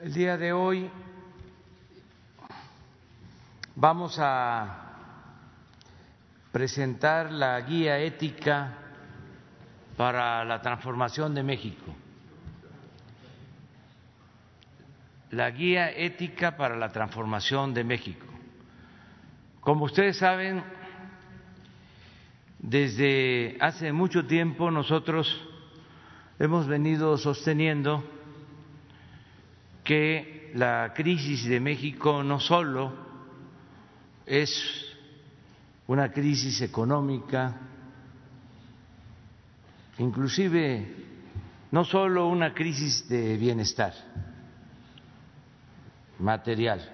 El día de hoy vamos a presentar la guía ética para la transformación de México. La guía ética para la transformación de México. Como ustedes saben, desde hace mucho tiempo nosotros hemos venido sosteniendo que la crisis de México no solo es una crisis económica, inclusive no solo una crisis de bienestar material,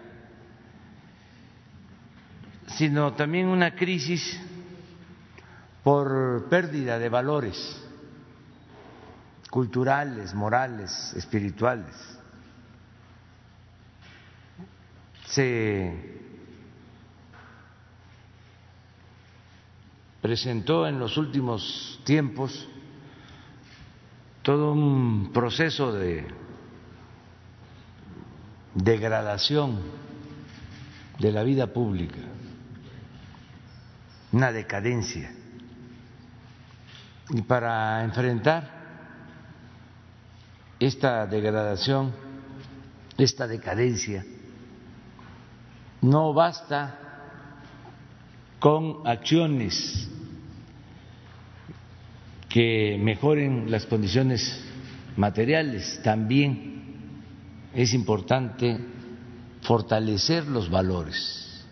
sino también una crisis por pérdida de valores culturales, morales, espirituales. Se presentó en los últimos tiempos todo un proceso de degradación de la vida pública, una decadencia. Y para enfrentar esta degradación, esta decadencia, no basta con acciones que mejoren las condiciones materiales, también es importante fortalecer los valores.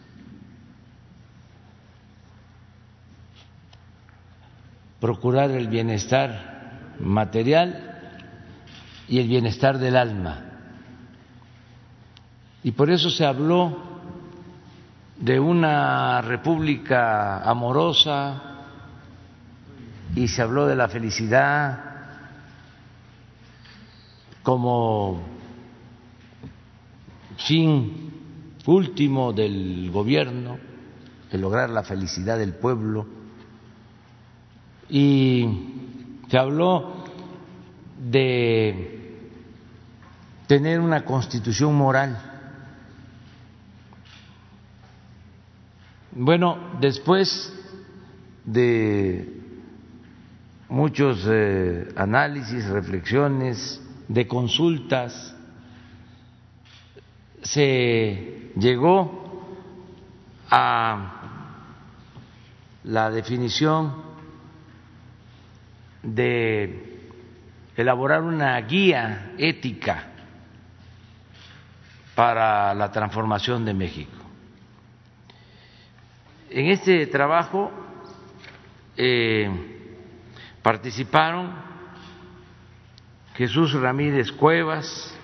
Procurar el bienestar material y el bienestar del alma. Y por eso se habló de una república amorosa y se habló de la felicidad como fin último del gobierno, de lograr la felicidad del pueblo, y se habló de tener una constitución moral Bueno, después de muchos eh, análisis, reflexiones, de consultas, se llegó a la definición de elaborar una guía ética para la transformación de México. En este trabajo eh, participaron Jesús Ramírez Cuevas,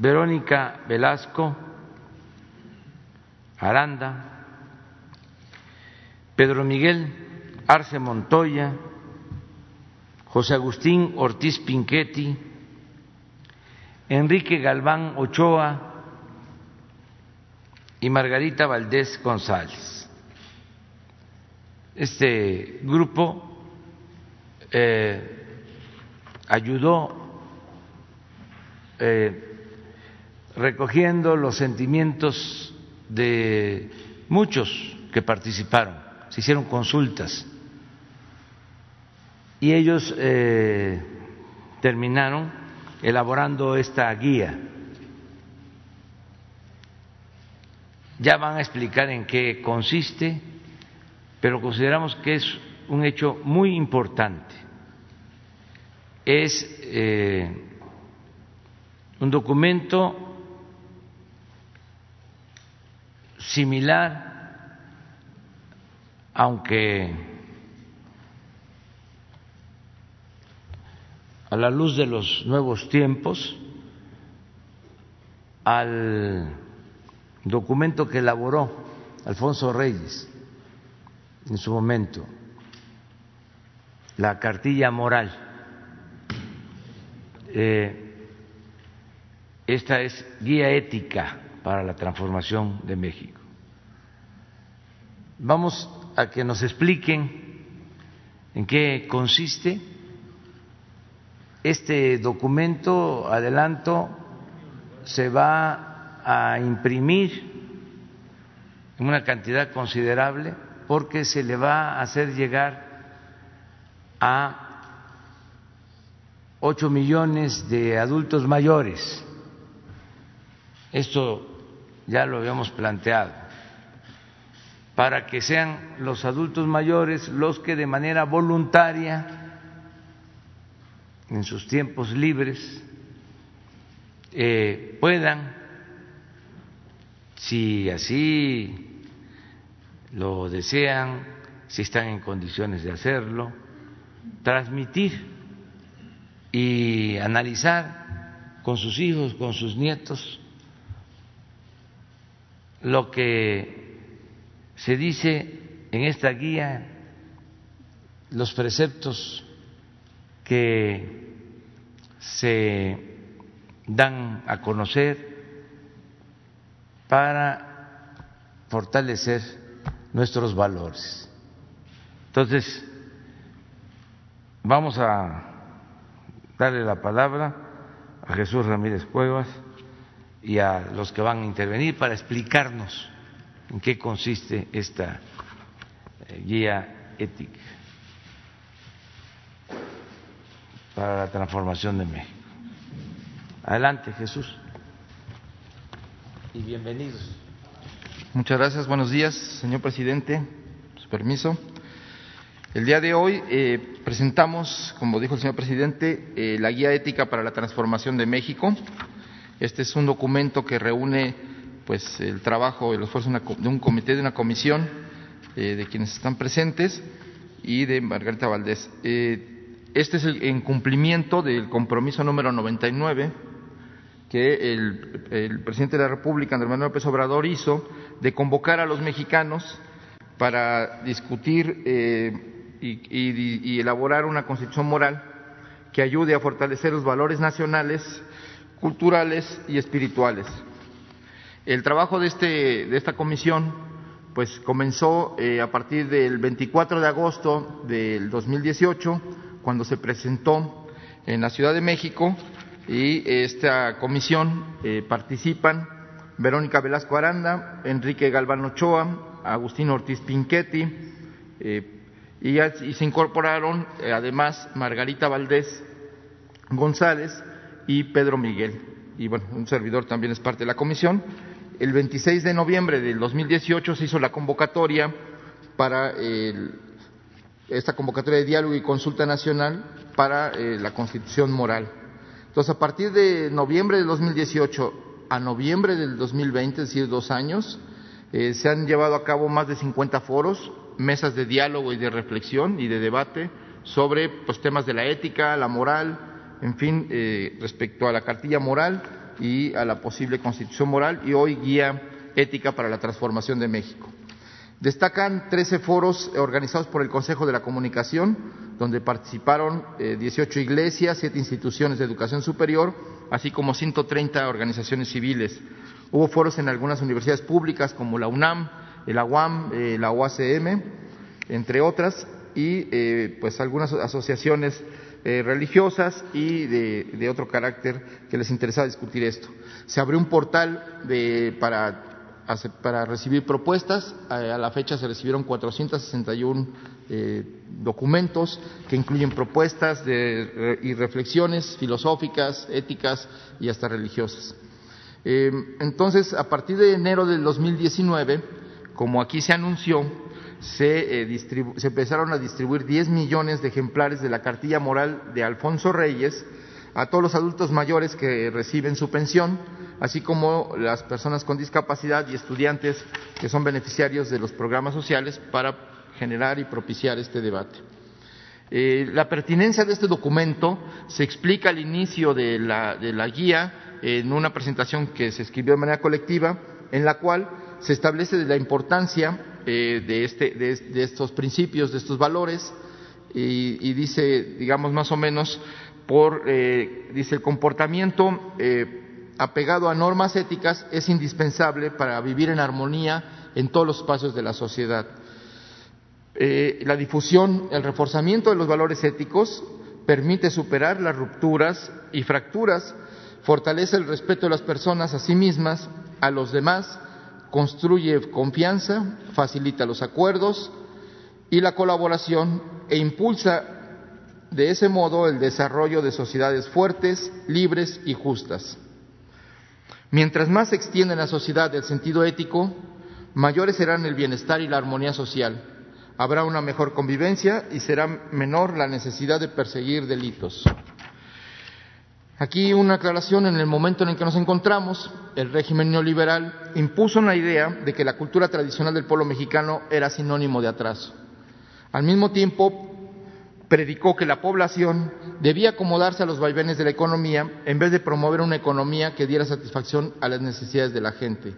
Verónica Velasco, Aranda, Pedro Miguel Arce Montoya, José Agustín Ortiz Pinchetti, Enrique Galván Ochoa, y Margarita Valdés González. Este grupo eh, ayudó eh, recogiendo los sentimientos de muchos que participaron, se hicieron consultas y ellos eh, terminaron elaborando esta guía Ya van a explicar en qué consiste, pero consideramos que es un hecho muy importante. Es eh, un documento similar, aunque a la luz de los nuevos tiempos, al documento que elaboró Alfonso Reyes en su momento, la cartilla moral. Eh, esta es guía ética para la transformación de México. Vamos a que nos expliquen en qué consiste este documento, adelanto, se va a imprimir una cantidad considerable porque se le va a hacer llegar a ocho millones de adultos mayores. Esto ya lo habíamos planteado, para que sean los adultos mayores los que de manera voluntaria, en sus tiempos libres, eh, puedan, si así lo desean, si están en condiciones de hacerlo, transmitir y analizar con sus hijos, con sus nietos, lo que se dice en esta guía, los preceptos que se dan a conocer para fortalecer nuestros valores. Entonces, vamos a darle la palabra a Jesús Ramírez Cuevas y a los que van a intervenir para explicarnos en qué consiste esta eh, guía ética para la transformación de México. Adelante, Jesús. Y bienvenidos. Muchas gracias. Buenos días, señor presidente. Su permiso. El día de hoy eh, presentamos, como dijo el señor presidente, eh, la guía ética para la transformación de México. Este es un documento que reúne pues el trabajo, el esfuerzo de un comité, de una comisión, eh, de quienes están presentes y de Margarita Valdés. este es el, en cumplimiento del compromiso número 99 que el, presidente de la República, Andrés Manuel López Obrador, hizo de convocar a los mexicanos para discutir y, elaborar una constitución moral que ayude a fortalecer los valores nacionales, culturales y espirituales. El trabajo de, este, de esta comisión pues comenzó eh, a partir del 24 de agosto del 2018, cuando se presentó en la Ciudad de México y esta comisión eh, participan Verónica Velasco Aranda, Enrique Galván Ochoa, Agustín Ortiz Pinchetti, eh, y, se incorporaron eh, además Margarita Valdés González y Pedro Miguel. Y bueno, un servidor también es parte de la comisión. El 26 de noviembre del 2018 se hizo la convocatoria para esta convocatoria de diálogo y consulta nacional para la constitución moral. Entonces, a partir de noviembre del 2018 a noviembre del 2020, es decir, dos años, eh, se han llevado a cabo más de 50 foros mesas de diálogo y de reflexión y de debate sobre pues, temas de la ética, la moral, en fin, eh, respecto a la cartilla moral y a la posible constitución moral y hoy guía ética para la transformación de México. Destacan 13 foros organizados por el Consejo de la Comunicación, donde participaron 18 eh, iglesias, 7 instituciones de educación superior, así como 130 organizaciones civiles. Hubo foros en algunas universidades públicas como la UNAM, el AUAM, eh, la UACM, entre otras, y eh, pues algunas asociaciones religiosas y de, otro carácter que les interesaba discutir esto. Se abrió un portal para, para recibir propuestas. A, la fecha se recibieron 461 documentos que incluyen propuestas y reflexiones filosóficas, éticas y hasta religiosas. entonces, a partir de enero del 2019, como aquí se anunció, eh, se, empezaron a distribuir 10 millones de ejemplares de la cartilla moral de Alfonso Reyes a todos los adultos mayores que reciben su pensión, así como las personas con discapacidad y estudiantes que son beneficiarios de los programas sociales para generar y propiciar este debate. Eh, la pertinencia de este documento se explica al inicio de la, de la guía en una presentación que se escribió de manera colectiva, en la cual se establece la importancia eh, de, este, de, estos principios, de estos valores, y, dice, digamos, más o menos, por, eh, dice, el comportamiento eh, apegado a normas éticas es indispensable para vivir en armonía en todos los espacios de la sociedad. la difusión, el reforzamiento de los valores éticos permite superar las rupturas y fracturas fortalece el respeto de las personas a sí mismas, a los demás, construye confianza, facilita los acuerdos y la colaboración e impulsa de ese modo el desarrollo de sociedades fuertes, libres y justas. Mientras más se extiende en la sociedad el sentido ético, mayores serán el bienestar y la armonía social. Habrá una mejor convivencia y será menor la necesidad de perseguir delitos. Aquí una aclaración, en el momento en el que nos encontramos, el régimen neoliberal impuso una idea de que la cultura tradicional del pueblo mexicano era sinónimo de atraso. Al mismo tiempo, predicó que la población debía acomodarse a los vaivenes de la economía en vez de promover una economía que diera satisfacción a las necesidades de la gente.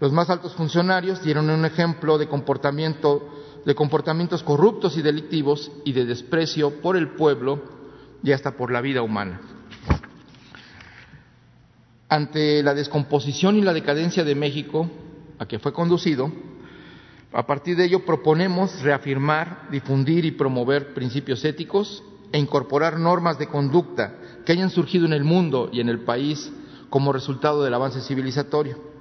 Los más altos funcionarios dieron un ejemplo de comportamiento de comportamientos corruptos y delictivos y de desprecio por el pueblo y hasta por la vida humana. Ante la descomposición y la decadencia de México, a que fue conducido, a partir de ello proponemos reafirmar, difundir y promover principios éticos e incorporar normas de conducta que hayan surgido en el mundo y en el país como resultado del avance civilizatorio.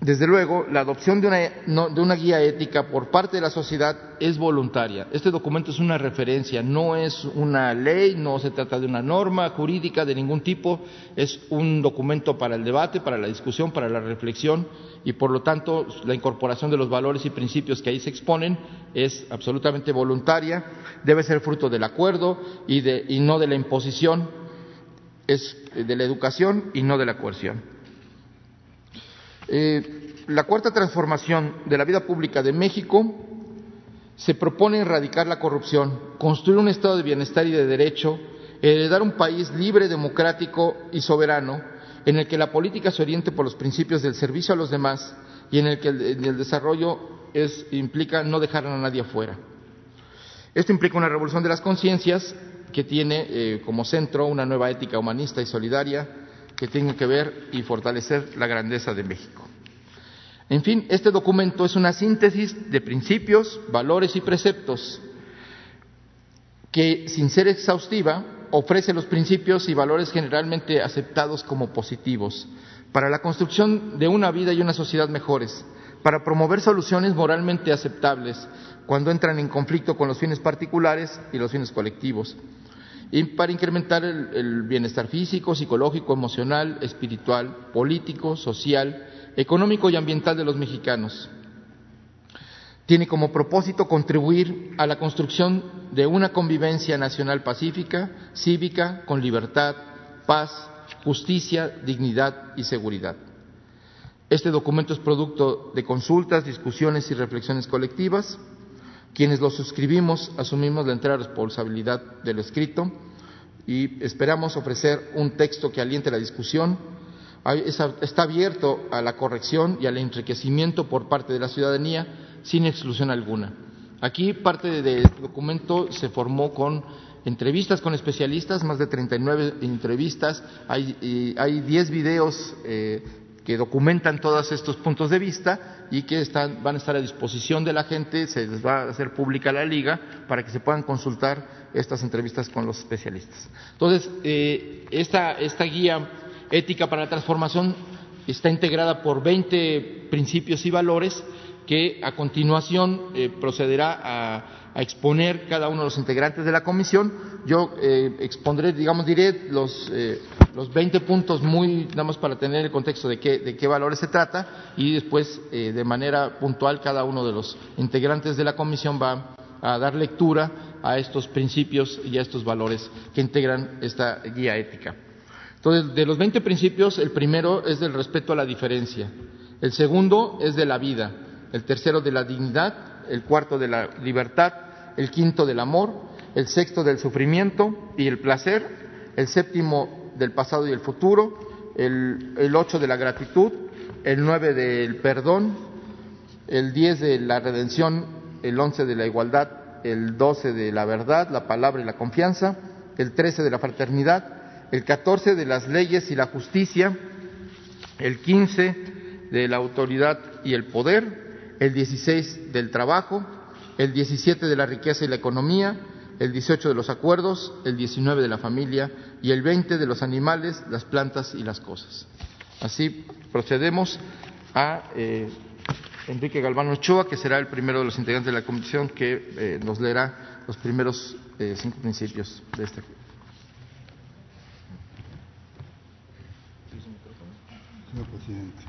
Desde luego, la adopción de una, guía ética por parte de la sociedad es voluntaria. Este documento es una referencia, no es una ley, no se trata de una norma jurídica de ningún tipo, es un documento para el debate, para la discusión, para la reflexión y, por lo tanto, la incorporación de los valores y principios que ahí se exponen es absolutamente voluntaria, debe ser fruto del acuerdo y, no de la imposición, es de la educación y no de la coerción. Eh, la cuarta transformación de la vida pública de México se propone erradicar la corrupción, construir un estado de bienestar y de derecho, heredar un país libre, democrático y soberano, en el que la política se oriente por los principios del servicio a los demás y en el que el, desarrollo implica no dejar a nadie afuera. Esto implica una revolución de las conciencias que tiene eh, como centro una nueva ética humanista y solidaria, que tienen que ver y fortalecer la grandeza de México. En fin, este documento es una síntesis de principios, valores y preceptos que, sin ser exhaustiva, ofrece los principios y valores generalmente aceptados como positivos para la construcción de una vida y una sociedad mejores, para promover soluciones moralmente aceptables cuando entran en conflicto con los fines particulares y los fines colectivos, para incrementar el, bienestar físico, psicológico, emocional, espiritual, político, social, económico y ambiental de los mexicanos. Tiene como propósito contribuir a la construcción de una convivencia nacional pacífica, cívica, con libertad, paz, justicia, dignidad y seguridad. Este documento es producto de consultas, discusiones y reflexiones colectivas quienes lo suscribimos asumimos la entera responsabilidad de lo escrito y esperamos ofrecer un texto que aliente la discusión. Está abierto a la corrección y al enriquecimiento por parte de la ciudadanía sin exclusión alguna. Aquí parte del documento se formó con entrevistas con especialistas, más de 39 entrevistas, hay, hay 10 videos eh, que documentan todos estos puntos de vista y que van a estar a disposición de la gente, se les va a hacer pública la liga para que se puedan consultar estas entrevistas con los especialistas. Entonces, eh, esta, esta guía ética para la transformación está integrada por 20 principios y valores que a continuación eh, procederá a, exponer cada uno de los integrantes de la comisión. Yo eh, expondré, digamos, diré los, eh, los 20 puntos muy, nada más para tener el contexto de qué, de qué valores se trata y después, de manera puntual, cada uno de los integrantes de la comisión va a dar lectura a estos principios y a estos valores que integran esta guía ética. Entonces, de los 20 principios, el primero es del respeto a la diferencia, el segundo es de la vida, el tercero de la dignidad, el cuarto de la libertad, el quinto del amor, el sexto del sufrimiento y el placer, el séptimo del pasado y el futuro, el, ocho de la gratitud, el nueve del perdón, el diez de la redención, el once de la igualdad, el doce de la verdad, la palabra y la confianza, el trece de la fraternidad, el catorce de las leyes y la justicia, el quince de la autoridad y el poder, el 16 del trabajo, el 17 de la riqueza y la economía, el 18 de los acuerdos, el 19 de la familia y el 20 de los animales, las plantas y las cosas. Así procedemos a eh, Enrique Galván Ochoa, que será el primero de los integrantes de la comisión que eh, nos leerá los primeros eh, cinco principios de este. Señor presidente.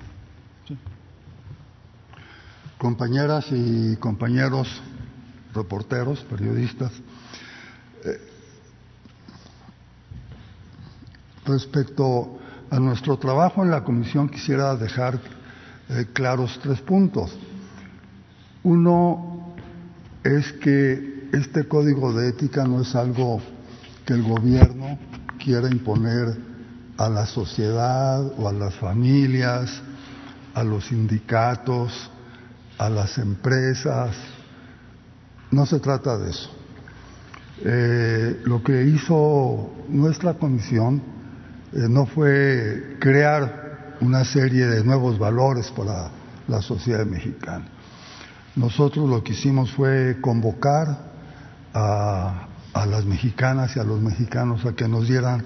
Compañeras y compañeros reporteros, periodistas, eh, respecto a nuestro trabajo en la comisión quisiera dejar eh, claros tres puntos. Uno es que este código de ética no es algo que el gobierno quiera imponer a la sociedad o a las familias, a los sindicatos, a las empresas. No se trata de eso. Eh, lo que hizo nuestra comisión eh, no fue crear una serie de nuevos valores para la sociedad mexicana. Nosotros lo que hicimos fue convocar a, a las mexicanas y a los mexicanos a que nos dieran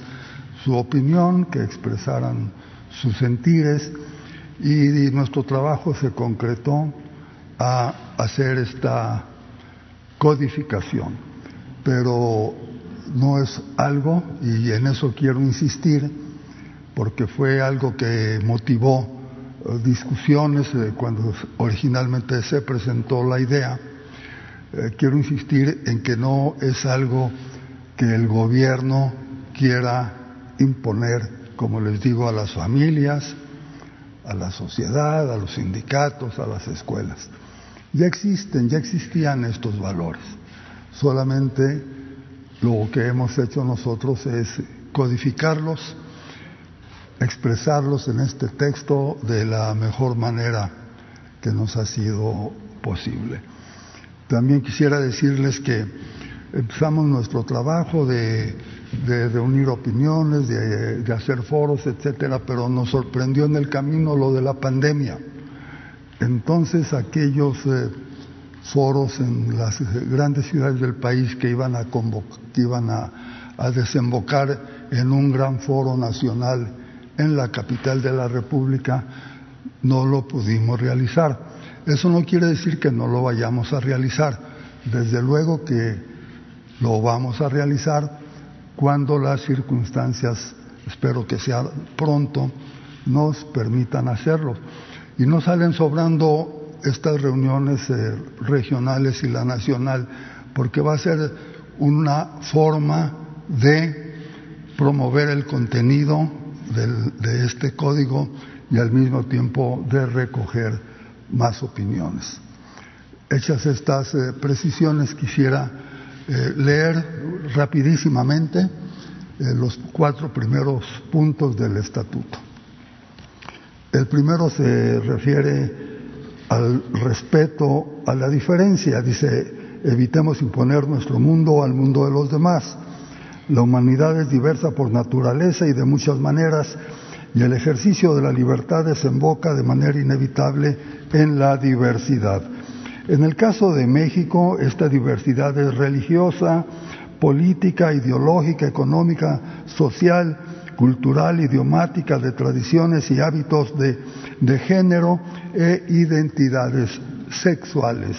su opinión, que expresaran sus sentires y, nuestro trabajo se concretó a hacer esta codificación. Pero no es algo, y en eso quiero insistir, porque fue algo que motivó eh, discusiones eh, cuando originalmente se presentó la idea. Eh, quiero insistir en que no es algo que el gobierno quiera imponer, como les digo, a las familias, a la sociedad, a los sindicatos, a las escuelas. Ya existen, ya existían estos valores. Solamente lo que hemos hecho nosotros es codificarlos, expresarlos en este texto de la mejor manera que nos ha sido posible. También quisiera decirles que empezamos nuestro trabajo de de reunir opiniones, de, hacer foros, etcétera, pero nos sorprendió en el camino lo de la pandemia. Entonces aquellos eh, foros en las grandes ciudades del país que iban a que iban a desembocar en un gran foro nacional en la capital de la República, no lo pudimos realizar. Eso no quiere decir que no lo vayamos a realizar. Desde luego que lo vamos a realizar cuando las circunstancias, espero que sea pronto, nos permitan hacerlo. Y no salen sobrando estas reuniones eh, regionales y la nacional, porque va a ser una forma de promover el contenido de este código y al mismo tiempo de recoger más opiniones. Hechas estas eh, precisiones, quisiera eh, leer rapidísimamente los cuatro primeros puntos del estatuto. El primero se refiere al respeto a la diferencia. Dice, evitemos imponer nuestro mundo al mundo de los demás. La humanidad es diversa por naturaleza y de muchas maneras, y el ejercicio de la libertad desemboca de manera inevitable en la diversidad. En el caso de México, esta diversidad es religiosa, política, ideológica, económica, social, cultural, idiomática, de tradiciones y hábitos de, género e identidades sexuales.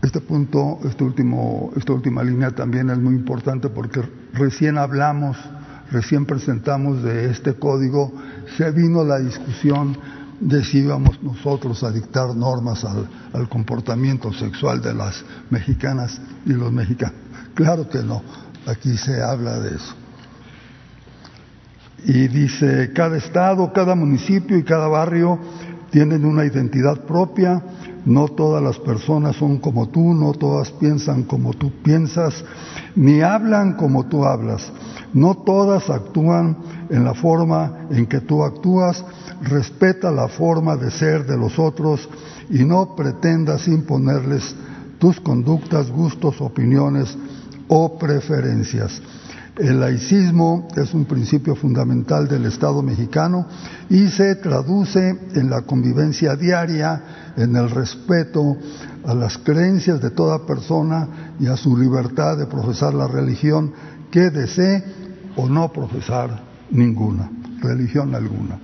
Este punto, este último, esta última línea también es muy importante porque recién hablamos, recién presentamos de este código, se vino la discusión de si íbamos nosotros a dictar normas al, comportamiento sexual de las mexicanas y los mexicanos. Claro que no, aquí se habla de eso. Y dice, cada estado, cada municipio y cada barrio tienen una identidad propia, no todas las personas son como tú, no todas piensan como tú piensas, ni hablan como tú hablas, no todas actúan en la forma en que tú actúas, respeta la forma de ser de los otros y no pretendas imponerles tus conductas, gustos, opiniones o preferencias. El laicismo es un principio fundamental del Estado mexicano y se traduce en la convivencia diaria, en el respeto a las creencias de toda persona y a su libertad de profesar la religión que desee o no profesar ninguna, religión alguna.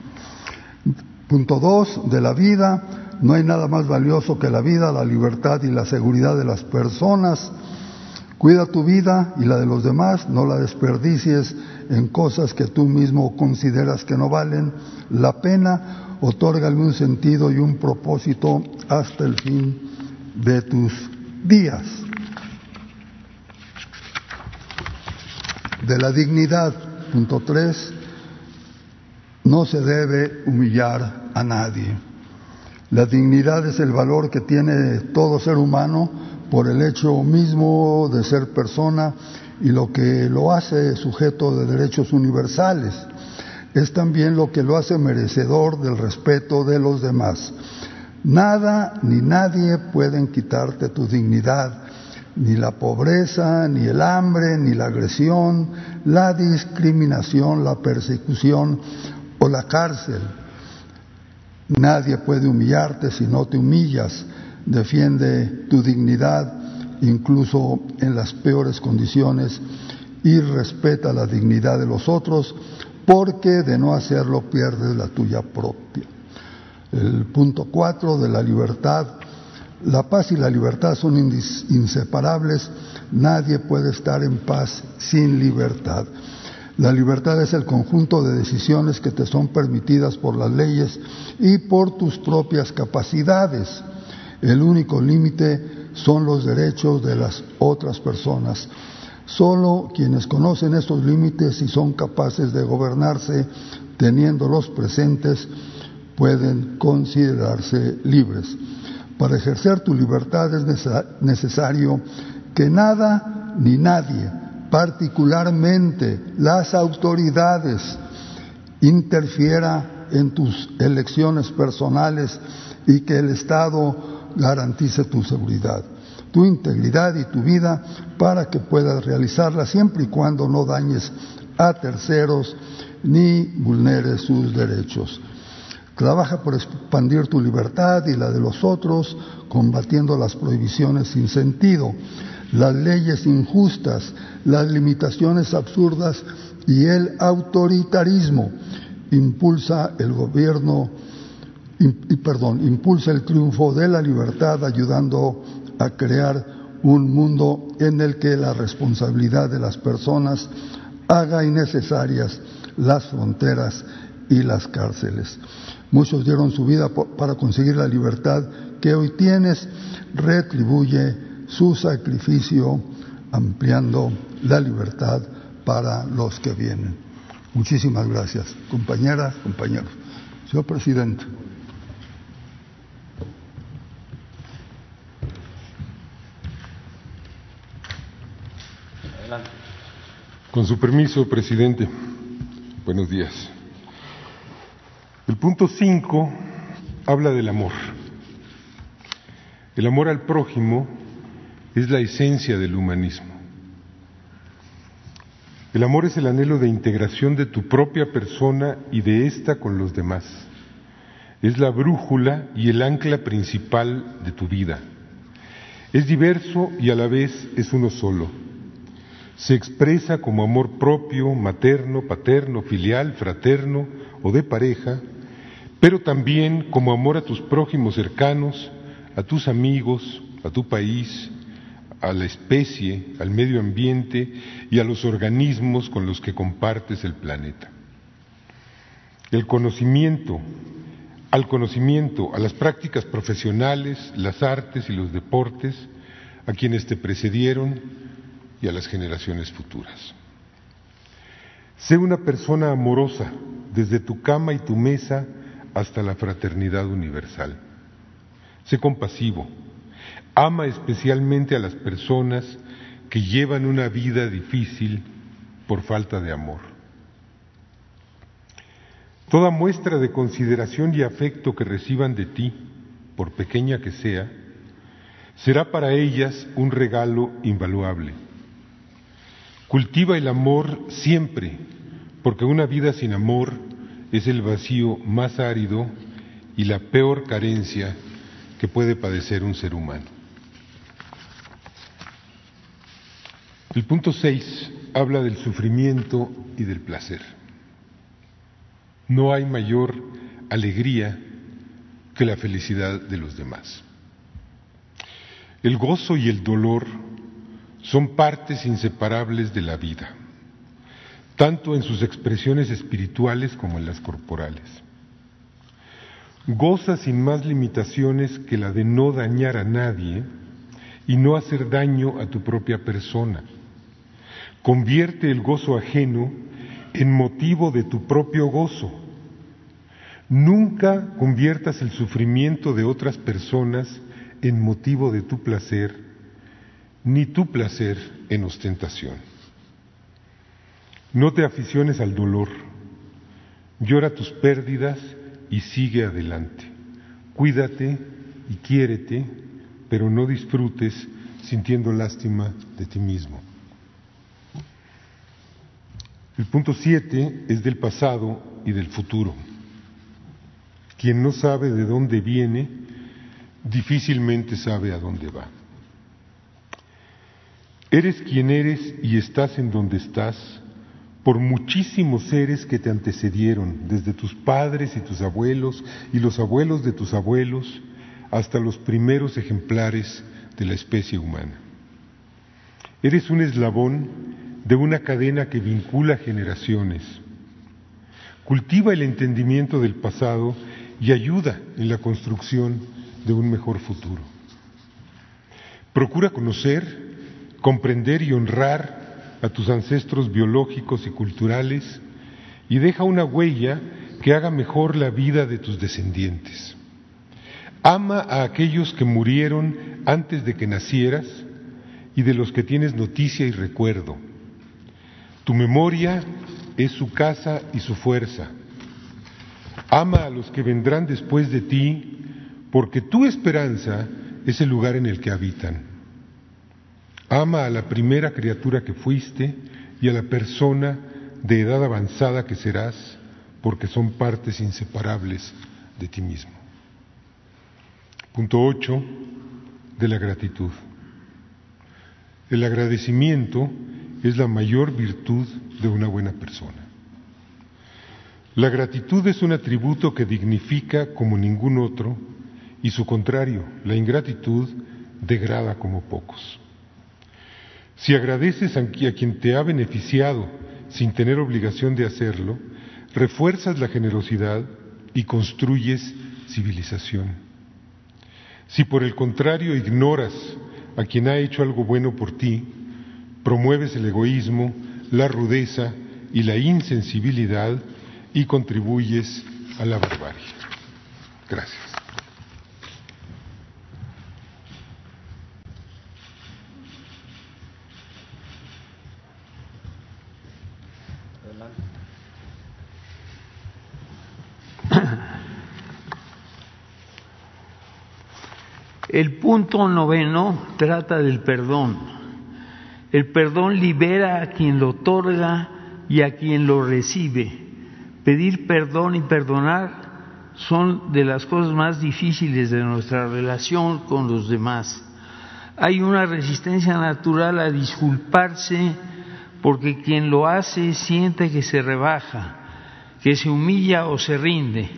Punto dos, de la vida, no hay nada más valioso que la vida, la libertad y la seguridad de las personas Cuida tu vida y la de los demás, no la desperdicies en cosas que tú mismo consideras que no valen la pena, otórgale un sentido y un propósito hasta el fin de tus días. De la dignidad, punto tres, no se debe humillar a nadie. La dignidad es el valor que tiene todo ser humano por el hecho mismo de ser persona y lo que lo hace sujeto de derechos universales. Es también lo que lo hace merecedor del respeto de los demás. Nada ni nadie pueden quitarte tu dignidad, ni la pobreza, ni el hambre, ni la agresión, la discriminación, la persecución o la cárcel. Nadie puede humillarte si no te humillas defiende tu dignidad incluso en las peores condiciones y respeta la dignidad de los otros, porque de no hacerlo pierdes la tuya propia. El punto cuatro de la libertad. La paz y la libertad son inseparables. Nadie puede estar en paz sin libertad. La libertad es el conjunto de decisiones que te son permitidas por las leyes y por tus propias capacidades. El único límite son los derechos de las otras personas. Solo quienes conocen estos límites y son capaces de gobernarse teniéndolos presentes pueden considerarse libres. Para ejercer tu libertad es necesario que nada ni nadie, particularmente las autoridades, interfiera en tus elecciones personales y que el Estado garantice tu seguridad, tu integridad y tu vida para que puedas realizarla siempre y cuando no dañes a terceros ni vulneres sus derechos. Trabaja por expandir tu libertad y la de los otros, combatiendo las prohibiciones sin sentido, las leyes injustas, las limitaciones absurdas y el autoritarismo. Impulsa el gobierno y, perdón, impulsa el triunfo de la libertad ayudando a crear un mundo en el que la responsabilidad de las personas haga innecesarias las fronteras y las cárceles. Muchos dieron su vida para conseguir la libertad que hoy tienes, retribuye su sacrificio ampliando la libertad para los que vienen. Muchísimas gracias, compañeras, compañeros. Señor presidente. Con su permiso, presidente. Buenos días. El punto 5 habla del amor. El amor al prójimo es la esencia del humanismo. El amor es el anhelo de integración de tu propia persona y de ésta con los demás. Es la brújula y el ancla principal de tu vida. Es diverso y a la vez es uno solo se expresa como amor propio, materno, paterno, filial, fraterno o de pareja, pero también como amor a tus prójimos cercanos, a tus amigos, a tu país, a la especie, al medio ambiente y a los organismos con los que compartes el planeta. El conocimiento, al conocimiento, a las prácticas profesionales, las artes y los deportes, a quienes te precedieron, y a las generaciones futuras. Sé una persona amorosa desde tu cama y tu mesa hasta la fraternidad universal. Sé compasivo. Ama especialmente a las personas que llevan una vida difícil por falta de amor. Toda muestra de consideración y afecto que reciban de ti, por pequeña que sea, será para ellas un regalo invaluable Cultiva el amor siempre, porque una vida sin amor es el vacío más árido y la peor carencia que puede padecer un ser humano. El punto 6 habla del sufrimiento y del placer. No hay mayor alegría que la felicidad de los demás. El gozo y el dolor son partes inseparables de la vida, tanto en sus expresiones espirituales como en las corporales. Goza sin más limitaciones que la de no dañar a nadie y no hacer daño a tu propia persona. Convierte el gozo ajeno en motivo de tu propio gozo. Nunca conviertas el sufrimiento de otras personas en motivo de tu placer ni tu placer en ostentación. No te aficiones al dolor, llora tus pérdidas y sigue adelante. Cuídate y quiérete, pero no disfrutes sintiendo lástima de ti mismo. El punto siete es del pasado y del futuro. Quien no sabe de dónde viene, difícilmente sabe a dónde va. Eres quien eres y estás en donde estás por muchísimos seres que te antecedieron, desde tus padres y tus abuelos y los abuelos de tus abuelos hasta los primeros ejemplares de la especie humana. Eres un eslabón de una cadena que vincula generaciones. Cultiva el entendimiento del pasado y ayuda en la construcción de un mejor futuro. Procura conocer comprender y honrar a tus ancestros biológicos y culturales y deja una huella que haga mejor la vida de tus descendientes. Ama a aquellos que murieron antes de que nacieras y de los que tienes noticia y recuerdo. Tu memoria es su casa y su fuerza. Ama a los que vendrán después de ti, porque tu esperanza es el lugar en el que habitan. Ama a la primera criatura que fuiste y a la persona de edad avanzada que serás, porque son partes inseparables de ti mismo. Punto 8 de la gratitud. El agradecimiento es la mayor virtud de una buena persona. La gratitud es un atributo que dignifica como ningún otro y su contrario, la ingratitud, degrada como pocos. Si agradeces a quien te ha beneficiado sin tener obligación de hacerlo, refuerzas la generosidad y construyes civilización. Si por el contrario ignoras a quien ha hecho algo bueno por ti, promueves el egoísmo, la rudeza y la insensibilidad y contribuyes a la barbarie. Gracias. El punto noveno trata del perdón. El perdón libera a quien lo otorga y a quien lo recibe. Pedir perdón y perdonar son de las cosas más difíciles de nuestra relación con los demás. Hay una resistencia natural a disculparse porque quien lo hace siente que se rebaja, que se humilla o se rinde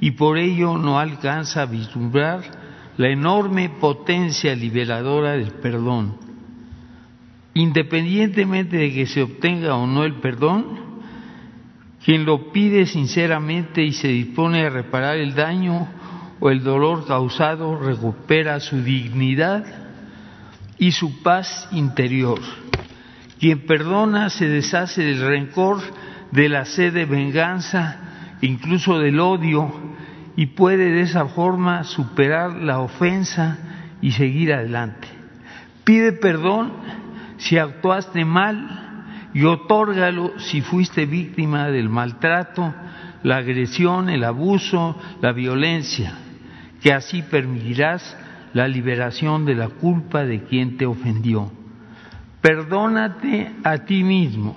y por ello no alcanza a vislumbrar la enorme potencia liberadora del perdón. Independientemente de que se obtenga o no el perdón, quien lo pide sinceramente y se dispone a reparar el daño o el dolor causado recupera su dignidad y su paz interior. Quien perdona se deshace del rencor, de la sed de venganza, incluso del odio y puede de esa forma superar la ofensa y seguir adelante. Pide perdón si actuaste mal y otórgalo si fuiste víctima del maltrato, la agresión, el abuso, la violencia, que así permitirás la liberación de la culpa de quien te ofendió. Perdónate a ti mismo.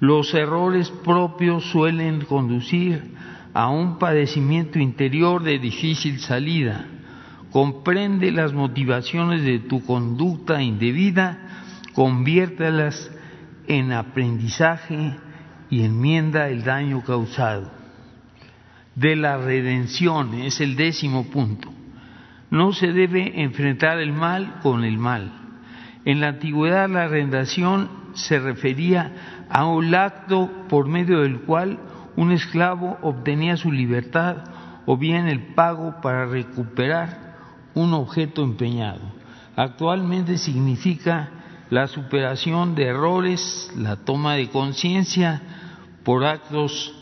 Los errores propios suelen conducir a un padecimiento interior de difícil salida. Comprende las motivaciones de tu conducta indebida, conviértalas en aprendizaje y enmienda el daño causado. De la redención es el décimo punto. No se debe enfrentar el mal con el mal. En la antigüedad la redención se refería a un acto por medio del cual un esclavo obtenía su libertad o bien el pago para recuperar un objeto empeñado. Actualmente significa la superación de errores, la toma de conciencia por actos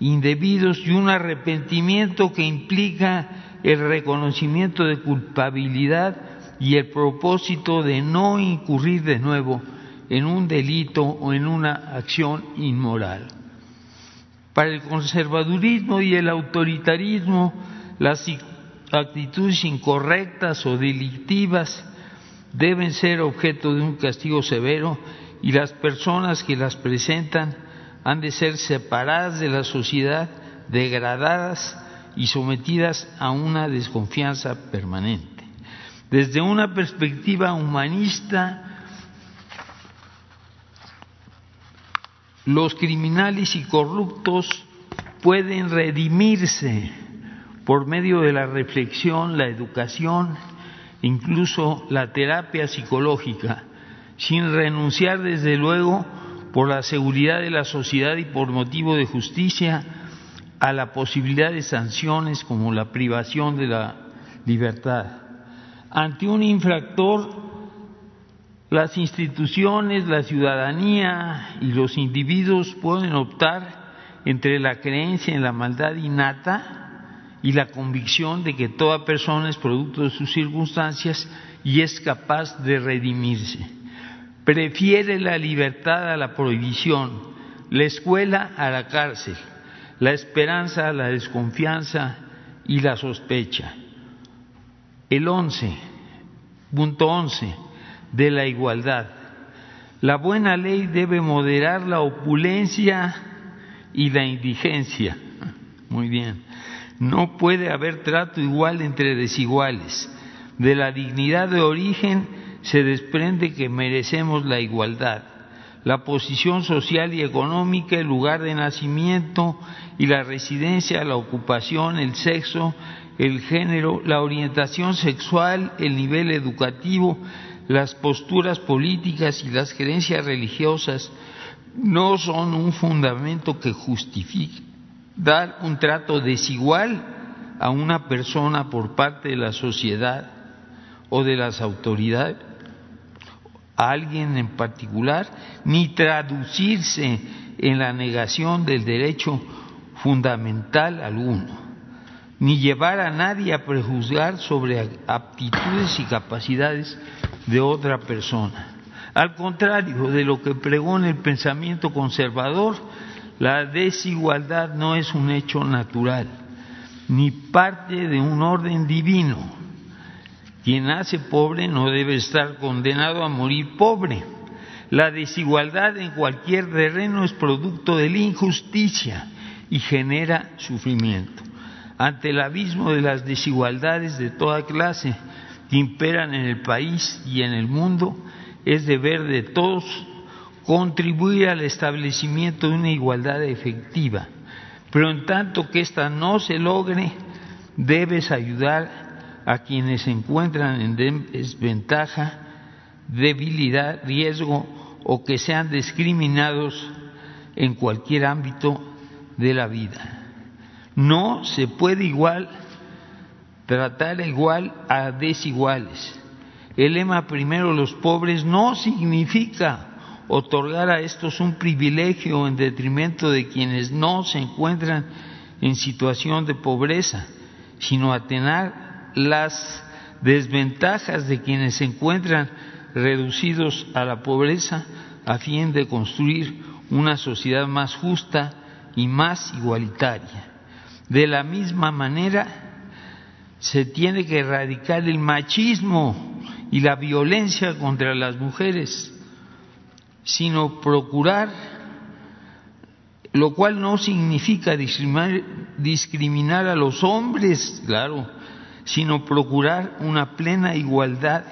indebidos y un arrepentimiento que implica el reconocimiento de culpabilidad y el propósito de no incurrir de nuevo en un delito o en una acción inmoral. Para el conservadurismo y el autoritarismo, las actitudes incorrectas o delictivas deben ser objeto de un castigo severo y las personas que las presentan han de ser separadas de la sociedad, degradadas y sometidas a una desconfianza permanente. Desde una perspectiva humanista, los criminales y corruptos pueden redimirse por medio de la reflexión, la educación, incluso la terapia psicológica, sin renunciar desde luego por la seguridad de la sociedad y por motivo de justicia a la posibilidad de sanciones como la privación de la libertad. Ante un infractor las instituciones, la ciudadanía y los individuos pueden optar entre la creencia en la maldad innata y la convicción de que toda persona es producto de sus circunstancias y es capaz de redimirse. Prefiere la libertad a la prohibición, la escuela a la cárcel, la esperanza a la desconfianza y la sospecha. El once, punto once de la igualdad. La buena ley debe moderar la opulencia y la indigencia. Muy bien. No puede haber trato igual entre desiguales. De la dignidad de origen se desprende que merecemos la igualdad. La posición social y económica, el lugar de nacimiento y la residencia, la ocupación, el sexo, el género, la orientación sexual, el nivel educativo, las posturas políticas y las creencias religiosas no son un fundamento que justifique dar un trato desigual a una persona por parte de la sociedad o de las autoridades, a alguien en particular, ni traducirse en la negación del derecho fundamental alguno ni llevar a nadie a prejuzgar sobre aptitudes y capacidades de otra persona. Al contrario de lo que pregona el pensamiento conservador, la desigualdad no es un hecho natural, ni parte de un orden divino. Quien nace pobre no debe estar condenado a morir pobre. La desigualdad en cualquier terreno es producto de la injusticia y genera sufrimiento ante el abismo de las desigualdades de toda clase que imperan en el país y en el mundo, es deber de todos contribuir al establecimiento de una igualdad efectiva. Pero en tanto que ésta no se logre, debes ayudar a quienes se encuentran en desventaja, debilidad, riesgo o que sean discriminados en cualquier ámbito de la vida. No se puede igual tratar igual a desiguales. El lema primero los pobres no significa otorgar a estos un privilegio en detrimento de quienes no se encuentran en situación de pobreza, sino atenar las desventajas de quienes se encuentran reducidos a la pobreza a fin de construir una sociedad más justa y más igualitaria. De la misma manera, se tiene que erradicar el machismo y la violencia contra las mujeres. sino procurar, lo cual no significa discriminar, discriminar a los hombres, claro, sino procurar una plena igualdad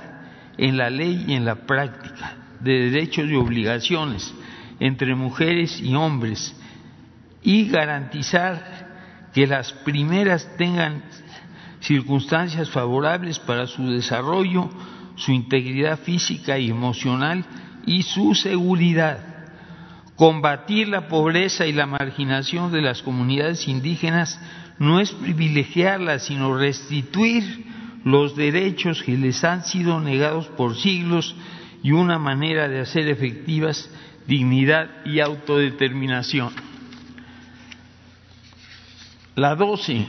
en la ley y en la práctica de derechos y obligaciones entre mujeres y hombres y garantizar que las primeras tengan circunstancias favorables para su desarrollo, su integridad física y emocional y su seguridad. Combatir la pobreza y la marginación de las comunidades indígenas no es privilegiarlas, sino restituir los derechos que les han sido negados por siglos y una manera de hacer efectivas dignidad y autodeterminación. La doce,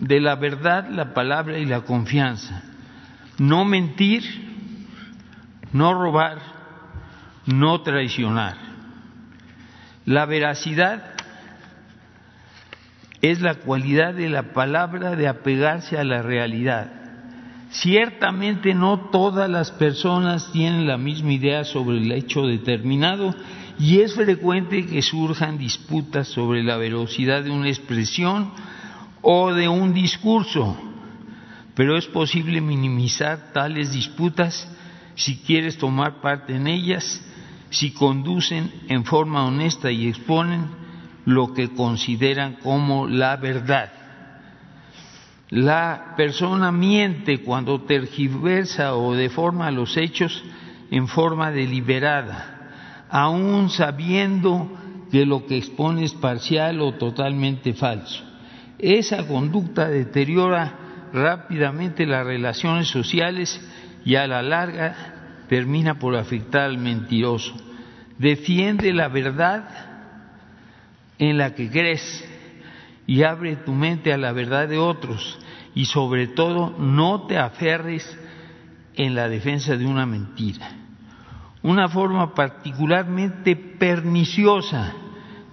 de la verdad, la palabra y la confianza. No mentir, no robar, no traicionar. La veracidad es la cualidad de la palabra de apegarse a la realidad. Ciertamente no todas las personas tienen la misma idea sobre el hecho determinado y es frecuente que surjan disputas sobre la velocidad de una expresión o de un discurso, pero es posible minimizar tales disputas si quieres tomar parte en ellas, si conducen en forma honesta y exponen lo que consideran como la verdad. La persona miente cuando tergiversa o deforma los hechos en forma deliberada, aun sabiendo que lo que expone es parcial o totalmente falso. Esa conducta deteriora rápidamente las relaciones sociales y a la larga termina por afectar al mentiroso. Defiende la verdad en la que crees y abre tu mente a la verdad de otros y sobre todo no te aferres en la defensa de una mentira. Una forma particularmente perniciosa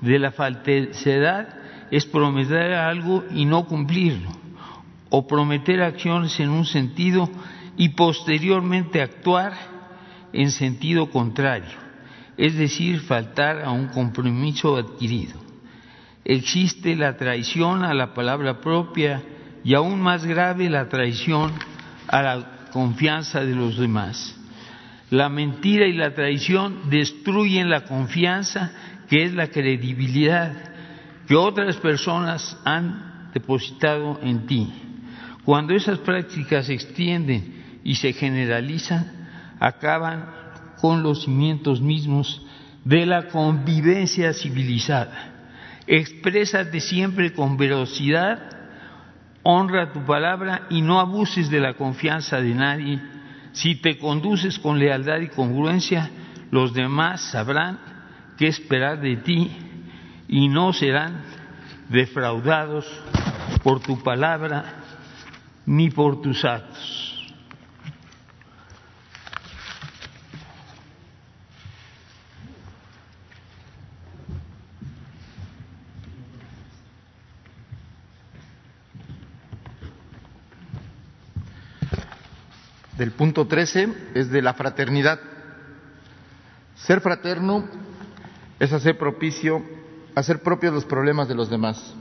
de la falsedad es prometer algo y no cumplirlo, o prometer acciones en un sentido y posteriormente actuar en sentido contrario, es decir, faltar a un compromiso adquirido. Existe la traición a la palabra propia y aún más grave la traición a la confianza de los demás. La mentira y la traición destruyen la confianza que es la credibilidad otras personas han depositado en ti. Cuando esas prácticas se extienden y se generalizan, acaban con los cimientos mismos de la convivencia civilizada. Exprésate siempre con velocidad, honra tu palabra y no abuses de la confianza de nadie. Si te conduces con lealtad y congruencia, los demás sabrán qué esperar de ti y no serán defraudados por tu palabra ni por tus actos. Del punto 13 es de la fraternidad. Ser fraterno es hacer propicio hacer propios los problemas de los demás.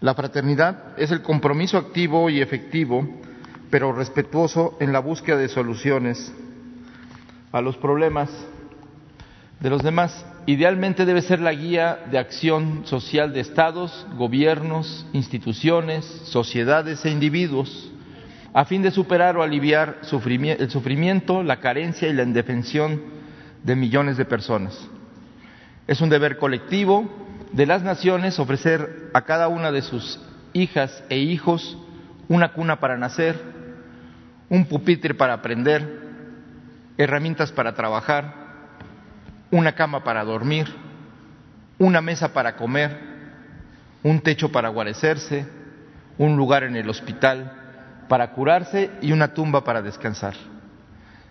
La fraternidad es el compromiso activo y efectivo, pero respetuoso en la búsqueda de soluciones a los problemas de los demás. Idealmente debe ser la guía de acción social de estados, gobiernos, instituciones, sociedades e individuos, a fin de superar o aliviar el sufrimiento, la carencia y la indefensión de millones de personas. Es un deber colectivo de las naciones ofrecer a cada una de sus hijas e hijos una cuna para nacer, un pupitre para aprender, herramientas para trabajar, una cama para dormir, una mesa para comer, un techo para guarecerse, un lugar en el hospital para curarse y una tumba para descansar.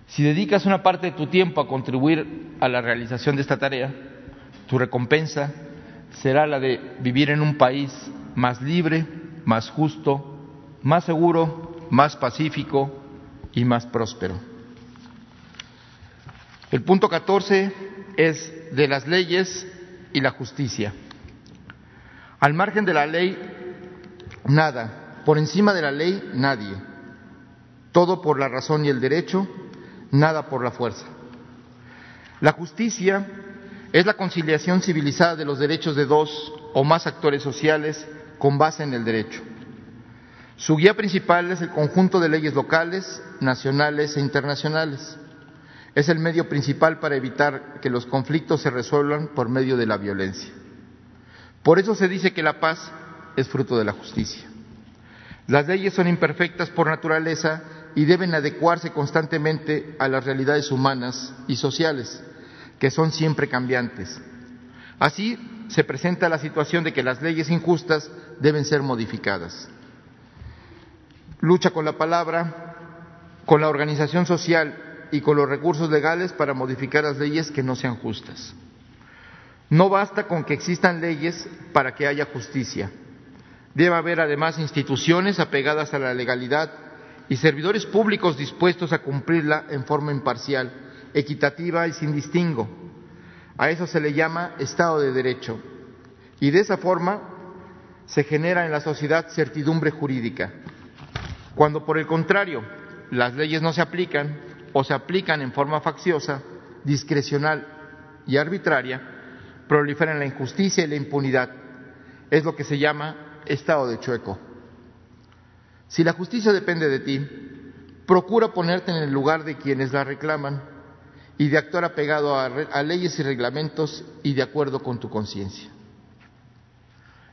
Si dedicas una parte de tu tiempo a contribuir a la realización de esta tarea, tu recompensa será la de vivir en un país más libre, más justo, más seguro, más pacífico y más próspero. El punto 14 es de las leyes y la justicia. Al margen de la ley, nada. Por encima de la ley, nadie. Todo por la razón y el derecho, nada por la fuerza. La justicia es la conciliación civilizada de los derechos de dos o más actores sociales con base en el derecho. Su guía principal es el conjunto de leyes locales, nacionales e internacionales. Es el medio principal para evitar que los conflictos se resuelvan por medio de la violencia. Por eso se dice que la paz es fruto de la justicia. Las leyes son imperfectas por naturaleza y deben adecuarse constantemente a las realidades humanas y sociales, que son siempre cambiantes. Así se presenta la situación de que las leyes injustas deben ser modificadas. Lucha con la palabra, con la organización social y con los recursos legales para modificar las leyes que no sean justas. No basta con que existan leyes para que haya justicia. Debe haber además instituciones apegadas a la legalidad y servidores públicos dispuestos a cumplirla en forma imparcial, equitativa y sin distingo. A eso se le llama Estado de Derecho. Y de esa forma se genera en la sociedad certidumbre jurídica. Cuando, por el contrario, las leyes no se aplican o se aplican en forma facciosa, discrecional y arbitraria, proliferan la injusticia y la impunidad. Es lo que se llama estado de chueco. Si la justicia depende de ti, procura ponerte en el lugar de quienes la reclaman y de actuar apegado a, leyes y reglamentos y de acuerdo con tu conciencia.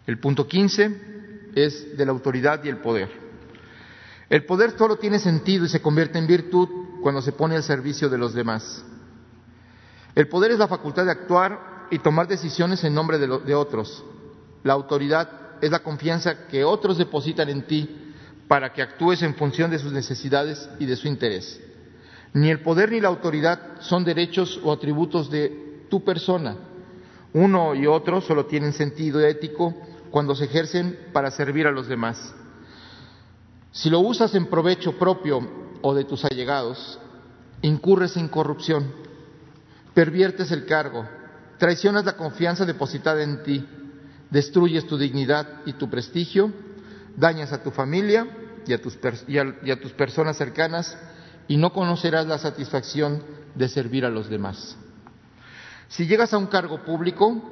El punto 15 es de la autoridad y el poder. El poder solo tiene sentido y se convierte en virtud cuando se pone al servicio de los demás. El poder es la facultad de actuar y tomar decisiones en nombre de, de otros. La autoridad es la confianza que otros depositan en ti para que actúes en función de sus necesidades y de su interés. Ni el poder ni la autoridad son derechos o atributos de tu persona. Uno y otro solo tienen sentido ético cuando se ejercen para servir a los demás. Si lo usas en provecho propio o de tus allegados, incurres en corrupción, perviertes el cargo, traicionas la confianza depositada en ti, destruyes tu dignidad y tu prestigio, dañas a tu familia y a tus, y a, y a tus personas cercanas y no conocerás la satisfacción de servir a los demás. Si llegas a un cargo público,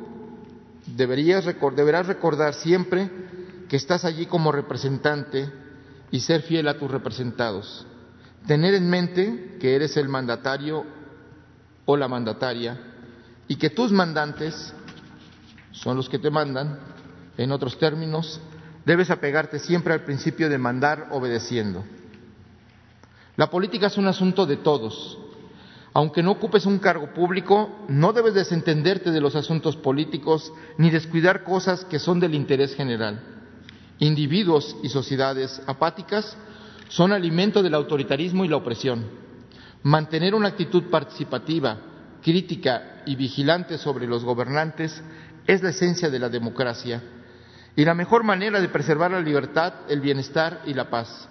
deberías, deberás recordar siempre que estás allí como representante y ser fiel a tus representados. Tener en mente que eres el mandatario o la mandataria y que tus mandantes son los que te mandan. En otros términos, debes apegarte siempre al principio de mandar obedeciendo. La política es un asunto de todos. Aunque no ocupes un cargo público, no debes desentenderte de los asuntos políticos ni descuidar cosas que son del interés general. Individuos y sociedades apáticas son alimento del autoritarismo y la opresión. Mantener una actitud participativa, crítica y vigilante sobre los gobernantes es la esencia de la democracia y la mejor manera de preservar la libertad, el bienestar y la paz.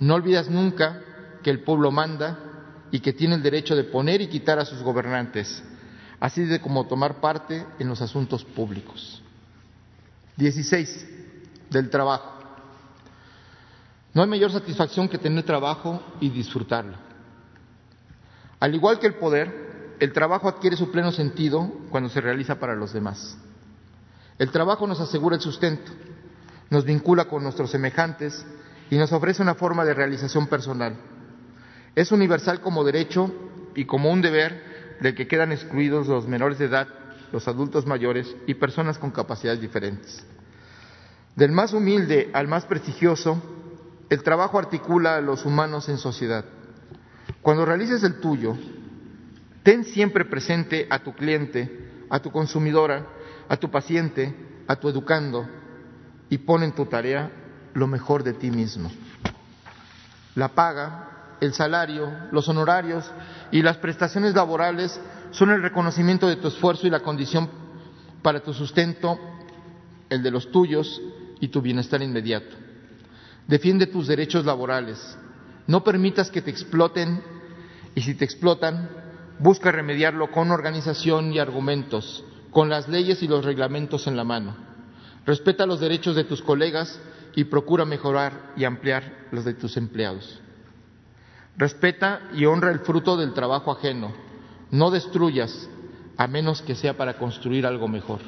No olvidas nunca que el pueblo manda y que tiene el derecho de poner y quitar a sus gobernantes, así de como tomar parte en los asuntos públicos. 16. Del trabajo. No hay mayor satisfacción que tener trabajo y disfrutarlo. Al igual que el poder, el trabajo adquiere su pleno sentido cuando se realiza para los demás. El trabajo nos asegura el sustento, nos vincula con nuestros semejantes y nos ofrece una forma de realización personal. Es universal como derecho y como un deber del que quedan excluidos los menores de edad, los adultos mayores y personas con capacidades diferentes. Del más humilde al más prestigioso, el trabajo articula a los humanos en sociedad. Cuando realices el tuyo, ten siempre presente a tu cliente, a tu consumidora, a tu paciente, a tu educando y pon en tu tarea lo mejor de ti mismo. La paga, el salario, los honorarios y las prestaciones laborales son el reconocimiento de tu esfuerzo y la condición para tu sustento, el de los tuyos y tu bienestar inmediato. Defiende tus derechos laborales. No permitas que te exploten y si te explotan, Busca remediarlo con organización y argumentos, con las leyes y los reglamentos en la mano. Respeta los derechos de tus colegas y procura mejorar y ampliar los de tus empleados. Respeta y honra el fruto del trabajo ajeno. No destruyas, a menos que sea para construir algo mejor.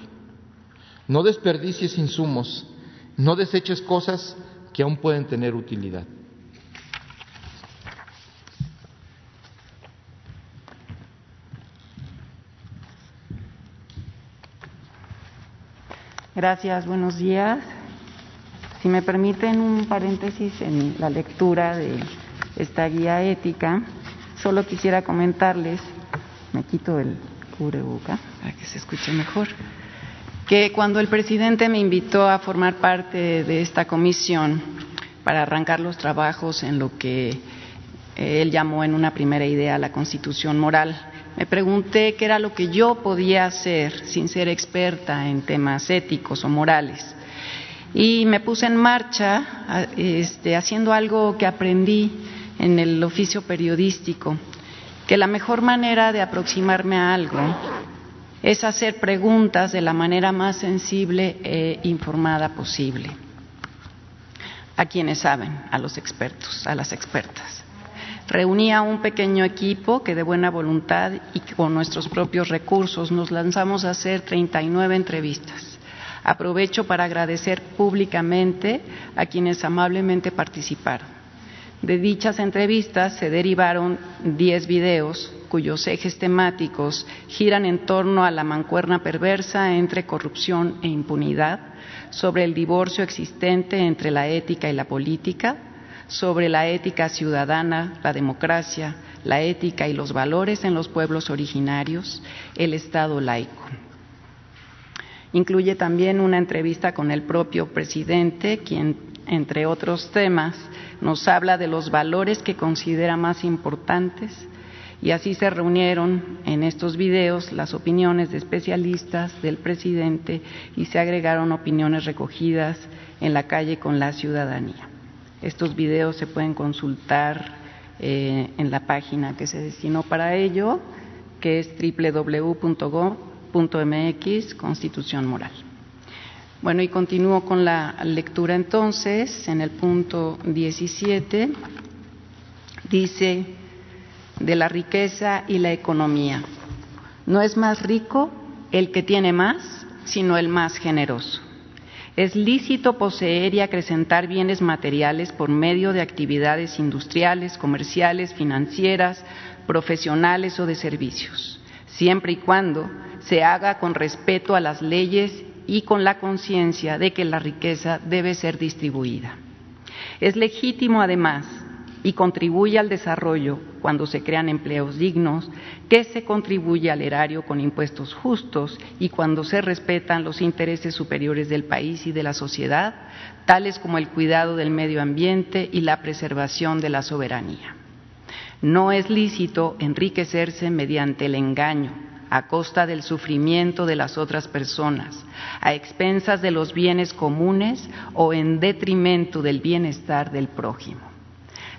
No desperdicies insumos, no deseches cosas que aún pueden tener utilidad. Gracias, buenos días. Si me permiten un paréntesis en la lectura de esta guía ética, solo quisiera comentarles, me quito el cubreboca para que se escuche mejor, que cuando el presidente me invitó a formar parte de esta comisión para arrancar los trabajos en lo que él llamó en una primera idea la constitución moral, me pregunté qué era lo que yo podía hacer sin ser experta en temas éticos o morales. Y me puse en marcha este, haciendo algo que aprendí en el oficio periodístico, que la mejor manera de aproximarme a algo es hacer preguntas de la manera más sensible e informada posible a quienes saben, a los expertos, a las expertas. Reuní a un pequeño equipo que de buena voluntad y con nuestros propios recursos nos lanzamos a hacer 39 entrevistas. Aprovecho para agradecer públicamente a quienes amablemente participaron. De dichas entrevistas se derivaron 10 videos cuyos ejes temáticos giran en torno a la mancuerna perversa entre corrupción e impunidad, sobre el divorcio existente entre la ética y la política, sobre la ética ciudadana, la democracia, la ética y los valores en los pueblos originarios, el Estado laico. Incluye también una entrevista con el propio presidente, quien, entre otros temas, nos habla de los valores que considera más importantes y así se reunieron en estos videos las opiniones de especialistas del presidente y se agregaron opiniones recogidas en la calle con la ciudadanía. Estos videos se pueden consultar eh, en la página que se destinó para ello, que es www.go.mx Constitución Moral. Bueno, y continúo con la lectura entonces, en el punto 17, dice de la riqueza y la economía. No es más rico el que tiene más, sino el más generoso. Es lícito poseer y acrecentar bienes materiales por medio de actividades industriales, comerciales, financieras, profesionales o de servicios, siempre y cuando se haga con respeto a las leyes y con la conciencia de que la riqueza debe ser distribuida. Es legítimo, además, y contribuye al desarrollo cuando se crean empleos dignos, que se contribuye al erario con impuestos justos y cuando se respetan los intereses superiores del país y de la sociedad, tales como el cuidado del medio ambiente y la preservación de la soberanía. No es lícito enriquecerse mediante el engaño, a costa del sufrimiento de las otras personas, a expensas de los bienes comunes o en detrimento del bienestar del prójimo.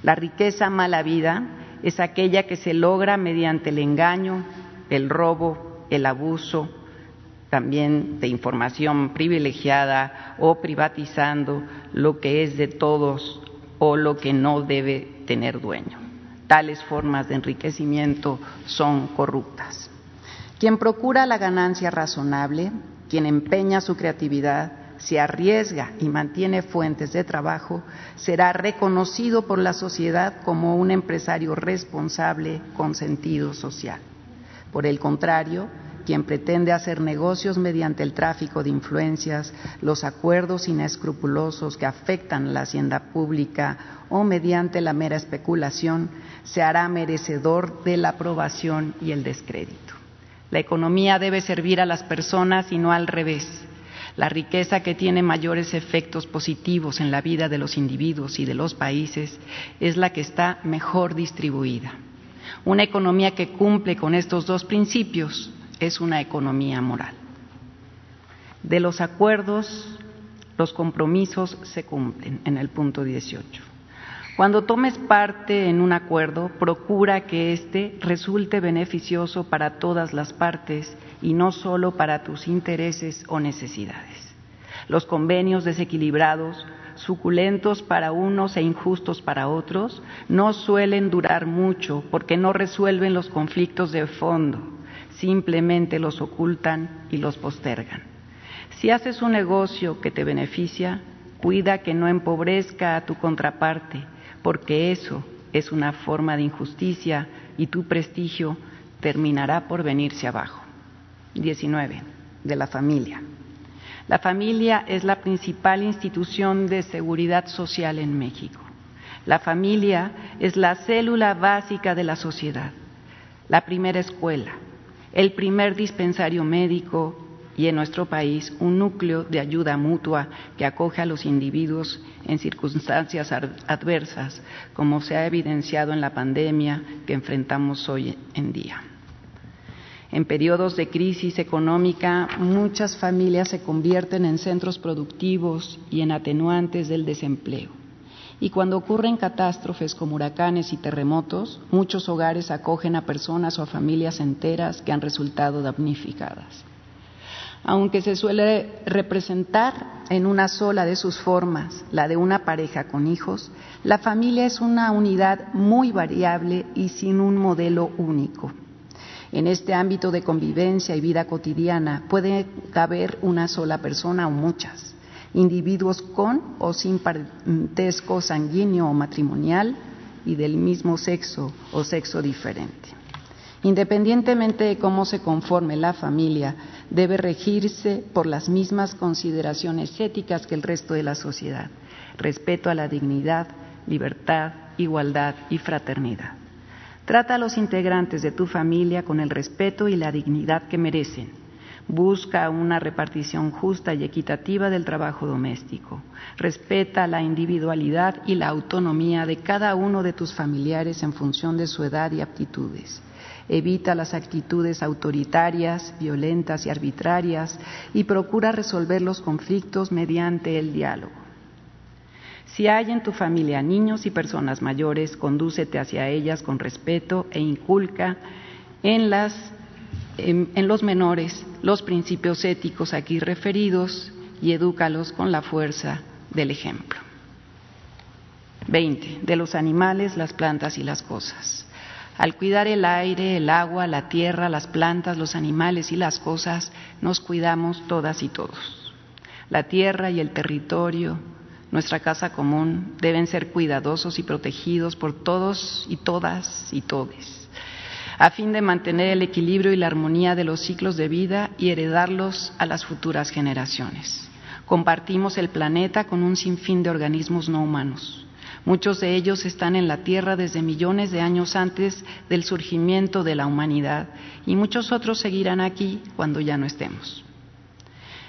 La riqueza mala vida es aquella que se logra mediante el engaño, el robo, el abuso, también de información privilegiada o privatizando lo que es de todos o lo que no debe tener dueño. Tales formas de enriquecimiento son corruptas. Quien procura la ganancia razonable, quien empeña su creatividad, se arriesga y mantiene fuentes de trabajo, será reconocido por la sociedad como un empresario responsable con sentido social. Por el contrario, quien pretende hacer negocios mediante el tráfico de influencias, los acuerdos inescrupulosos que afectan la hacienda pública o mediante la mera especulación, se hará merecedor de la aprobación y el descrédito. La economía debe servir a las personas y no al revés la riqueza que tiene mayores efectos positivos en la vida de los individuos y de los países es la que está mejor distribuida. Una economía que cumple con estos dos principios es una economía moral. De los acuerdos, los compromisos se cumplen en el punto 18. Cuando tomes parte en un acuerdo, procura que éste resulte beneficioso para todas las partes y no solo para tus intereses o necesidades. Los convenios desequilibrados, suculentos para unos e injustos para otros, no suelen durar mucho porque no resuelven los conflictos de fondo, simplemente los ocultan y los postergan. Si haces un negocio que te beneficia, cuida que no empobrezca a tu contraparte porque eso es una forma de injusticia y tu prestigio terminará por venirse abajo. 19. De la familia. La familia es la principal institución de seguridad social en México. La familia es la célula básica de la sociedad, la primera escuela, el primer dispensario médico, y en nuestro país un núcleo de ayuda mutua que acoge a los individuos en circunstancias adversas, como se ha evidenciado en la pandemia que enfrentamos hoy en día. En periodos de crisis económica, muchas familias se convierten en centros productivos y en atenuantes del desempleo. Y cuando ocurren catástrofes como huracanes y terremotos, muchos hogares acogen a personas o a familias enteras que han resultado damnificadas aunque se suele representar en una sola de sus formas, la de una pareja con hijos, la familia es una unidad muy variable y sin un modelo único. En este ámbito de convivencia y vida cotidiana puede caber una sola persona o muchas, individuos con o sin parentesco sanguíneo o matrimonial y del mismo sexo o sexo diferente. Independientemente de cómo se conforme la familia, debe regirse por las mismas consideraciones éticas que el resto de la sociedad, respeto a la dignidad, libertad, igualdad y fraternidad. Trata a los integrantes de tu familia con el respeto y la dignidad que merecen. Busca una repartición justa y equitativa del trabajo doméstico. Respeta la individualidad y la autonomía de cada uno de tus familiares en función de su edad y aptitudes evita las actitudes autoritarias, violentas y arbitrarias y procura resolver los conflictos mediante el diálogo. Si hay en tu familia niños y personas mayores, condúcete hacia ellas con respeto e inculca en, en los menores los principios éticos aquí referidos y edúcalos con la fuerza del ejemplo. 20. De los animales, las plantas y las cosas. Al cuidar el aire, el agua, la tierra, las plantas, los animales y las cosas, nos cuidamos todas y todos. La tierra y el territorio, nuestra casa común, deben ser cuidadosos y protegidos por todos y todas y todes, a fin de mantener el equilibrio y la armonía de los ciclos de vida y heredarlos a las futuras generaciones. Compartimos el planeta con un sinfín de organismos no humanos Muchos de ellos están en la Tierra desde millones de años antes del surgimiento de la humanidad y muchos otros seguirán aquí cuando ya no estemos.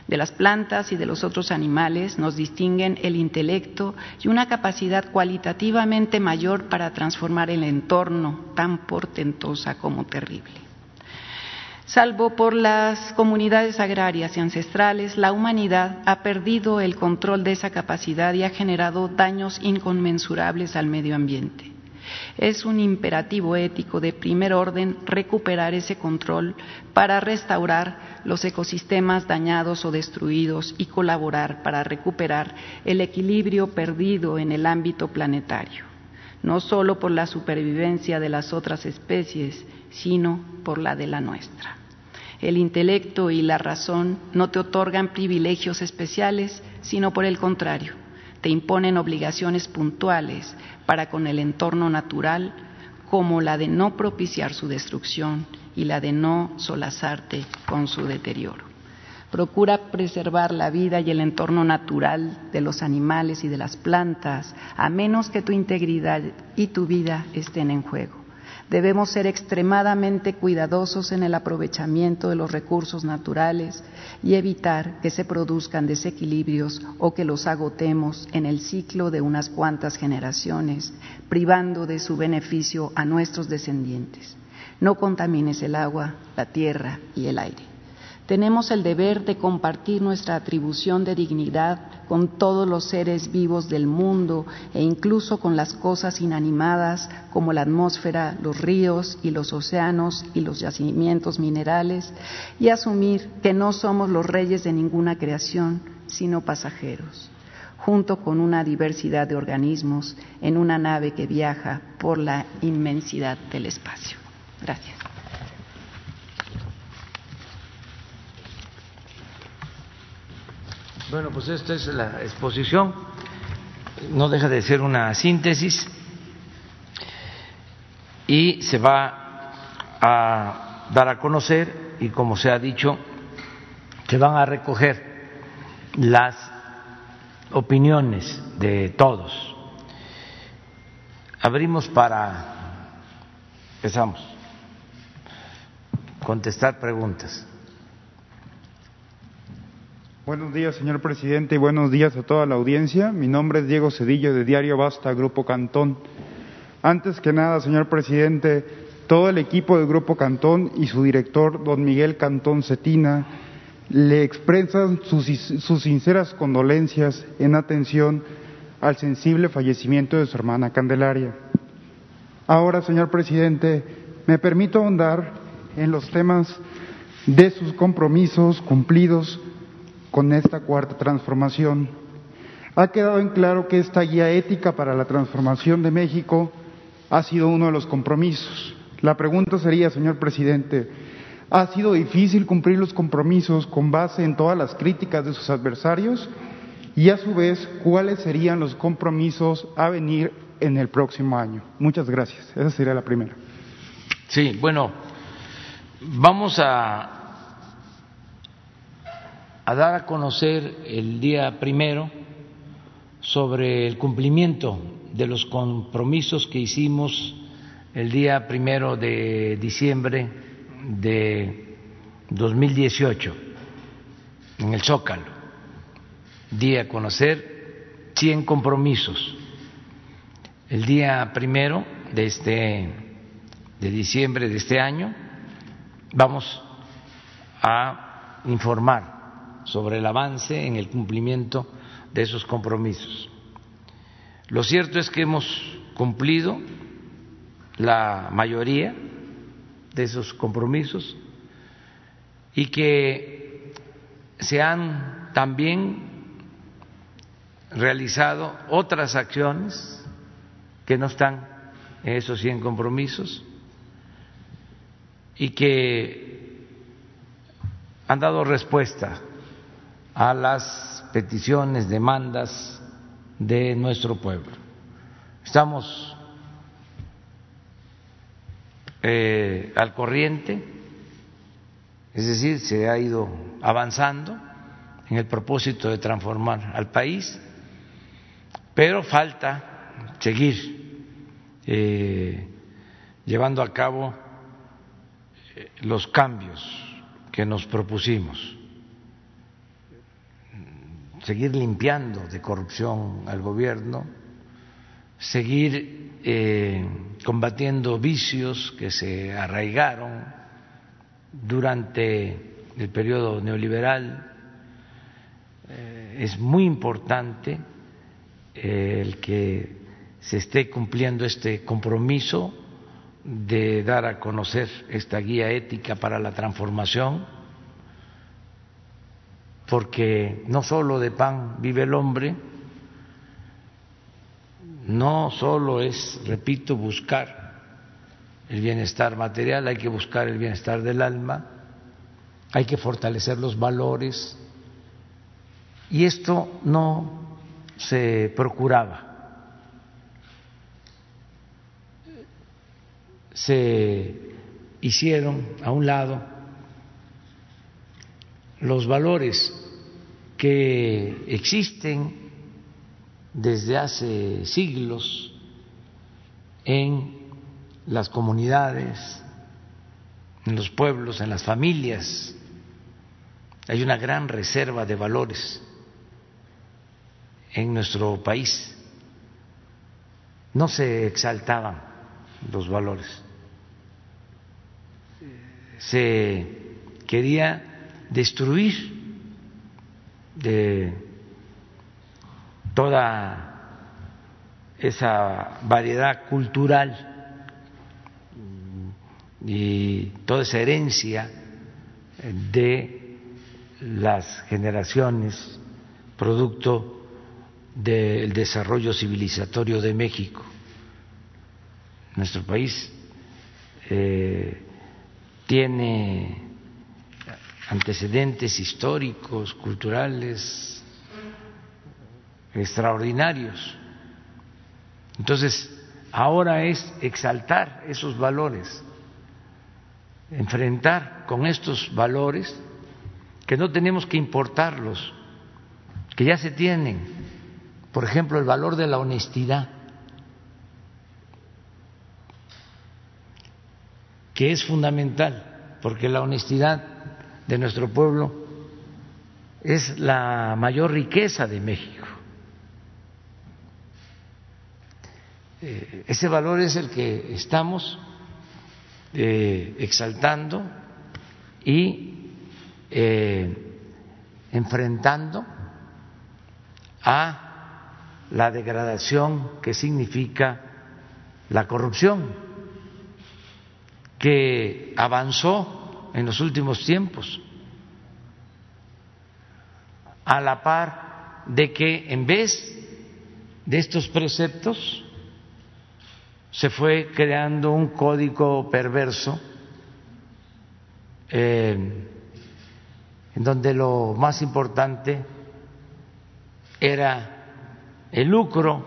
De las plantas y de los otros animales nos distinguen el intelecto y una capacidad cualitativamente mayor para transformar el entorno tan portentosa como terrible. Salvo por las comunidades agrarias y ancestrales, la humanidad ha perdido el control de esa capacidad y ha generado daños inconmensurables al medio ambiente. Es un imperativo ético de primer orden recuperar ese control para restaurar los ecosistemas dañados o destruidos y colaborar para recuperar el equilibrio perdido en el ámbito planetario, no solo por la supervivencia de las otras especies, sino por la de la nuestra. El intelecto y la razón no te otorgan privilegios especiales, sino por el contrario, te imponen obligaciones puntuales para con el entorno natural, como la de no propiciar su destrucción y la de no solazarte con su deterioro. Procura preservar la vida y el entorno natural de los animales y de las plantas, a menos que tu integridad y tu vida estén en juego. Debemos ser extremadamente cuidadosos en el aprovechamiento de los recursos naturales y evitar que se produzcan desequilibrios o que los agotemos en el ciclo de unas cuantas generaciones, privando de su beneficio a nuestros descendientes. No contamines el agua, la tierra y el aire. Tenemos el deber de compartir nuestra atribución de dignidad con todos los seres vivos del mundo e incluso con las cosas inanimadas como la atmósfera, los ríos y los océanos y los yacimientos minerales y asumir que no somos los reyes de ninguna creación, sino pasajeros, junto con una diversidad de organismos en una nave que viaja por la inmensidad del espacio. Gracias. Bueno, pues esta es la exposición, no deja de ser una síntesis y se va a dar a conocer y como se ha dicho, se van a recoger las opiniones de todos. Abrimos para, empezamos, contestar preguntas. Buenos días, señor presidente, y buenos días a toda la audiencia. Mi nombre es Diego Cedillo de Diario Basta, Grupo Cantón. Antes que nada, señor presidente, todo el equipo del Grupo Cantón y su director, don Miguel Cantón Cetina, le expresan sus, sinceras condolencias en atención al sensible fallecimiento de su hermana Candelaria. Ahora, señor presidente, me permito ahondar en los temas de sus compromisos cumplidos con esta cuarta transformación. Ha quedado en claro que esta guía ética para la transformación de México ha sido uno de los compromisos. La pregunta sería, señor presidente, ¿ha sido difícil cumplir los compromisos con base en todas las críticas de sus adversarios? Y a su vez, ¿cuáles serían los compromisos a venir en el próximo año? Muchas gracias. Esa sería la primera. Sí, bueno, vamos a a dar a conocer el día primero sobre el cumplimiento de los compromisos que hicimos el día primero de diciembre de 2018 en el Zócalo. Día a conocer 100 compromisos. El día primero de este de diciembre de este año vamos a informar sobre el avance en el cumplimiento de esos compromisos. Lo cierto es que hemos cumplido la mayoría de esos compromisos y que se han también realizado otras acciones que no están en esos 100 compromisos y que han dado respuesta a las peticiones, demandas de nuestro pueblo. Estamos eh, al corriente, es decir, se ha ido avanzando en el propósito de transformar al país, pero falta seguir eh, llevando a cabo eh, los cambios que nos propusimos seguir limpiando de corrupción al gobierno, seguir eh, combatiendo vicios que se arraigaron durante el periodo neoliberal. Eh, es muy importante eh, el que se esté cumpliendo este compromiso de dar a conocer esta guía ética para la transformación porque no solo de pan vive el hombre, no solo es, repito, buscar el bienestar material, hay que buscar el bienestar del alma, hay que fortalecer los valores, y esto no se procuraba. Se hicieron a un lado los valores que existen desde hace siglos en las comunidades, en los pueblos, en las familias. Hay una gran reserva de valores en nuestro país. No se exaltaban los valores. Se quería destruir de toda esa variedad cultural y toda esa herencia de las generaciones producto del desarrollo civilizatorio de México. Nuestro país eh, tiene antecedentes históricos, culturales extraordinarios. Entonces, ahora es exaltar esos valores enfrentar con estos valores que no tenemos que importarlos, que ya se tienen. Por ejemplo, el valor de la honestidad, que es fundamental, porque la honestidad de nuestro pueblo es la mayor riqueza de México. Eh, ese valor es el que estamos eh, exaltando y eh, enfrentando a la degradación que significa la corrupción, que avanzó en los últimos tiempos, a la par de que en vez de estos preceptos se fue creando un código perverso eh, en donde lo más importante era el lucro,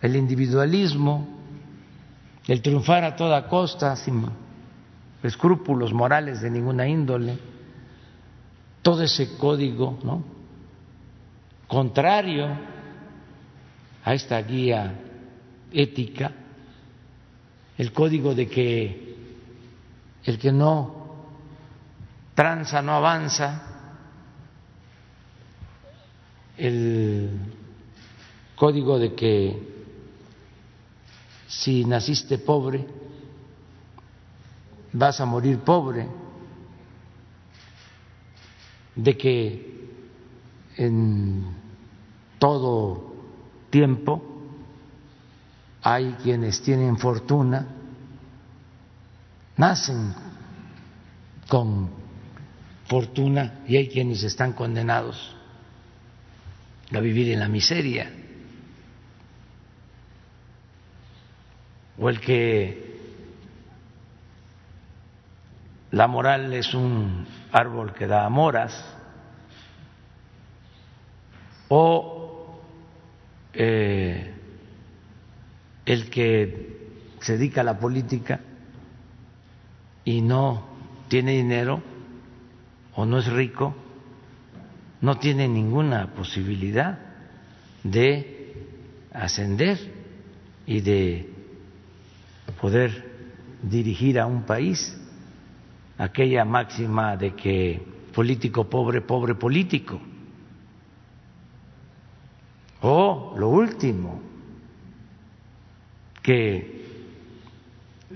el individualismo, el triunfar a toda costa sin escrúpulos morales de ninguna índole, todo ese código ¿no? contrario a esta guía ética el código de que el que no tranza no avanza, el código de que si naciste pobre, vas a morir pobre, de que en todo tiempo hay quienes tienen fortuna, nacen con fortuna y hay quienes están condenados a vivir en la miseria. O el que la moral es un árbol que da moras, o eh, el que se dedica a la política y no tiene dinero o no es rico, no tiene ninguna posibilidad de ascender y de poder dirigir a un país aquella máxima de que político pobre, pobre político. O lo último, que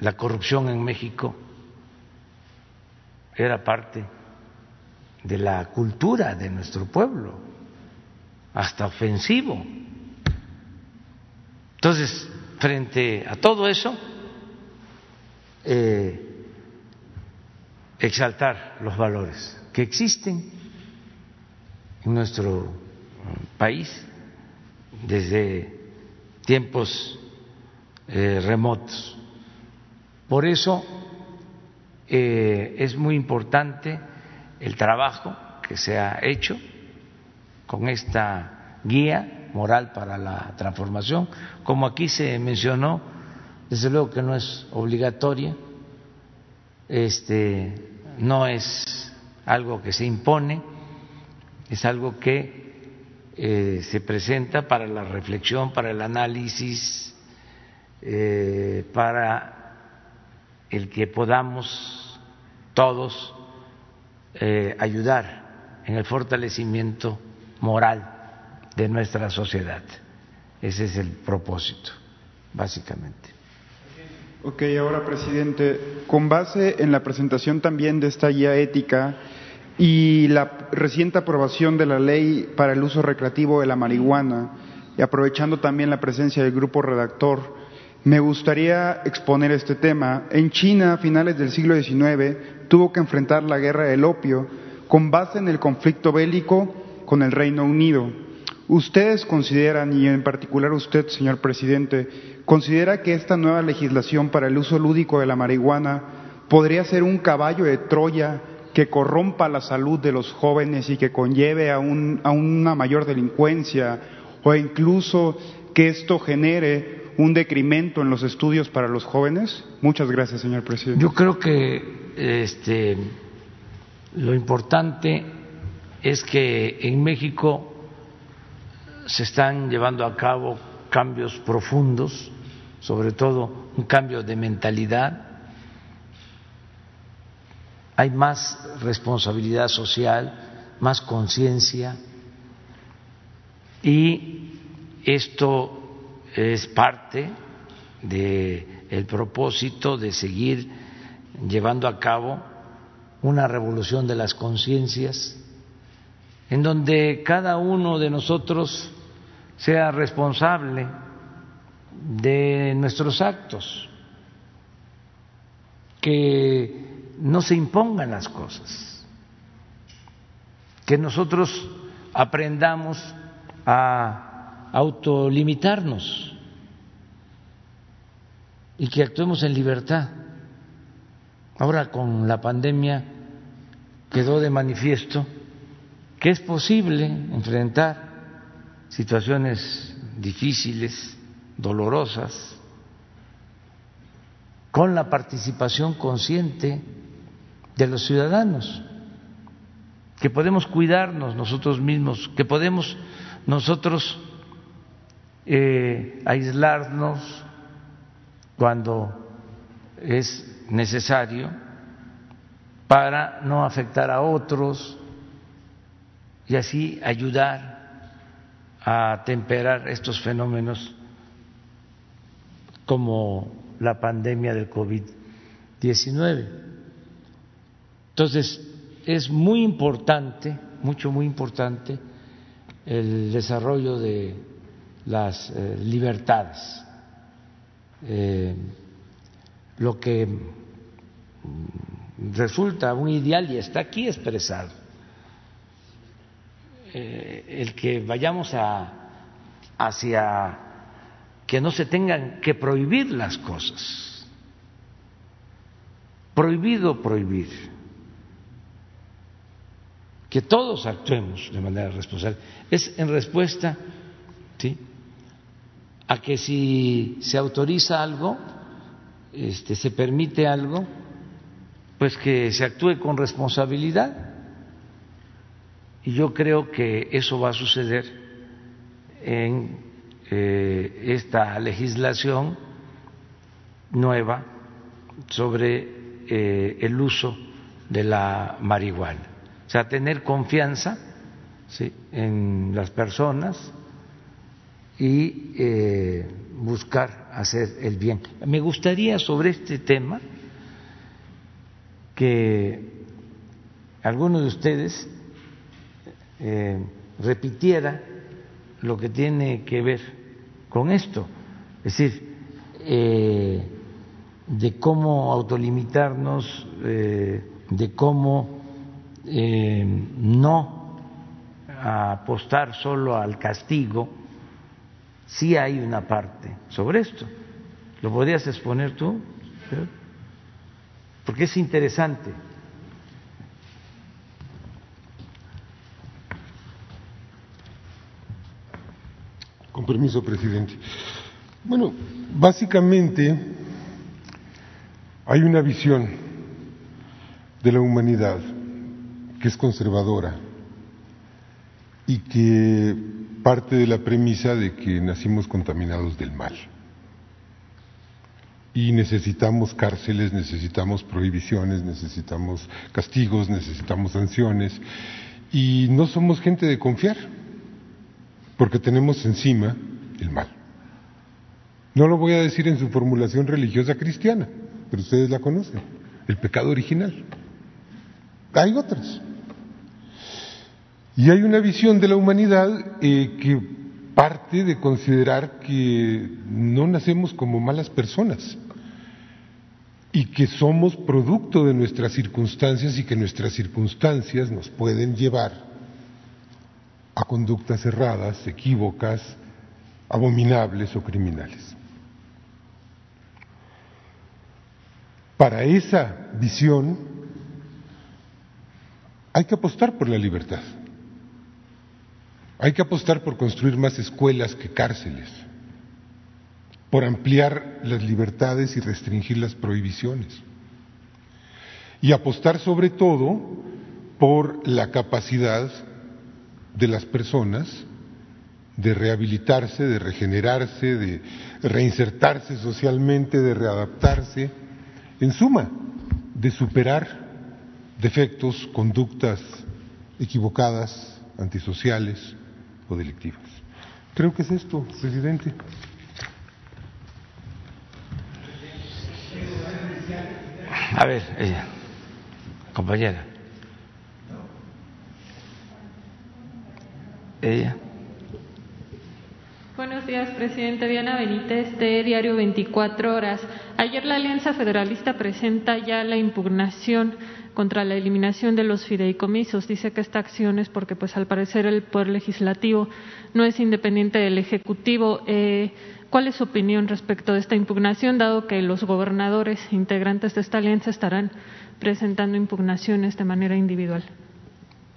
la corrupción en México era parte de la cultura de nuestro pueblo, hasta ofensivo. Entonces, frente a todo eso, eh, exaltar los valores que existen en nuestro país desde tiempos eh, remotos. Por eso eh, es muy importante el trabajo que se ha hecho con esta guía moral para la transformación. Como aquí se mencionó, desde luego que no es obligatoria, este, no es algo que se impone, es algo que eh, se presenta para la reflexión, para el análisis eh, para el que podamos todos eh, ayudar en el fortalecimiento moral de nuestra sociedad. Ese es el propósito, básicamente. Ok, ahora, presidente, con base en la presentación también de esta guía ética, y la reciente aprobación de la ley para el uso recreativo de la marihuana, y aprovechando también la presencia del grupo redactor, me gustaría exponer este tema. En China, a finales del siglo XIX, tuvo que enfrentar la guerra del opio con base en el conflicto bélico con el Reino Unido. ¿Ustedes consideran, y en particular usted, señor presidente, considera que esta nueva legislación para el uso lúdico de la marihuana podría ser un caballo de Troya que corrompa la salud de los jóvenes y que conlleve a, una mayor delincuencia o incluso que esto genere un decremento en los estudios para los jóvenes? Muchas gracias, señor presidente. Yo creo que este, lo importante es que en México se están llevando a cabo cambios profundos, sobre todo un cambio de mentalidad. Hay más responsabilidad social, más conciencia y esto es parte del propósito de seguir llevando a cabo una revolución de las conciencias en donde cada uno de nosotros sea responsable de nuestros actos, que no se impongan las cosas, que nosotros aprendamos a autolimitarnos y que actuemos en libertad. Ahora con la pandemia quedó de manifiesto que es posible enfrentar situaciones difíciles, dolorosas, con la participación consciente de los ciudadanos, que podemos cuidarnos nosotros mismos, que podemos nosotros eh, aislarnos cuando es necesario para no afectar a otros y así ayudar a temperar estos fenómenos como la pandemia del COVID-19. Entonces, es muy importante, mucho, muy importante, el desarrollo de las eh, libertades. Eh, lo que resulta un ideal y está aquí expresado. Eh, el que vayamos a, hacia que no se tengan que prohibir las cosas. Prohibido prohibir. Que todos actuemos de manera responsable. Es en respuesta, ¿sí? a que si se autoriza algo, este, se permite algo, pues que se actúe con responsabilidad. Y yo creo que eso va a suceder en eh, esta legislación nueva sobre eh, el uso de la marihuana. O sea, tener confianza en las personas y eh, buscar hacer el bien. Me gustaría sobre este tema que alguno de ustedes eh, repitiera lo que tiene que ver con esto, es decir, eh, de cómo autolimitarnos, de cómo no apostar solo al castigo, sí hay una parte sobre esto. ¿Lo podrías exponer tú? Porque es interesante. Con permiso, presidente. Bueno, básicamente hay una visión de la humanidad que es conservadora y que parte de la premisa de que nacimos contaminados del mal. Y necesitamos cárceles, necesitamos prohibiciones, necesitamos castigos, necesitamos sanciones. Y no somos gente de confiar, porque tenemos encima el mal. No lo voy a decir en su formulación religiosa cristiana, pero ustedes la conocen, el pecado original. Hay otras, Y hay una visión de la humanidad eh, que parte de considerar que no nacemos como malas personas y que somos producto de nuestras circunstancias y que nuestras circunstancias nos pueden llevar a conductas erradas, equívocas, abominables o criminales. Para esa visión hay que apostar por la libertad. Hay que apostar por construir más escuelas que cárceles, por ampliar las libertades y restringir las prohibiciones. Y apostar sobre todo por la capacidad de las personas de rehabilitarse, de regenerarse, de reinsertarse socialmente, de readaptarse, en suma, de superar defectos, conductas equivocadas, antisociales o delictivas. Creo que es esto, presidente. A ver, ella, compañera. Ella. Buenos días, presidente. Diana Benítez, de Diario 24 Horas. Ayer la Alianza Federalista presenta ya la impugnación contra la eliminación de los fideicomisos. Dice que esta acción es porque, pues, al parecer el poder legislativo no es independiente del ejecutivo. Eh, ¿Cuál es su opinión respecto de esta impugnación, dado que los gobernadores integrantes de esta alianza estarán presentando impugnaciones de manera individual?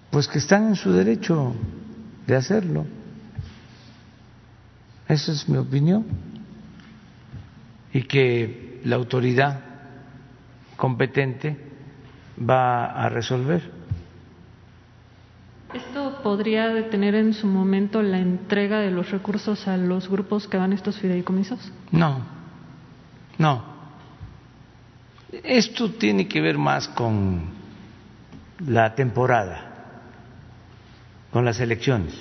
Pues que están en su derecho de hacerlo. Esa es mi opinión. Y que la autoridad competente va a resolver. ¿Esto podría detener en su momento la entrega de los recursos a los grupos que van estos fideicomisos? No, no. Esto tiene que ver más con la temporada, con las elecciones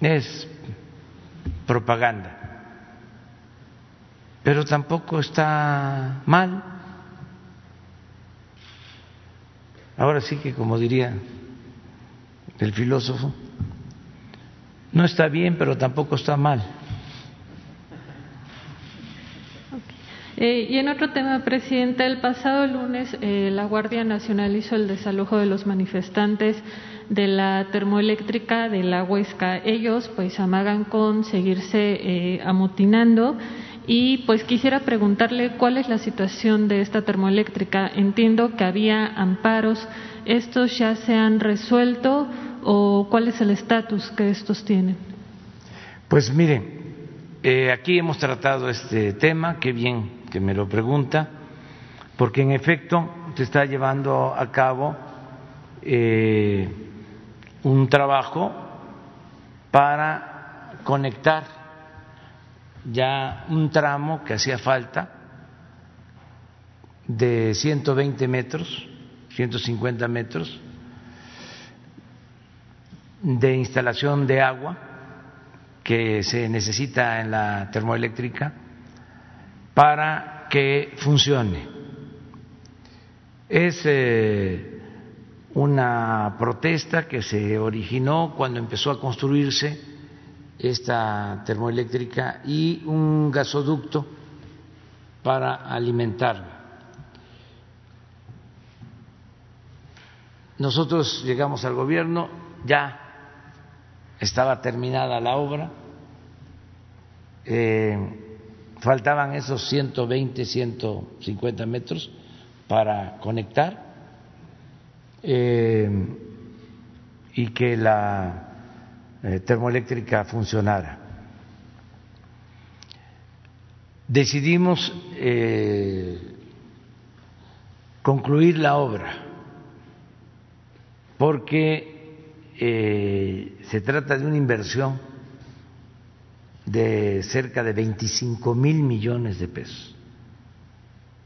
es propaganda. Pero tampoco está mal. Ahora sí que, como diría el filósofo, no está bien, pero tampoco está mal. Eh, y en otro tema, presidente, el pasado lunes eh, la Guardia Nacional hizo el desalojo de los manifestantes de la termoeléctrica de la Huesca. Ellos pues amagan con seguirse eh, amotinando y pues quisiera preguntarle cuál es la situación de esta termoeléctrica. Entiendo que había amparos. ¿Estos ya se han resuelto o cuál es el estatus que estos tienen? Pues mire, eh, aquí hemos tratado este tema, qué bien que me lo pregunta, porque en efecto se está llevando a cabo eh, un trabajo para conectar ya un tramo que hacía falta de 120 metros, 150 metros de instalación de agua que se necesita en la termoeléctrica para que funcione. Es eh, una protesta que se originó cuando empezó a construirse esta termoeléctrica y un gasoducto para alimentarla. Nosotros llegamos al gobierno, ya estaba terminada la obra, eh, faltaban esos 120, 150 metros para conectar eh, y que la eh, termoeléctrica funcionara. Decidimos eh, concluir la obra porque se trata de una inversión de cerca de 25 mil millones de pesos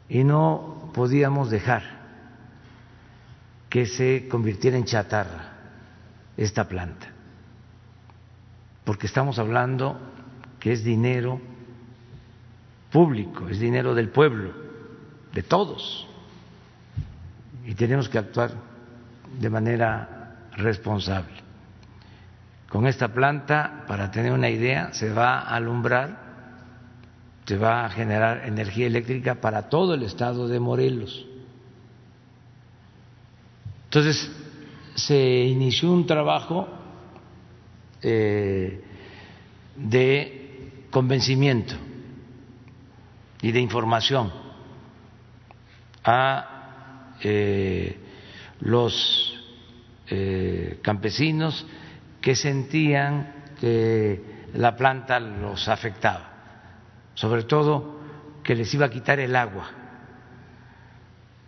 y no podíamos dejar que se convirtiera en chatarra esta planta, porque estamos hablando que es dinero público, es dinero del pueblo, de todos, y tenemos que actuar de manera responsable. Con esta planta, para tener una idea, se va a alumbrar, se va a generar energía eléctrica para todo el estado de Morelos. Entonces, se inició un trabajo eh, de convencimiento y de información a eh, los eh, campesinos que sentían que la planta los afectaba, sobre todo que les iba a quitar el agua.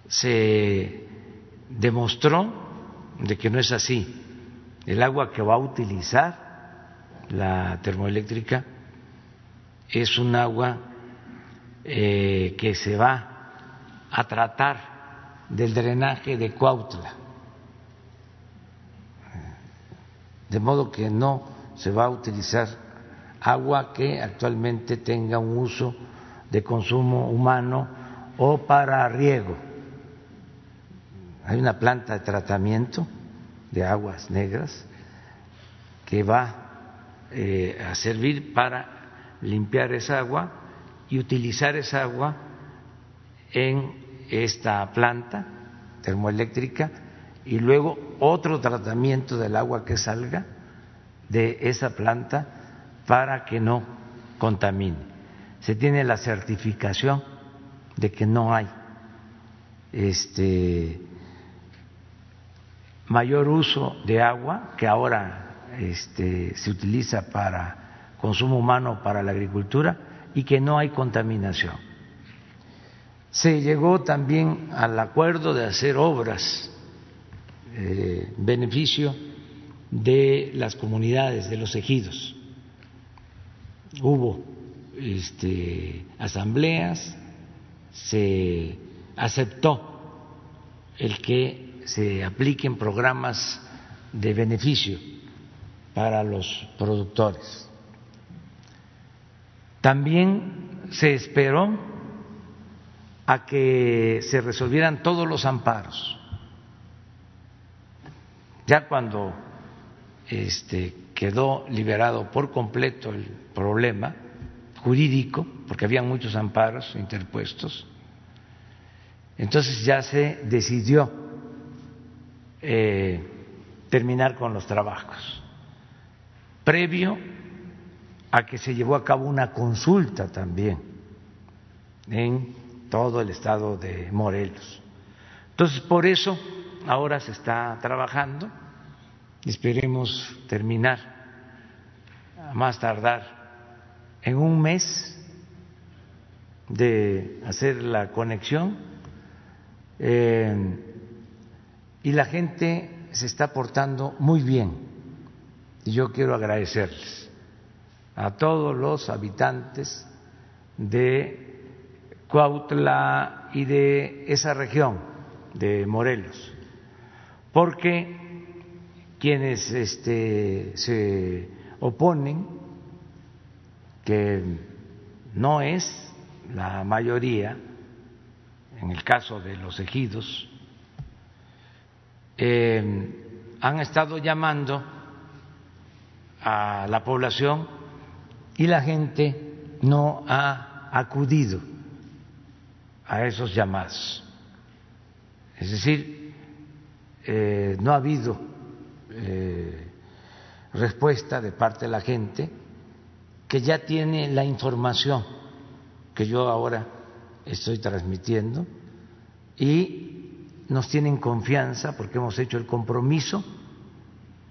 Se demostró de que no es así. El agua que va a utilizar la termoeléctrica es un agua eh, que se va a tratar del drenaje de Cuautla, de modo que no se va a utilizar agua que actualmente tenga un uso de consumo humano o para riego. Hay una planta de tratamiento de aguas negras que va eh, a servir para limpiar esa agua y utilizar esa agua en esta planta termoeléctrica y luego otro tratamiento del agua que salga de esa planta para que no contamine. Se tiene la certificación de que no hay este mayor uso de agua que ahora este, se utiliza para consumo humano para la agricultura y que no hay contaminación. Se llegó también al acuerdo de hacer obras eh, en beneficio de las comunidades, de los ejidos. Hubo este, asambleas, se aceptó el que se apliquen programas de beneficio para los productores. También se esperó a que se resolvieran todos los amparos. Ya cuando este, quedó liberado por completo el problema jurídico, porque había muchos amparos interpuestos, entonces ya se decidió eh, terminar con los trabajos, previo a que se llevó a cabo una consulta también en todo el estado de Morelos. Entonces, por eso ahora se está trabajando, esperemos terminar a más tardar en un mes de hacer la conexión. Eh, y la gente se está portando muy bien. Y yo quiero agradecerles a todos los habitantes de Cuautla y de esa región de Morelos, porque quienes este, se oponen, que no es la mayoría, en el caso de los ejidos, eh, han estado llamando a la población y la gente no ha acudido a esos llamados. Es decir, eh, no ha habido eh, respuesta de parte de la gente que ya tiene la información que yo ahora estoy transmitiendo y nos tienen confianza porque hemos hecho el compromiso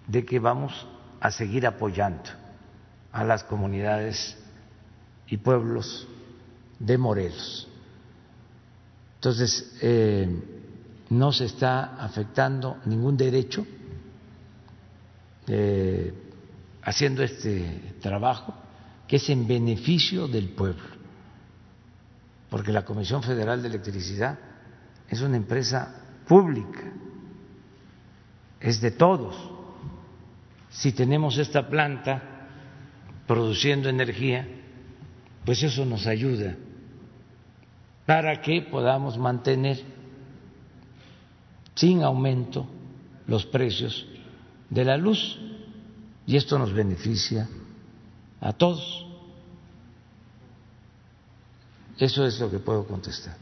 de que vamos a seguir apoyando a las comunidades y pueblos de Morelos. Entonces, eh, no se está afectando ningún derecho eh, haciendo este trabajo que es en beneficio del pueblo, porque la Comisión Federal de Electricidad es una empresa pública, es de todos. Si tenemos esta planta produciendo energía, pues eso nos ayuda para que podamos mantener sin aumento los precios de la luz y esto nos beneficia a todos. Eso es lo que puedo contestar.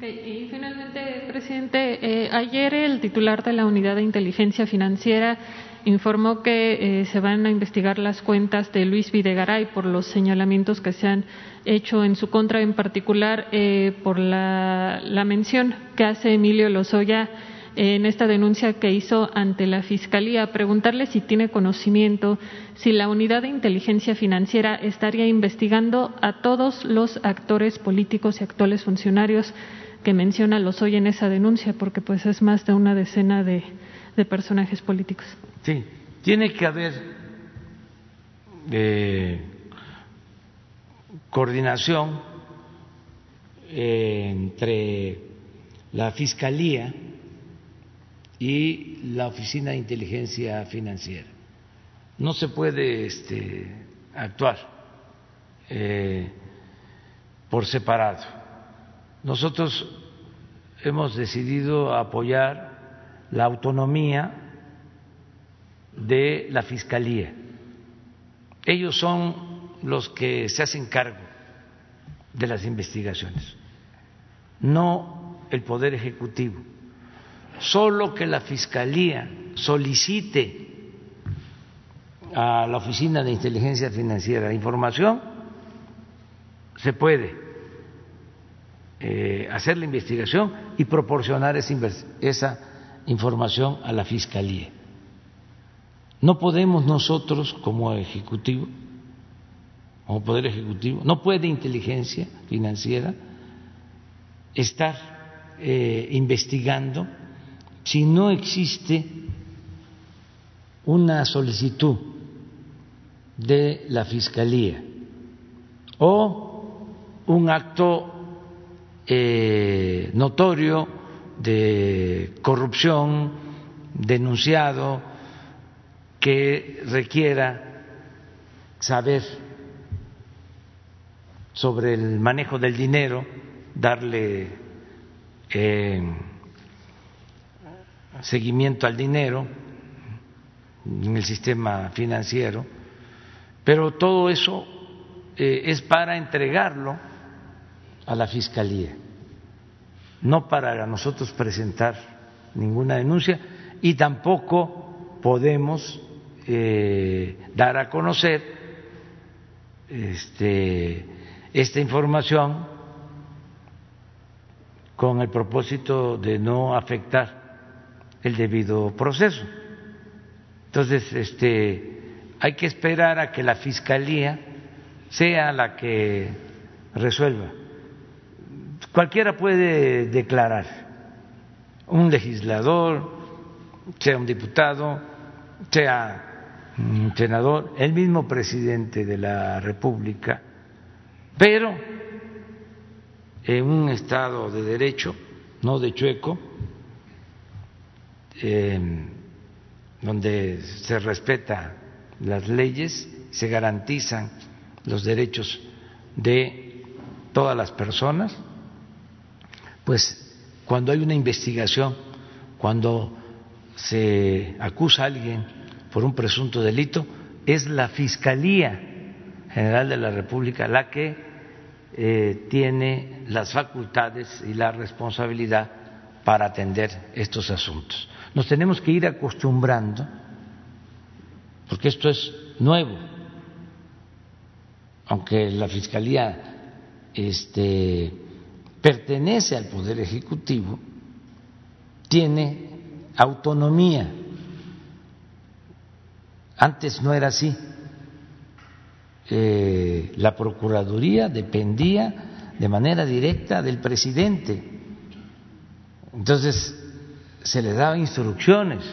Y finalmente, presidente, eh, ayer el titular de la Unidad de Inteligencia Financiera informó que eh, se van a investigar las cuentas de Luis Videgaray por los señalamientos que se han hecho en su contra, en particular eh, por la, la mención que hace Emilio Lozoya en esta denuncia que hizo ante la Fiscalía, preguntarle si tiene conocimiento, si la unidad de inteligencia financiera estaría investigando a todos los actores políticos y actuales funcionarios que menciona Lozoya en esa denuncia, porque pues es más de una decena de, personajes políticos. Sí, tiene que haber eh, coordinación eh, entre la Fiscalía y la Oficina de Inteligencia Financiera. No se puede este, actuar eh, por separado. Nosotros hemos decidido apoyar la autonomía de la Fiscalía. Ellos son los que se hacen cargo de las investigaciones, no el Poder Ejecutivo solo que la Fiscalía solicite a la Oficina de Inteligencia Financiera información, se puede eh, hacer la investigación y proporcionar esa información a la Fiscalía. No podemos nosotros como Ejecutivo, como Poder Ejecutivo, no puede inteligencia financiera estar eh, investigando si no existe una solicitud de la Fiscalía o un acto eh, notorio de corrupción denunciado que requiera saber sobre el manejo del dinero, darle eh, seguimiento al dinero en el sistema financiero, pero todo eso eh, es para entregarlo a la Fiscalía, no para nosotros presentar ninguna denuncia y tampoco podemos eh, dar a conocer este, esta información con el propósito de no afectar el debido proceso. Entonces, este, hay que esperar a que la Fiscalía sea la que resuelva. Cualquiera puede declarar, un legislador, sea un diputado, sea un senador, el mismo presidente de la República, pero en un Estado de derecho, no de chueco, donde se respetan las leyes, se garantizan los derechos de todas las personas, pues cuando hay una investigación, cuando se acusa a alguien por un presunto delito, es la Fiscalía General de la República la que eh, tiene las facultades y la responsabilidad para atender estos asuntos. Nos tenemos que ir acostumbrando, porque esto es nuevo, aunque la Fiscalía este, pertenece al Poder Ejecutivo, tiene autonomía. Antes no era así. Eh, la Procuraduría dependía de manera directa del presidente. Entonces, se le daba instrucciones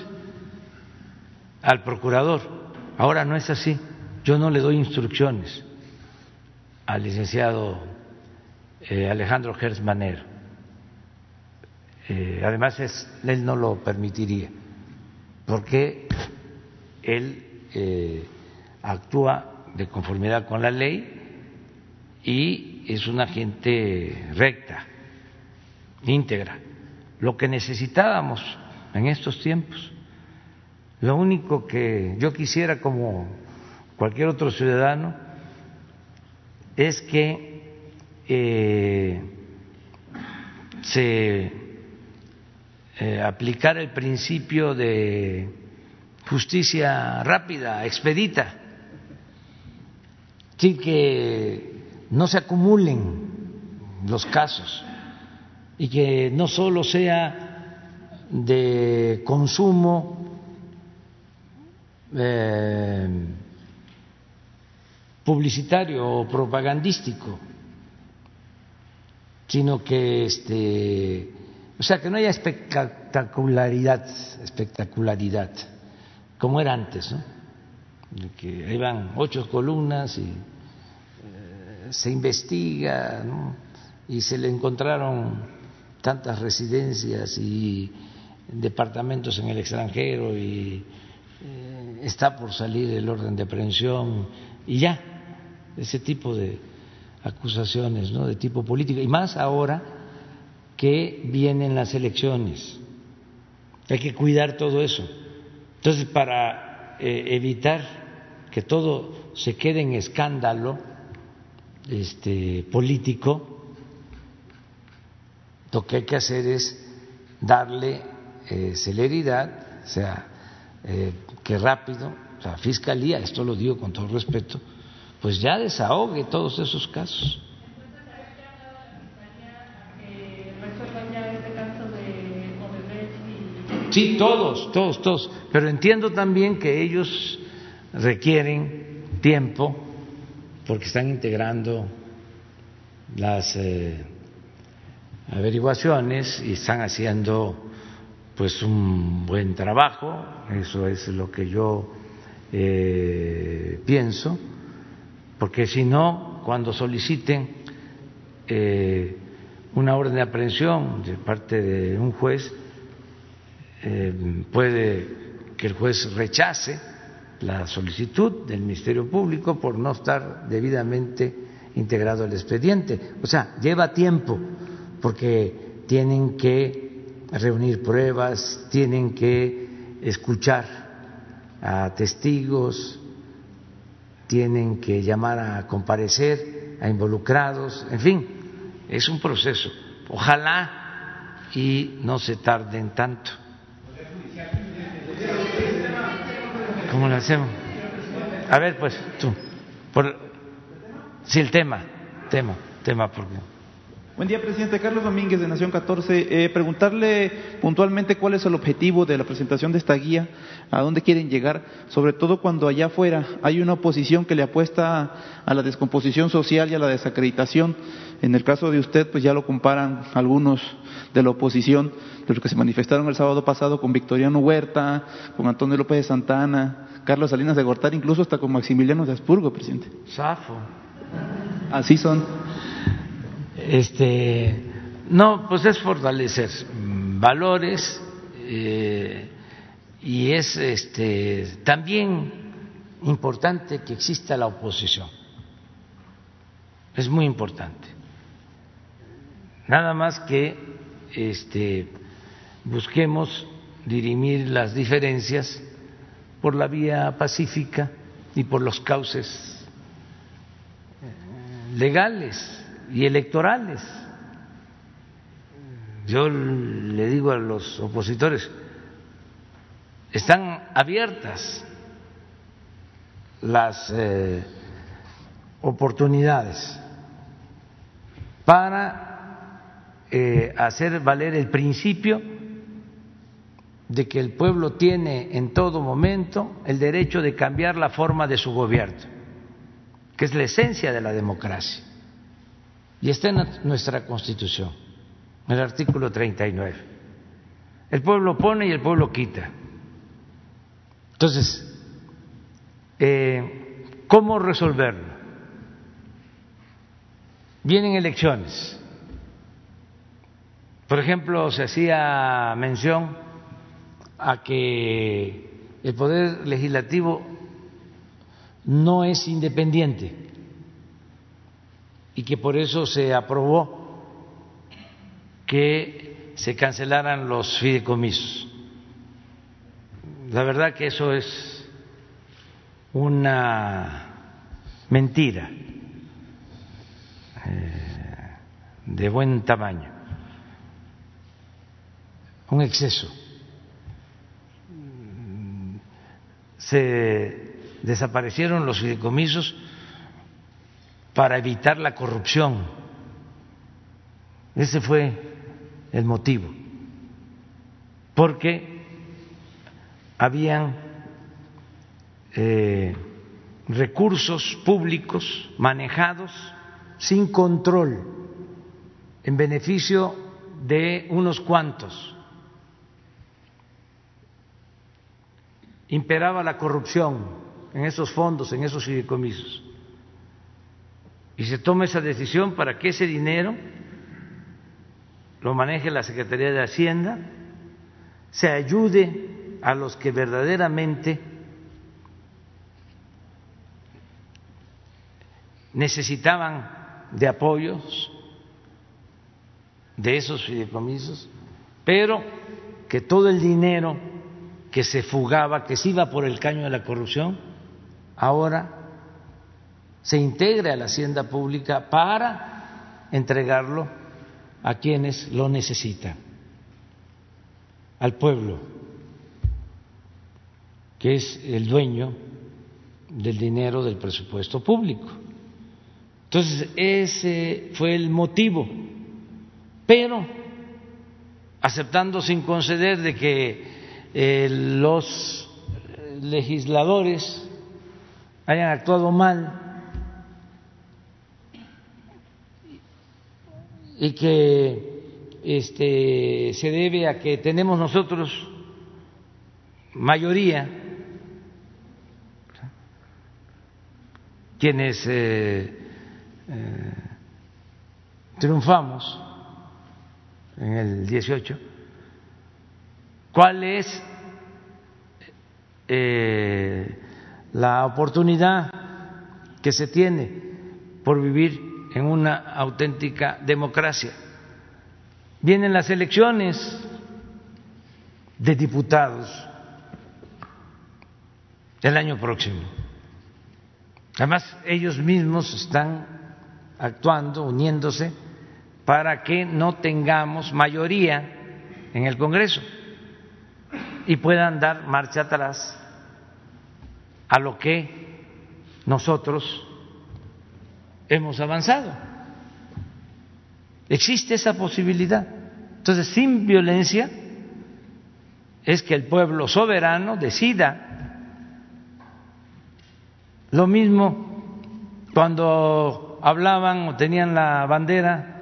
al procurador. Ahora no es así. Yo no le doy instrucciones al licenciado eh, Alejandro Gers eh, además, él no lo permitiría, porque él eh, actúa de conformidad con la ley y es una gente recta, íntegra lo que necesitábamos en estos tiempos, Lo único que yo quisiera, como cualquier otro ciudadano, es que eh, se eh, aplicara el principio de justicia rápida, expedita, sin que no se acumulen los casos y que no solo sea de consumo eh, publicitario o propagandístico, sino que este, o sea, que no haya espectacularidad, espectacularidad, como era antes, ¿no? que iban ocho columnas y eh, se investiga, y se le encontraron tantas residencias y departamentos en el extranjero y eh, está por salir el orden de aprehensión y ya, ese tipo de acusaciones ¿no? de tipo político, y más ahora que vienen las elecciones. Hay que cuidar todo eso. Entonces, para eh, evitar que todo se quede en escándalo este, político, lo que hay que hacer es darle eh, celeridad, o sea, eh, que rápido, la Fiscalía, esto lo digo con todo respeto, pues ya desahogue todos esos casos. Sí, todos, todos, todos. Pero entiendo también que ellos requieren tiempo porque están integrando las eh, averiguaciones y están haciendo pues un buen trabajo, eso es lo que yo eh, pienso, porque si no, cuando soliciten eh, una orden de aprehensión de parte de un juez, eh, puede que el juez rechace la solicitud del Ministerio Público por no estar debidamente integrado el expediente. O sea, lleva tiempo porque tienen que reunir pruebas, tienen que escuchar a testigos, tienen que llamar a comparecer a involucrados, en fin, es un proceso. Ojalá y no se tarden tanto. ¿Cómo lo hacemos? A ver, pues tú. Por, sí, el tema, tema, tema, porque. Buen día, presidente. Carlos Domínguez, de Nación 14. Eh, preguntarle puntualmente cuál es el objetivo de la presentación de esta guía, a dónde quieren llegar, sobre todo cuando allá afuera hay una oposición que le apuesta a la descomposición social y a la desacreditación. En el caso de usted, pues ya lo comparan algunos de la oposición, de los que se manifestaron el sábado pasado con Victoriano Huerta, con Antonio López de Santana, Carlos Salinas de Gortar, incluso hasta con Maximiliano de Asburgo, presidente. Safo. Así son. Este, no, pues es fortalecer valores eh, y es este, también importante que exista la oposición. Es muy importante. Nada más que este, busquemos dirimir las diferencias por la vía pacífica y por los cauces legales y electorales. Yo le digo a los opositores, están abiertas las eh, oportunidades para eh, hacer valer el principio de que el pueblo tiene en todo momento el derecho de cambiar la forma de su gobierno, que es la esencia de la democracia y está en nuestra Constitución, en el artículo 39. El pueblo pone y el pueblo quita. Entonces, eh, ¿cómo resolverlo? Vienen elecciones. Por ejemplo, se hacía mención a que el poder legislativo no es independiente y que por eso se aprobó que se cancelaran los fideicomisos, la verdad que eso es una mentira eh, de buen tamaño, un exceso. Se desaparecieron los fideicomisos para evitar la corrupción. Ese fue el motivo, porque habían eh, recursos públicos manejados sin control en beneficio de unos cuantos. Imperaba la corrupción en esos fondos, en esos fideicomisos. Y se toma esa decisión para que ese dinero lo maneje la Secretaría de Hacienda, se ayude a los que verdaderamente necesitaban de apoyos de esos fideicomisos, pero que todo el dinero que se fugaba, que se iba por el caño de la corrupción, ahora se integre a la hacienda pública para entregarlo a quienes lo necesitan, al pueblo, que es el dueño del dinero del presupuesto público. Entonces, ese fue el motivo, pero aceptando sin conceder de que eh, los legisladores hayan actuado mal y que este, se debe a que tenemos nosotros mayoría, quienes eh, eh, triunfamos en el 18, cuál es eh, la oportunidad que se tiene por vivir en una auténtica democracia. Vienen las elecciones de diputados el año próximo. Además, ellos mismos están actuando, uniéndose, para que no tengamos mayoría en el Congreso y puedan dar marcha atrás a lo que nosotros hemos avanzado. Existe esa posibilidad. Entonces, sin violencia es que el pueblo soberano decida. Lo mismo cuando hablaban o tenían la bandera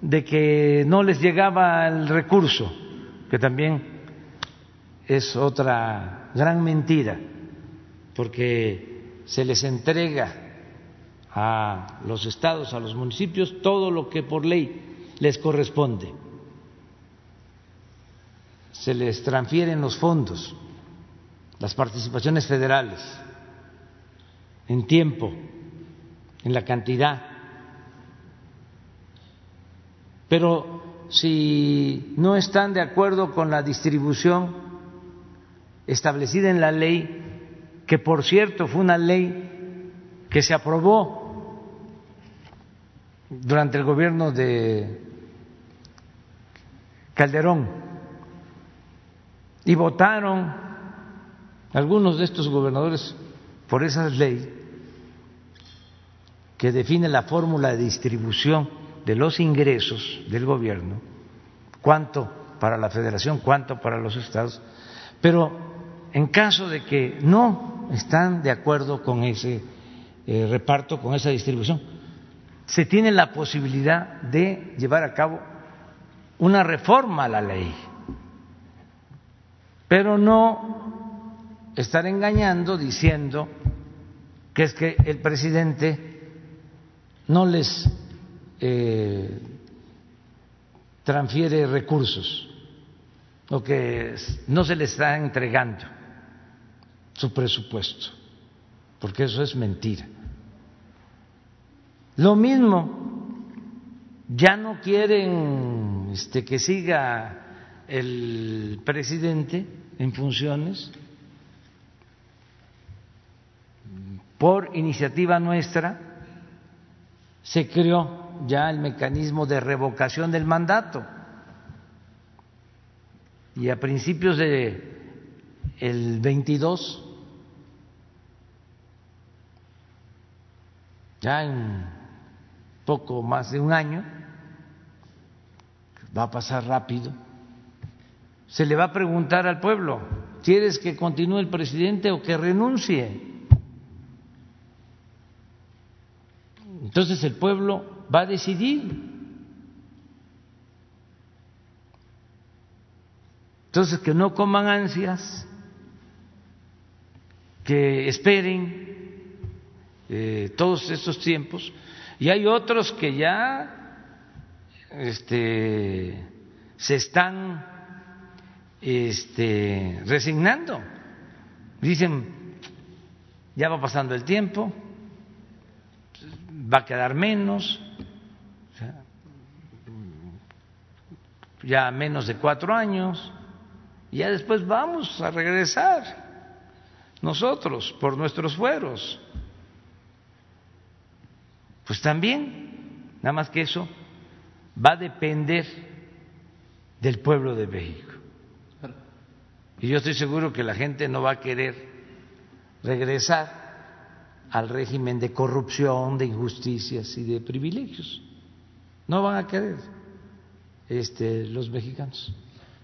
de que no les llegaba el recurso, que también es otra gran mentira, porque se les entrega a los estados, a los municipios, todo lo que por ley les corresponde. Se les transfieren los fondos, las participaciones federales, en tiempo, en la cantidad. Pero si no están de acuerdo con la distribución establecida en la ley, que por cierto fue una ley que se aprobó durante el gobierno de Calderón. Y votaron algunos de estos gobernadores por esa ley que define la fórmula de distribución de los ingresos del gobierno, cuánto para la federación, cuánto para los estados, pero en caso de que no están de acuerdo con ese eh, reparto, con esa distribución, se tiene la posibilidad de llevar a cabo una reforma a la ley, pero no estar engañando diciendo que es que el presidente no les eh, transfiere recursos o que no se les está entregando su presupuesto, porque eso es mentira. Lo mismo, ya no quieren este, que siga el presidente en funciones por iniciativa nuestra. Se creó ya el mecanismo de revocación del mandato. Y a principios de el 22 ya en poco más de un año, va a pasar rápido, se le va a preguntar al pueblo, ¿quieres que continúe el presidente o que renuncie? Entonces el pueblo va a decidir. Entonces que no coman ansias, que esperen eh, todos estos tiempos y hay otros que ya este, se están este, resignando. Dicen, ya va pasando el tiempo, va a quedar menos, ya menos de cuatro años, y ya después vamos a regresar nosotros por nuestros fueros pues también, nada más que eso, va a depender del pueblo de México. Y yo estoy seguro que la gente no va a querer regresar al régimen de corrupción, de injusticias y de privilegios. No van a querer este, los mexicanos.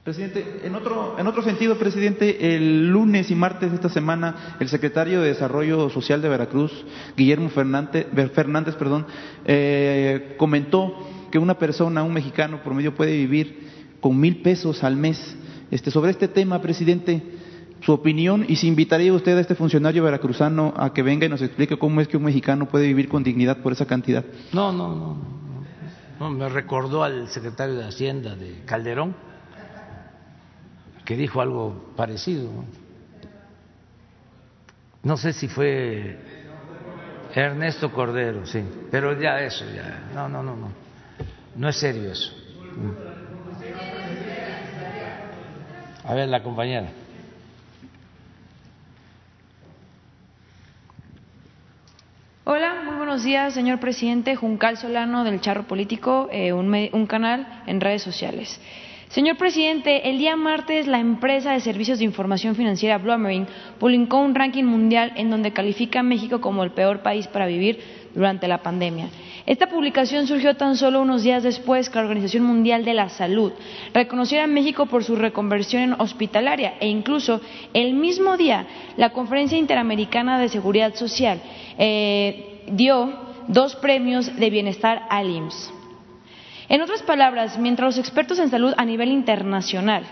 Presidente, en otro, en otro sentido, presidente, el lunes y martes de esta semana, el secretario de Desarrollo Social de Veracruz, Guillermo Fernández, Fernández perdón, eh, comentó que una persona, un mexicano promedio, puede vivir con mil pesos al mes. Este, sobre este tema, presidente, su opinión y si invitaría usted a este funcionario veracruzano a que venga y nos explique cómo es que un mexicano puede vivir con dignidad por esa cantidad. No, no, no. no me recordó al secretario de Hacienda de Calderón que dijo algo parecido. No sé si fue Ernesto Cordero, sí, pero ya eso, ya, no, no, no, no, no es serio eso. A ver, la compañera. Hola, muy buenos días, señor presidente. Juncal Solano del Charro Político, eh, un, un canal en redes sociales. Señor presidente, el día martes la empresa de servicios de información financiera Blumering publicó un ranking mundial en donde califica a México como el peor país para vivir durante la pandemia. Esta publicación surgió tan solo unos días después que la Organización Mundial de la Salud reconociera a México por su reconversión hospitalaria e incluso el mismo día la Conferencia Interamericana de Seguridad Social eh, dio dos premios de bienestar al IMSS. En otras palabras, mientras los expertos en salud a nivel internacional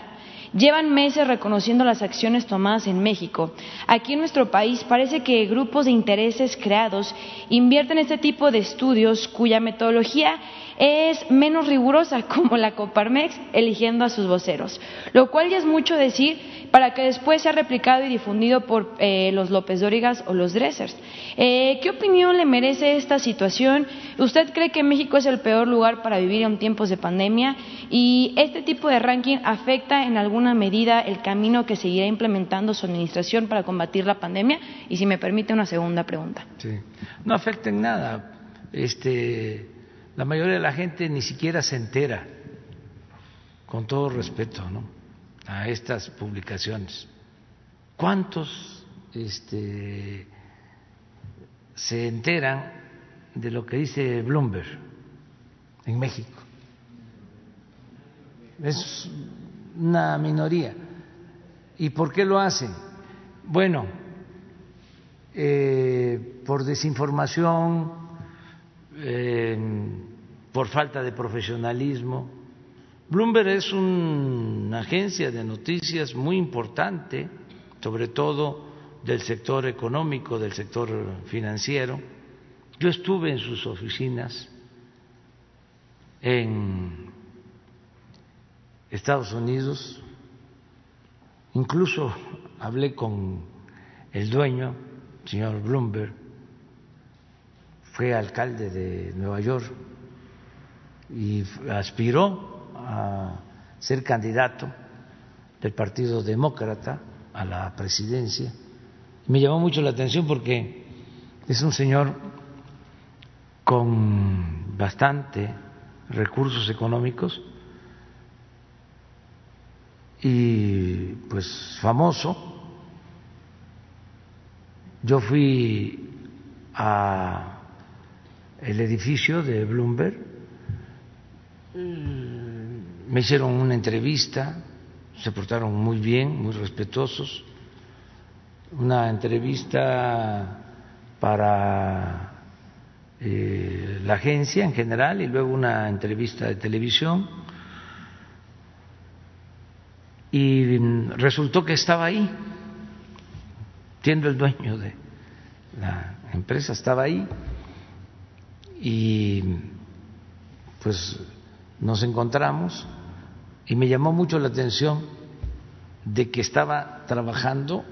llevan meses reconociendo las acciones tomadas en México, aquí en nuestro país parece que grupos de intereses creados invierten este tipo de estudios cuya metodología es menos rigurosa, como la Coparmex eligiendo a sus voceros, lo cual ya es mucho decir para que después sea replicado y difundido por eh, los López Dórigas o los Dressers. Eh, ¿Qué opinión le merece esta situación? ¿Usted cree que México es el peor lugar para vivir en tiempos de pandemia? ¿Y este tipo de ranking afecta en alguna medida el camino que seguirá implementando su administración para combatir la pandemia? Y si me permite una segunda pregunta. Sí. No afecta en nada. Este, la mayoría de la gente ni siquiera se entera, con todo respeto, ¿no? a estas publicaciones. ¿Cuántos este, se enteran de lo que dice Bloomberg en México? Es una minoría. ¿Y por qué lo hacen? Bueno, eh, por desinformación, eh, por falta de profesionalismo, Bloomberg es una agencia de noticias muy importante, sobre todo del sector económico, del sector financiero. Yo estuve en sus oficinas en Estados Unidos, incluso hablé con el dueño, señor Bloomberg, fue alcalde de Nueva York y aspiró a ser candidato del Partido Demócrata a la presidencia. Me llamó mucho la atención porque es un señor con bastante recursos económicos y pues famoso. Yo fui a el edificio de Bloomberg, me hicieron una entrevista, se portaron muy bien, muy respetuosos, una entrevista para eh, la agencia en general y luego una entrevista de televisión. Y resultó que estaba ahí, siendo el dueño de la empresa, estaba ahí. Y pues nos encontramos y me llamó mucho la atención de que estaba trabajando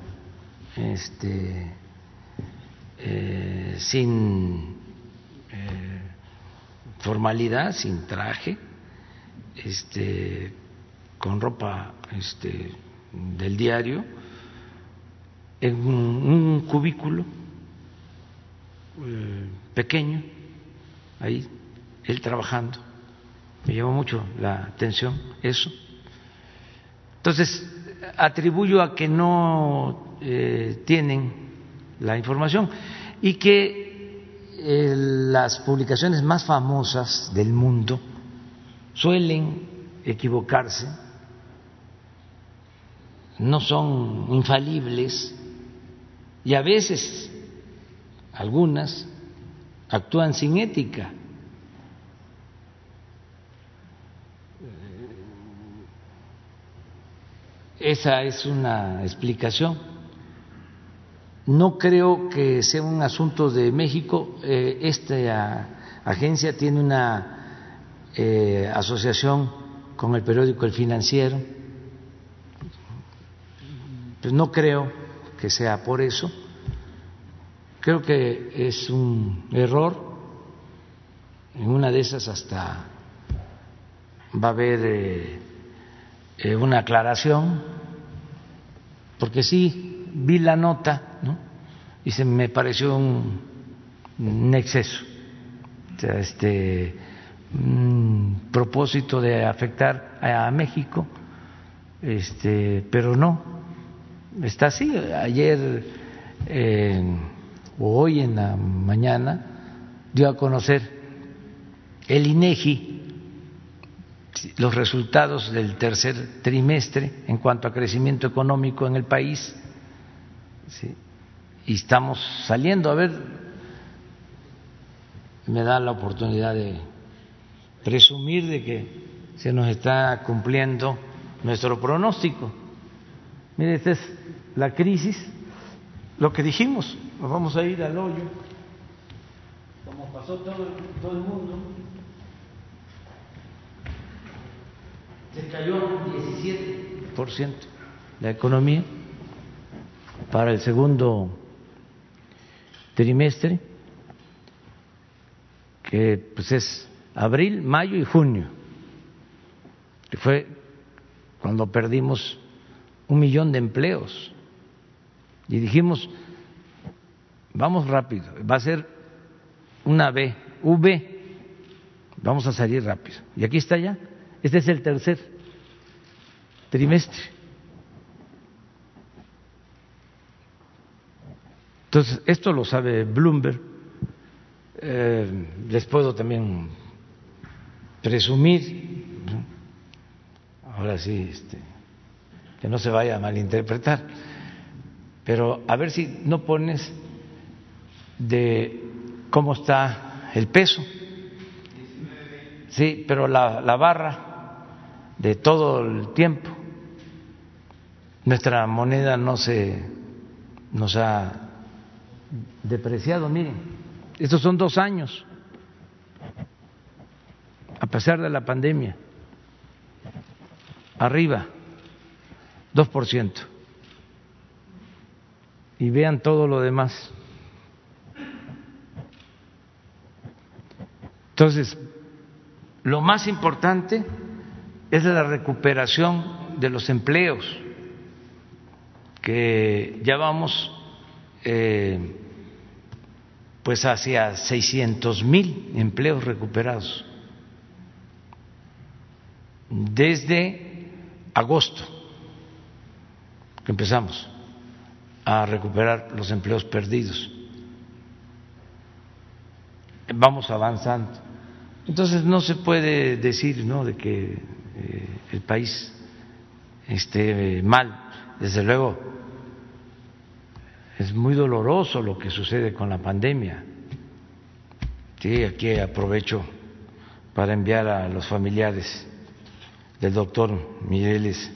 este, eh, sin eh, formalidad, sin traje, este, con ropa este, del diario en un, cubículo eh, pequeño, ahí, él trabajando. Me llamó mucho la atención eso. Entonces, atribuyo a que no eh, tienen la información y que eh, las publicaciones más famosas del mundo suelen equivocarse no son infalibles y a veces algunas actúan sin ética. Esa es una explicación. No creo que sea un asunto de México. Eh, esta agencia tiene una eh, asociación con el periódico El Financiero pues no creo que sea por eso. Creo que es un error. En una de esas hasta va a haber eh, eh, una aclaración, porque sí vi la nota ¿no? y se me pareció un, exceso, este, un propósito de afectar a México, este, pero no, está así. Ayer o hoy en la mañana dio a conocer el INEGI los resultados del tercer trimestre en cuanto a crecimiento económico en el país. Y estamos saliendo, a ver, me da la oportunidad de presumir de que se nos está cumpliendo nuestro pronóstico. Mire, esta es la crisis, lo que dijimos, nos vamos a ir al hoyo, como pasó todo, todo el mundo. Se cayó un 17% la economía para el segundo trimestre, que pues es abril, mayo y junio, que fue cuando perdimos un millón de empleos. Y dijimos, vamos rápido, va a ser una B, V, vamos a salir rápido. Y aquí está ya, este es el tercer trimestre. Entonces, esto lo sabe Bloomberg. Eh, les puedo también presumir, ahora sí, este, que no se vaya a malinterpretar, pero a ver si no pones de cómo está el peso. Sí, pero la, la barra de todo el tiempo. Nuestra moneda no se nos ha depreciado, miren, estos son dos años, a pesar de la pandemia, arriba. 2%. Y vean todo lo demás. Entonces, lo más importante es la recuperación de los empleos, que ya vamos eh, pues hacia 600 mil empleos recuperados desde agosto que empezamos a recuperar los empleos perdidos. Vamos avanzando. Entonces no se puede decir ¿no? de que eh, el país esté mal. Desde luego es muy doloroso lo que sucede con la pandemia. Sí, aquí aprovecho para enviar a los familiares del doctor Mireles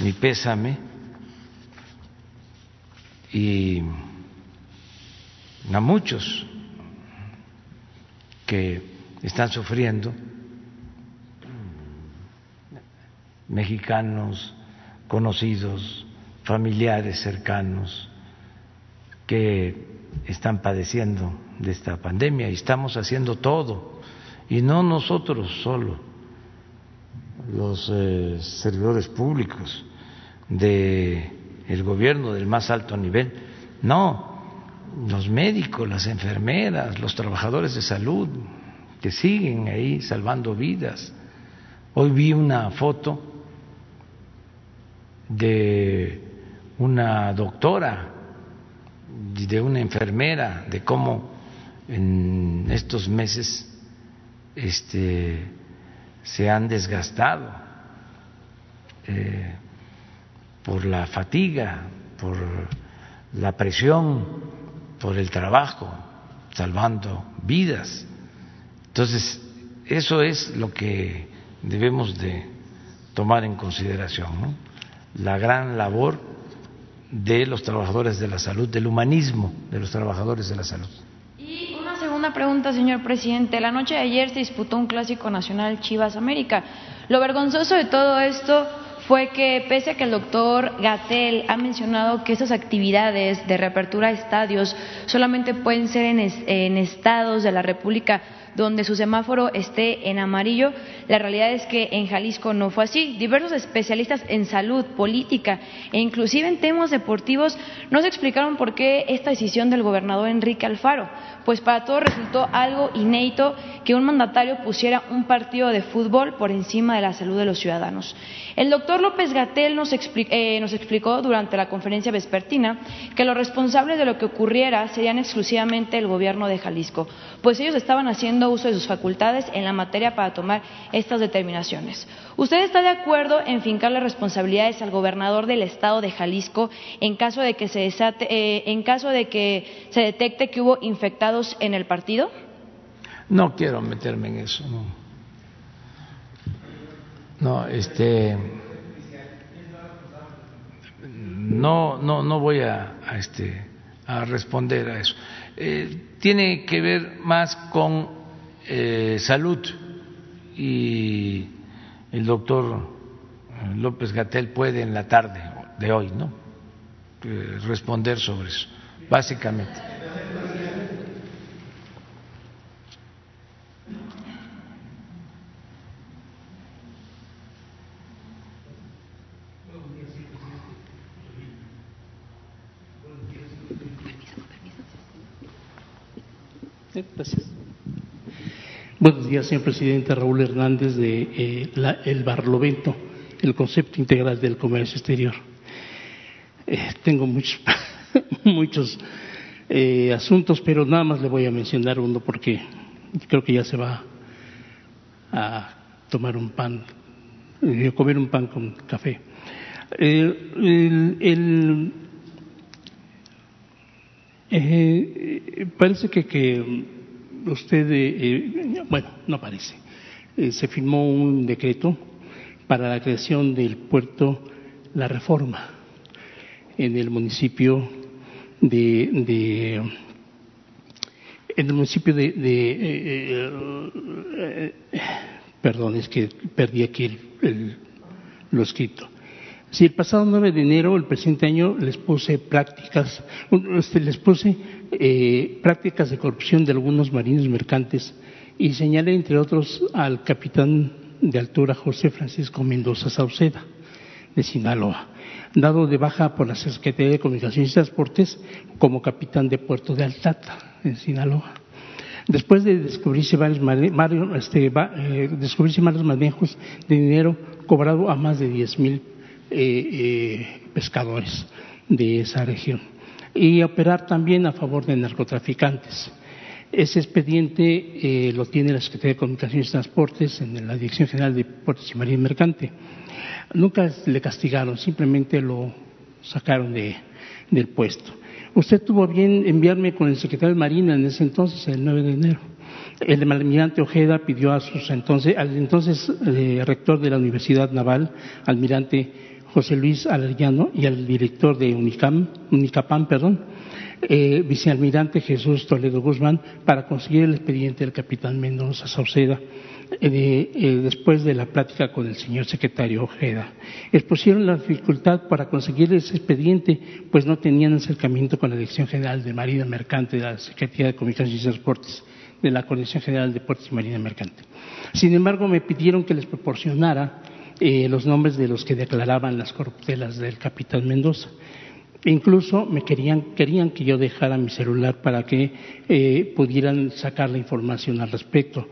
mi pésame y a muchos que están sufriendo, mexicanos conocidos, familiares cercanos, que están padeciendo de esta pandemia y estamos haciendo todo, y no nosotros solo, los eh, servidores públicos del el gobierno del más alto nivel, no, los médicos, las enfermeras, los trabajadores de salud que siguen ahí salvando vidas. Hoy vi una foto de una doctora de una enfermera de cómo en estos meses este se han desgastado eh, por la fatiga, por la presión, por el trabajo, salvando vidas. Entonces, eso es lo que debemos de tomar en consideración, la gran labor de los trabajadores de la salud, del humanismo de los trabajadores de la salud una pregunta, señor presidente. La noche de ayer se disputó un clásico nacional Chivas América. Lo vergonzoso de todo esto fue que, pese a que el doctor Gatel ha mencionado que esas actividades de reapertura de estadios solamente pueden ser en, en estados de la República donde su semáforo esté en amarillo. La realidad es que en Jalisco no fue así. Diversos especialistas en salud, política e inclusive en temas deportivos nos explicaron por qué esta decisión del gobernador Enrique Alfaro. Pues para todos resultó algo inédito que un mandatario pusiera un partido de fútbol por encima de la salud de los ciudadanos. El doctor López Gatel nos, eh, nos explicó durante la conferencia vespertina que los responsables de lo que ocurriera serían exclusivamente el gobierno de Jalisco, pues ellos estaban haciendo uso de sus facultades en la materia para tomar estas determinaciones. ¿Usted está de acuerdo en fincar las responsabilidades al gobernador del estado de Jalisco en caso de que se desate, eh, en caso de que se detecte que hubo infectados en el partido? No quiero meterme en eso. No, este no no no voy a, este a responder a eso. Eh, tiene que ver más con eh, salud y el doctor López Gatel puede en la tarde de hoy, ¿no? Eh, responder sobre eso, básicamente. Gracias. Buenos señor presidente. Raúl Hernández de eh, El Barlovento, el concepto integral del comercio exterior. Eh, tengo muchos, muchos eh, asuntos, pero nada más le voy a mencionar uno porque creo que ya se va a tomar un pan, a comer un pan con café. parece que, que usted, eh, eh, bueno, no parece, eh, se firmó un decreto para la creación del puerto La Reforma en el municipio de, de en el municipio de, de perdón, es que perdí aquí el, lo escrito. Si el pasado 9 de enero, el presente año, les puse prácticas, este, les puse eh, prácticas de corrupción de algunos marinos mercantes y señalé, entre otros, al capitán de altura José Francisco Mendoza Sauceda. de Sinaloa, dado de baja por la Secretaría de Comunicaciones y Transportes como capitán de puerto de Altata, en Sinaloa. Después de descubrirse varios, este, eh, descubrirse varios manejos de dinero cobrado a más de 10 mil eh, eh, pescadores de esa región y operar también a favor de narcotraficantes. Ese expediente lo tiene la Secretaría de Comunicaciones y Transportes en la Dirección General de Puertos y Marina Mercante. Nunca le castigaron, simplemente lo sacaron de, del puesto. Usted tuvo bien enviarme con el secretario de Marina en ese entonces, el 9 de enero. El almirante Ojeda pidió a sus entonces, al entonces eh, rector de la Universidad Naval, almirante José Luis Alerllano, y al director de Unicam, Unicapam, perdón, eh, vicealmirante Jesús Toledo Guzmán, para conseguir el expediente del capitán Mendoza Sauceda eh, eh, después de la plática con el señor secretario Ojeda. Expusieron la dificultad para conseguir ese expediente, pues no tenían acercamiento con la Dirección General de Marina Mercante de la Secretaría de Comunicaciones y Transportes, de la Coordinación General de Puertos y Marina Mercante. Sin embargo, me pidieron que les proporcionara eh, los nombres de los que declaraban las corruptelas del capitán Mendoza. Incluso me querían, querían que yo dejara mi celular para que pudieran sacar la información al respecto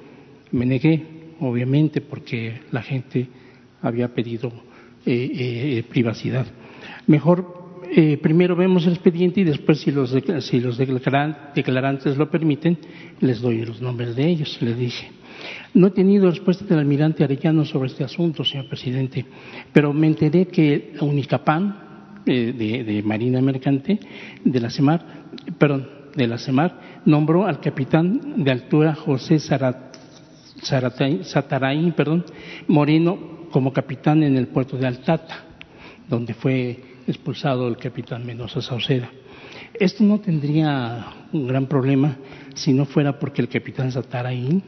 me negué, obviamente, porque la gente había pedido eh, eh, privacidad. Mejor eh, primero vemos el expediente y después, si los, si los declarantes lo permiten, les doy los nombres de ellos, le dije. No he tenido respuesta del almirante Arellano sobre este asunto, señor presidente, pero me enteré que Unicapán, de, de, Marina Mercante, de la CEMAR, perdón, de la CEMAR, nombró al capitán de altura José Zarat Moreno como capitán en el puerto de Altata, donde fue expulsado el capitán Mendoza Sauceda. Esto no tendría un gran problema si no fuera porque el capitán Sataraín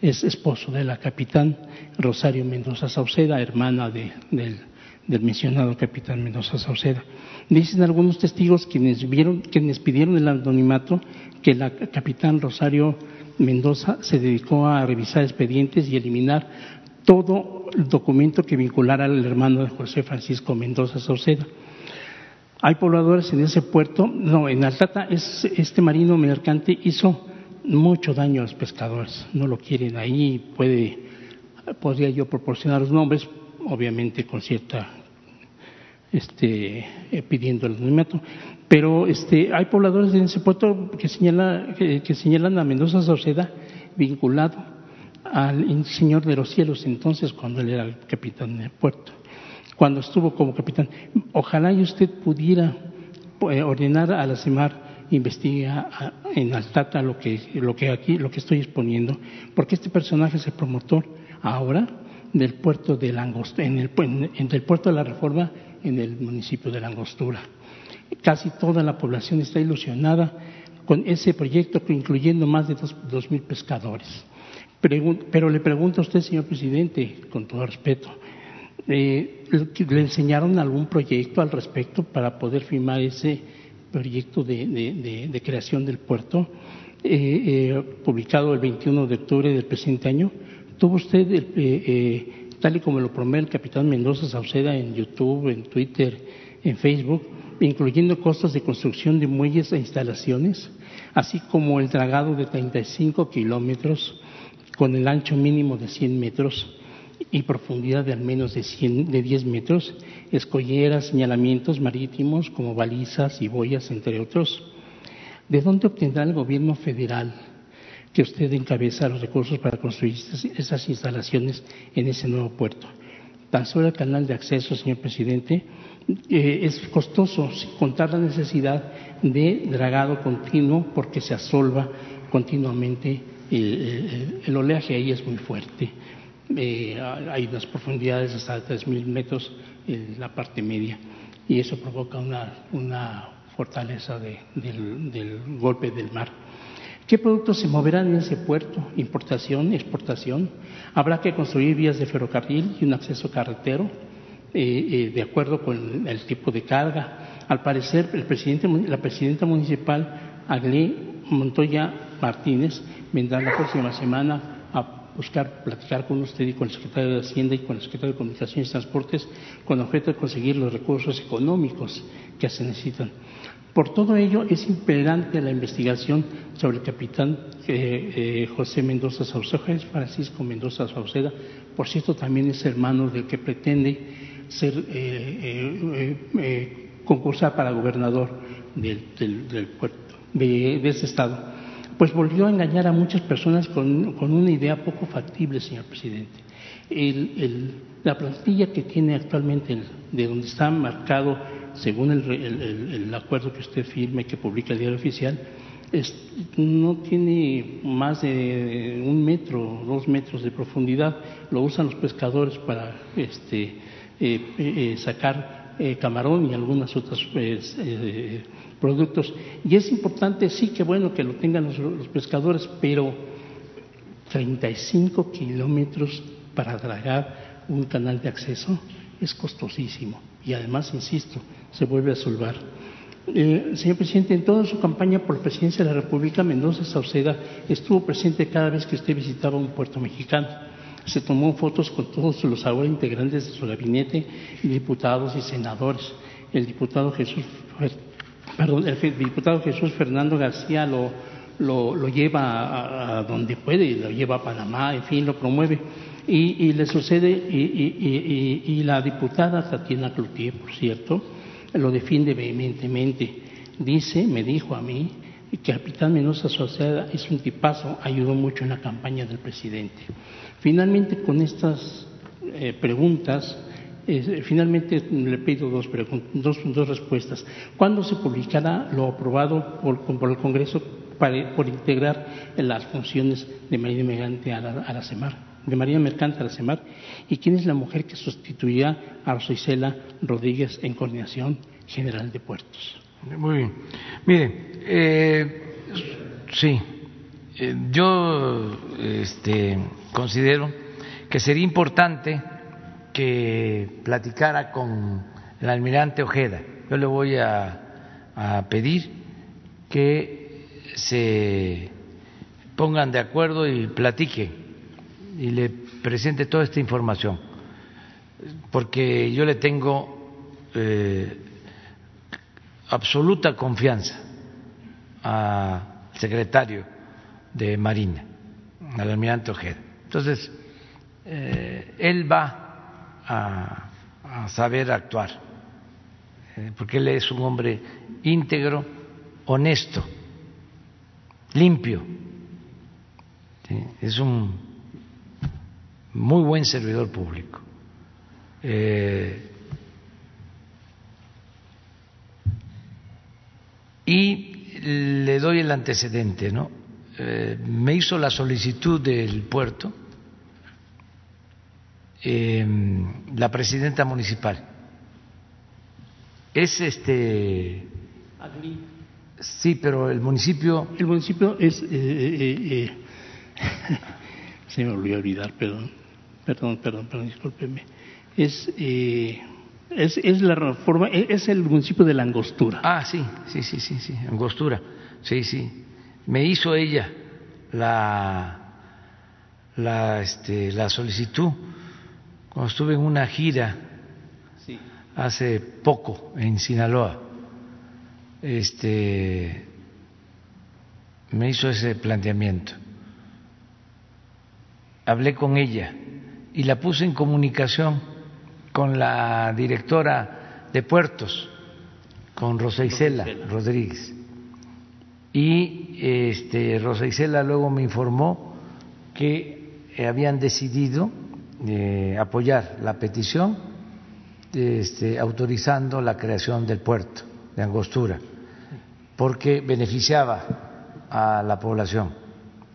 es esposo de la capitán Rosario Mendoza Sauceda, hermana del, del, mencionado capitán Mendoza Sauceda. Dicen algunos testigos quienes, vieron, quienes pidieron el anonimato que la capitán Rosario Mendoza se dedicó a revisar expedientes y eliminar todo el documento que vinculara al hermano de José Francisco Mendoza Sauceda. Hay pobladores en ese puerto, no, en Altata este marino mercante hizo mucho daño a los pescadores, no lo quieren ahí, puede, podría yo proporcionar los nombres, obviamente con cierta este, eh, pidiendo el anonimato. Pero este, hay pobladores en ese puerto que, señala, que, señalan a Mendoza Sauceda vinculado al Señor de los Cielos, entonces cuando él era el capitán del puerto, cuando estuvo como capitán. Ojalá y usted pudiera eh, ordenar a la CEMAR investiga en Altata lo que, lo que aquí, lo que estoy exponiendo, porque este personaje es el promotor ahora del puerto de Langostura, en el, del puerto de la Reforma en el municipio de Langostura. Casi toda la población está ilusionada con ese proyecto, incluyendo más de dos, mil pescadores. Pero, le pregunto a usted, señor presidente, con todo respeto, eh, ¿le enseñaron algún proyecto al respecto para poder firmar ese proyecto de, creación del puerto, eh, eh, publicado el 21 de octubre del presente año? ¿Tuvo usted tal y como lo promete el capitán Mendoza Sauceda en YouTube, en Twitter, en Facebook, incluyendo costos de construcción de muelles e instalaciones, así como el dragado de 35 kilómetros con el ancho mínimo de 100 metros y profundidad de al menos de, 100, de 10 metros, escolleras, señalamientos marítimos como balizas y boyas, entre otros. ¿De dónde obtendrá el gobierno federal que usted encabeza los recursos para construir esas instalaciones en ese nuevo puerto. Tan solo el canal de acceso, señor presidente, eh, es costoso contar la necesidad de dragado continuo porque se asolva continuamente el, oleaje ahí es muy fuerte. Eh, hay unas profundidades hasta 3.000 metros en la parte media y eso provoca una, fortaleza del golpe del mar. ¿Qué productos se moverán en ese puerto? ¿Importación, exportación? ¿Habrá que construir vías de ferrocarril y un acceso carretero eh, eh, de acuerdo con el tipo de carga? Al parecer, la presidenta municipal, Aglé Montoya Martínez, vendrá la próxima semana buscar, platicar con usted y con el secretario de Hacienda y con el secretario de Comunicaciones y Transportes con objeto de conseguir los recursos económicos que se necesitan. Por todo ello, es imperante la investigación sobre el capitán eh, eh, José Mendoza Saucedo, es Francisco Mendoza Sauceda, por cierto, también es hermano del que pretende ser eh, concursar para gobernador del, puerto, de, ese estado. Pues volvió a engañar a muchas personas con, una idea poco factible, señor presidente. la plantilla que tiene actualmente, de donde está marcado según el, acuerdo que usted firme, que publica el diario oficial, no tiene más de un metro, dos metros de profundidad. Lo usan los pescadores para este, eh, eh, sacar eh, camarón y algunos otros productos. Y es importante, sí, que bueno que lo tengan los, pescadores, pero 35 kilómetros para dragar un canal de acceso es costosísimo. Y además, insisto, se vuelve a solvar. Eh, señor presidente, en toda su campaña por la presidencia de la República, Mendoza Sauceda estuvo presente cada vez que usted visitaba un puerto mexicano. Se tomó fotos con todos los ahora integrantes de su gabinete, diputados y senadores. El diputado Jesús, perdón, el diputado Jesús Fernando García lo, lo, lleva a, donde puede, lo lleva a Panamá, en fin, lo promueve. Y, le sucede, y, y la diputada Tatiana Cloutier, por cierto, lo defiende vehementemente. Dice, me dijo a mí, que Capitán Mendoza Sociedad es un tipazo, ayudó mucho en la campaña del presidente. Finalmente, con estas eh, preguntas, finalmente le pido dos, dos, dos, respuestas. ¿Cuándo se publicará lo aprobado por, por el Congreso para, por integrar las funciones de Marina Mercante a la, CEMAR? de María Mercante a la CEMAR y quién es la mujer que sustituirá a Rosa Rodríguez en coordinación general de puertos. Muy bien. Mire, eh, sí, eh, yo este, considero que sería importante que platicara con el almirante Ojeda. Yo le voy a, pedir que se pongan de acuerdo y platiquen y le presente toda esta información, porque yo le tengo eh, absoluta confianza al secretario de Marina, al almirante Ojeda. Entonces, eh, él va a, saber actuar, eh, porque él es un hombre íntegro, honesto, limpio, es un muy buen servidor público. Eh, y le doy el antecedente, ¿no? Eh, me hizo la solicitud del puerto em, la presidenta municipal. Es este. Sí, pero el municipio. El municipio es. Eh, se me olvidó olvidar, perdón perdón, perdón, perdón, discúlpeme, es, eh, es, es, la forma, e, es el municipio de la angostura. Ah, sí, sí, sí, sí, sí, angostura, sí, sí. Me hizo ella la, la, este, la solicitud cuando estuve en una gira sí. hace poco en Sinaloa. Este, me hizo ese planteamiento. Hablé con ella y la puse en comunicación con la directora de puertos, con Rosa Isela Rodríguez. Y este, Rosa Isela luego me informó que habían decidido eh, apoyar la petición este, autorizando la creación del puerto de Angostura, porque beneficiaba a la población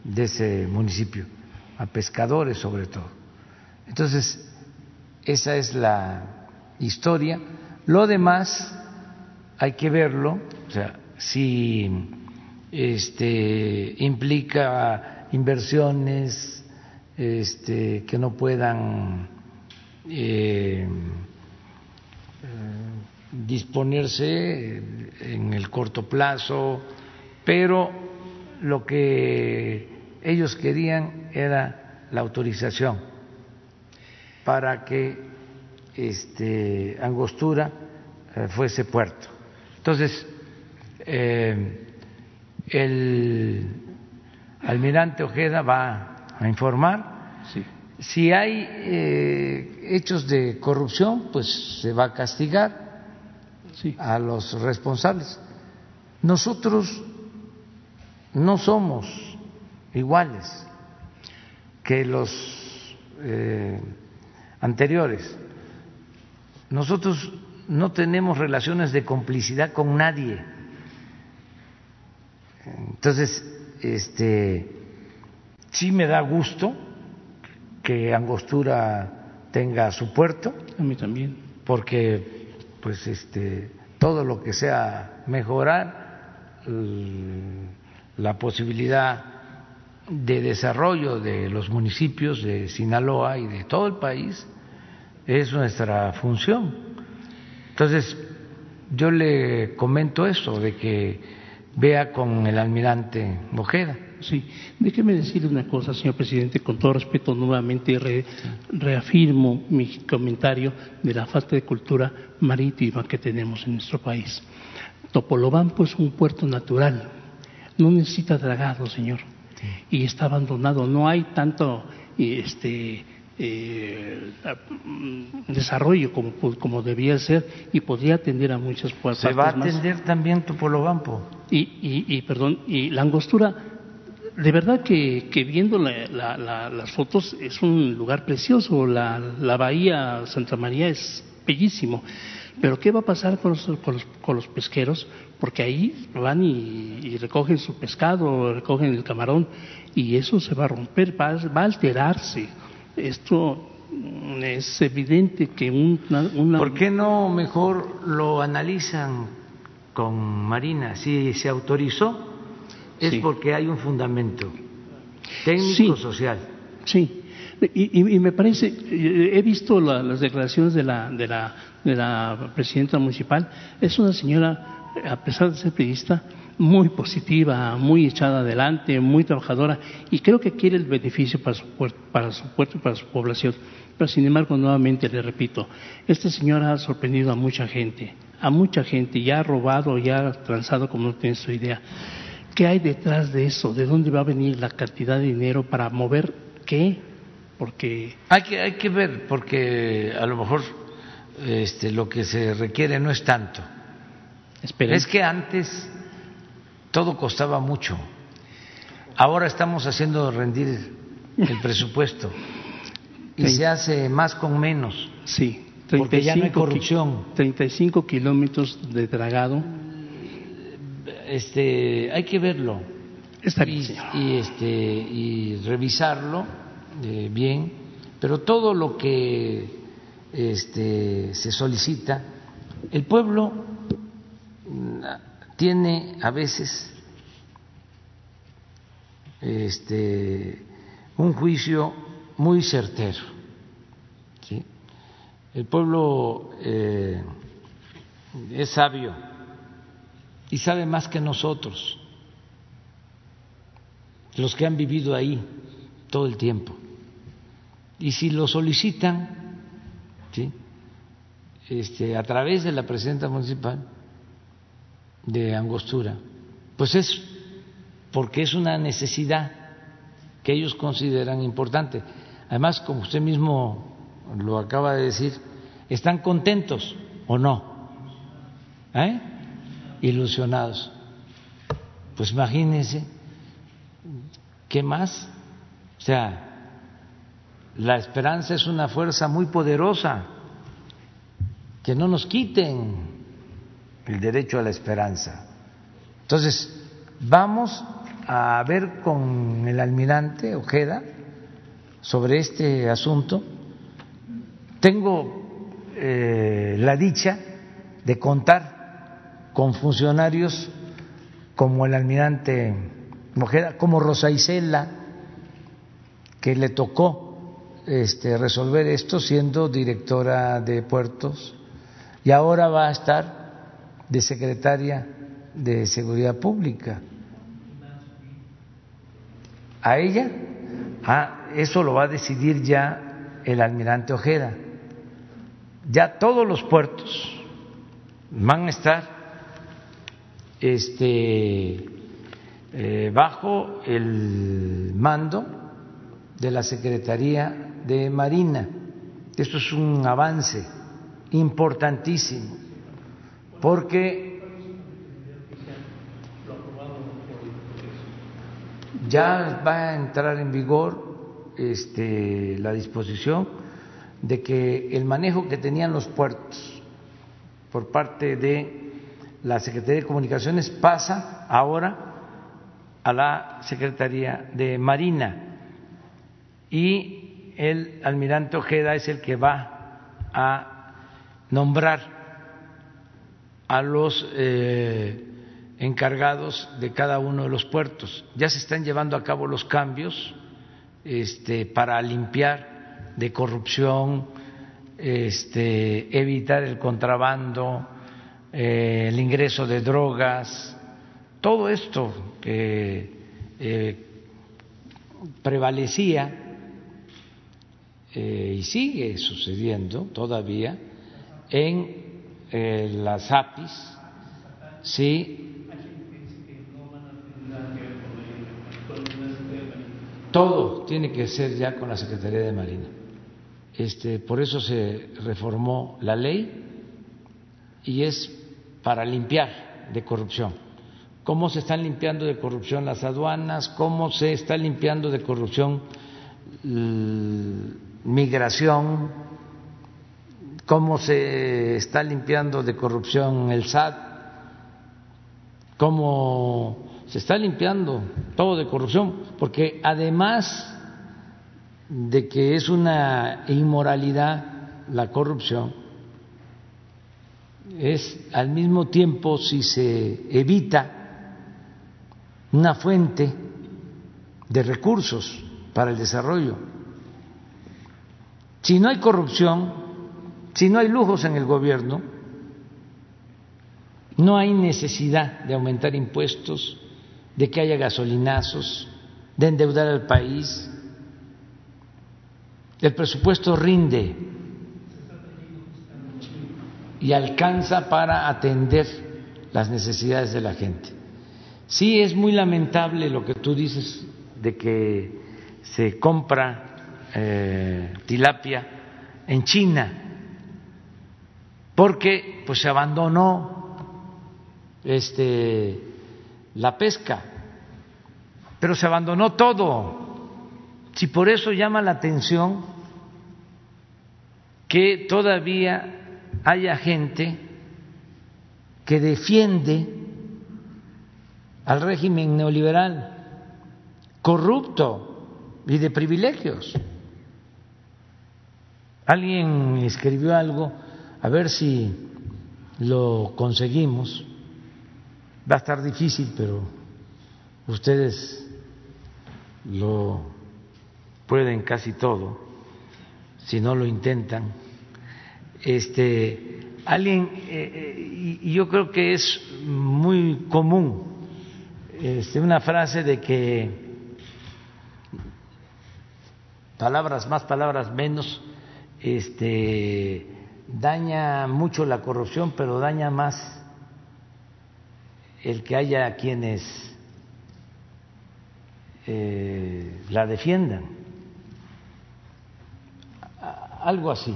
de ese municipio, a pescadores sobre todo. Entonces, esa es la historia. Lo demás hay que verlo, o sea, si este, implica inversiones este, que no puedan eh, disponerse en el corto plazo, pero lo que ellos querían era la autorización para que este, Angostura eh, fuese puerto. Entonces, eh, el almirante Ojeda va a informar. Si hay eh, hechos de corrupción, pues se va a castigar a los responsables. Nosotros no somos iguales que los eh, anteriores. Nosotros no tenemos relaciones de complicidad con nadie. Entonces, este, sí me da gusto que Angostura tenga su puerto. A mí también. Porque, pues, este, todo lo que sea mejorar la posibilidad de desarrollo de los municipios de Sinaloa y de todo el país es nuestra función. Entonces, yo le comento eso, de que vea con el almirante Mojeda. Sí, déjeme decirle una cosa, señor presidente, con todo respeto nuevamente reafirmo mi comentario de la falta de cultura marítima que tenemos en nuestro país. Topolobampo es un puerto natural, no necesita dragado, señor, y está abandonado, no hay tanto este, eh, desarrollo como, como debía ser y podría atender a muchas puertas. Se va a atender también Topolobampo. Y, y, y, perdón, y la angostura, de verdad que, viendo las fotos es un lugar precioso, la, la bahía Santa María es bellísimo. Pero ¿qué va a pasar con los, con los, pesqueros? Porque ahí van y, recogen su pescado, recogen el camarón y eso se va a romper, va, a alterarse. Esto es evidente que una, ¿Por qué no mejor lo analizan con Marina? Si se autorizó es porque hay un fundamento técnico social. Sí, y, me parece, he visto las declaraciones de la, de la de la presidenta municipal, es una señora, a pesar de ser periodista, muy positiva, muy echada adelante, muy trabajadora y creo que quiere el beneficio para su, puerto, para su puerto y para su población. Pero sin embargo, nuevamente le repito, esta señora ha sorprendido a mucha gente, a mucha gente, ya ha robado, ya ha transado como no tiene su idea. ¿Qué hay detrás de eso? ¿De dónde va a venir la cantidad de dinero para mover qué? Porque hay que hay que ver porque a lo mejor este, lo que se requiere no es tanto. Es que antes todo costaba mucho. Ahora estamos haciendo rendir el presupuesto y se hace más con menos. Sí, porque ya no hay corrupción. 35 kilómetros de dragado. Este, hay que verlo. Está y, y, este, y revisarlo eh, bien, pero todo lo que este, se solicita, el pueblo tiene a veces este, un juicio muy certero. El pueblo eh, es sabio y sabe más que nosotros, los que han vivido ahí todo el tiempo. Y si lo solicitan, este, a través de la presidenta municipal de Angostura, pues es porque es una necesidad que ellos consideran importante. Además, como usted mismo lo acaba de decir, ¿están contentos o no? ¿Eh? Ilusionados. Pues imagínense, ¿qué más? O sea, la esperanza es una fuerza muy poderosa. Que no nos quiten el derecho a la esperanza. Entonces, vamos a ver con el almirante Ojeda sobre este asunto. Tengo eh, la dicha de contar con funcionarios como el almirante Ojeda, como Rosa Isela, que le tocó este, resolver esto siendo directora de puertos y ahora va a estar de secretaria de Seguridad Pública. A ella, Ah, eso lo va a decidir ya el almirante Ojeda. Ya todos los puertos van a estar este, eh, bajo el mando de la Secretaría de Marina. Esto es un avance importantísimo, porque ya va a entrar en vigor este, la disposición de que el manejo que tenían los puertos por parte de la Secretaría de Comunicaciones pasa ahora a la Secretaría de Marina y el almirante Ojeda es el que va a nombrar a los eh, encargados de cada uno de los puertos. Ya se están llevando a cabo los cambios este, para limpiar de corrupción, este, evitar el contrabando, eh, el ingreso de drogas, todo esto que eh, prevalecía eh, y sigue sucediendo todavía en las APIs, sí, todo tiene que ser ya con la Secretaría de Marina. Este, por eso se reformó la ley y es para limpiar de corrupción. ¿Cómo se están limpiando de corrupción las aduanas? ¿Cómo se está limpiando de corrupción migración? ¿Cómo se está limpiando de corrupción el SAT? ¿Cómo se está limpiando todo de corrupción, porque además de que es una inmoralidad la corrupción, es al mismo tiempo si se evita una fuente de recursos para el desarrollo. Si no hay corrupción, si no hay lujos en el gobierno, no hay necesidad de aumentar impuestos, de que haya gasolinazos, de endeudar al país. El presupuesto rinde y alcanza para atender las necesidades de la gente. Sí es muy lamentable lo que tú dices de que se compra eh, tilapia en China porque pues se abandonó este la pesca, pero se abandonó todo. Si por eso llama la atención que todavía haya gente que defiende al régimen neoliberal corrupto y de privilegios. Alguien escribió algo, a ver si lo conseguimos Va a estar difícil, pero ustedes lo pueden casi todo, si no lo intentan. Este, alguien, eh, eh, y yo creo que es muy común, este, una frase de que palabras más, palabras menos, este, daña mucho la corrupción, pero daña más el que haya quienes eh, la defiendan. Algo así.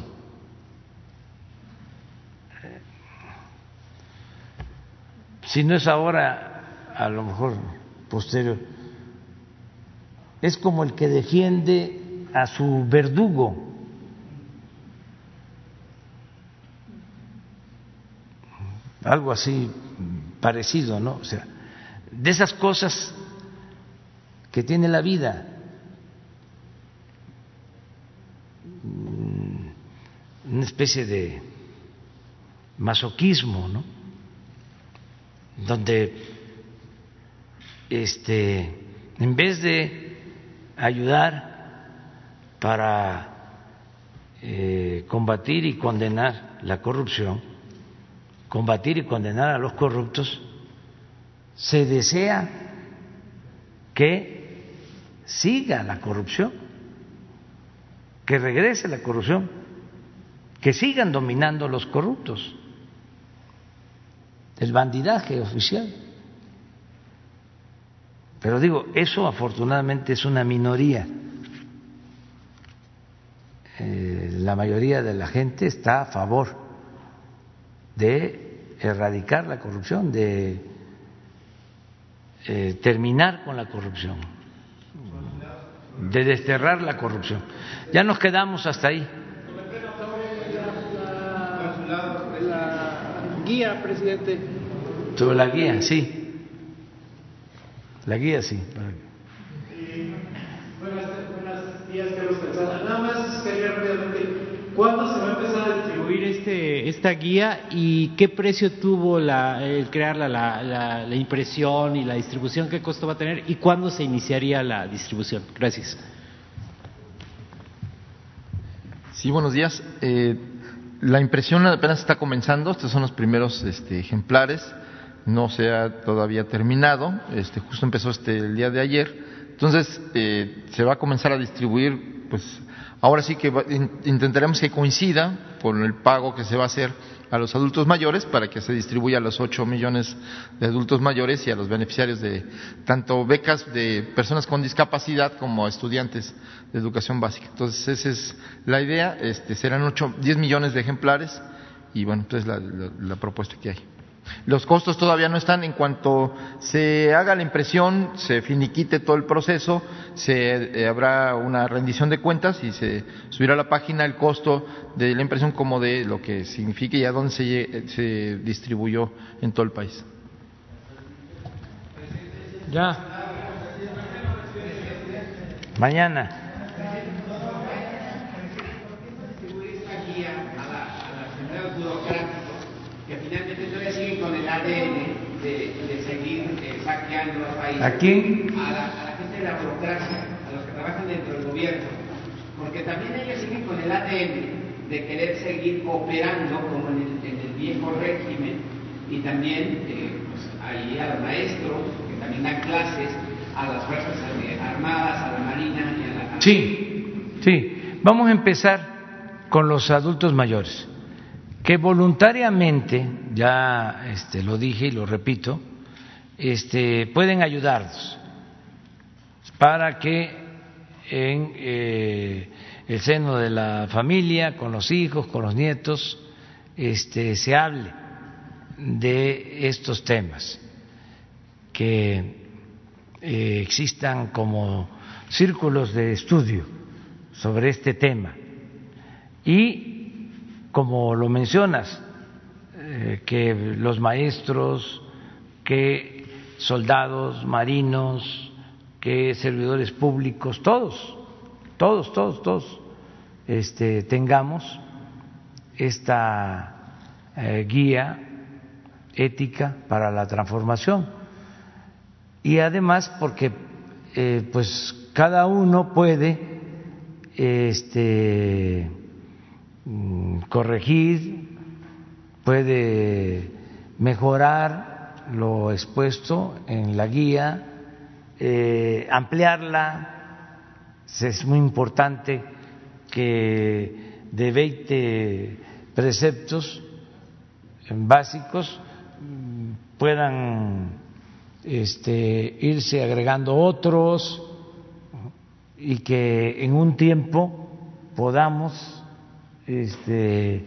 Si no es ahora, a lo mejor posterior. Es como el que defiende a su verdugo. Algo así parecido, ¿no? O sea, de esas cosas que tiene la vida. Mm, una especie de masoquismo, ¿no? Donde este en vez de ayudar para eh, combatir y condenar la corrupción, combatir y condenar a los corruptos, se desea que siga la corrupción, que regrese la corrupción, que sigan dominando los corruptos, el bandidaje oficial. Pero digo, eso afortunadamente es una minoría. Eh, la mayoría de la gente está a favor de erradicar la corrupción, de eh, terminar con la corrupción, de desterrar la corrupción. Ya nos quedamos hasta ahí. La guía, presidente. Sobre la guía, sí. La guía, sí. Buenos días, Carlos Calzada. Nada más quería rápidamente, ¿cuándo se va a empezar a distribuir este, esta guía y qué precio tuvo la, el crearla, la, la, la impresión y la distribución? ¿Qué costo va a tener y cuándo se iniciaría la distribución? Gracias. Sí, buenos días. Eh, la impresión apenas está comenzando, estos son los primeros este, ejemplares no se ha todavía terminado, este, justo empezó este el día de ayer, entonces eh, se va a comenzar a distribuir, pues ahora sí que intentaremos que coincida con el pago que se va a hacer a los adultos mayores para que se distribuya a los 8 millones de adultos mayores y a los beneficiarios de tanto becas de personas con discapacidad como estudiantes de educación básica. Entonces esa es la idea, este, serán 8, 10 millones de ejemplares y bueno, entonces la, la, la propuesta que hay. Los costos todavía no están. En cuanto se haga la impresión, se finiquite todo el proceso, se eh, habrá una rendición de cuentas y se subirá a la página el costo de la impresión como de lo que significa y a dónde se, se distribuyó en todo el país. Ya. Mañana. que finalmente todavía siguen de, de seguir eh, saqueando al país. ¿A quién? A la, a la gente de la burocracia, a los que trabajan dentro del gobierno. Porque también ellos siguen con el ADN de querer seguir operando como en el, en el viejo régimen y también eh, pues, ahí a los maestros que también dan clases, a las Fuerzas Armadas, a la Marina y a la... Sí, sí. Vamos a empezar con los adultos mayores que voluntariamente, ya este, lo dije y lo repito, este, pueden ayudarnos para que en eh, el seno de la familia, con los hijos, con los nietos, este, se hable de estos temas, que eh, existan como círculos de estudio sobre este tema. Y como lo mencionas, eh, que los maestros, que soldados, marinos, que servidores públicos, todos, todos, todos, todos, este, tengamos esta eh, guía ética para la transformación. Y además porque eh, pues cada uno puede este, corregir, puede mejorar lo expuesto en la guía, eh, ampliarla. Es muy importante que de 20 preceptos básicos mm, puedan este, irse agregando otros y que en un tiempo podamos este,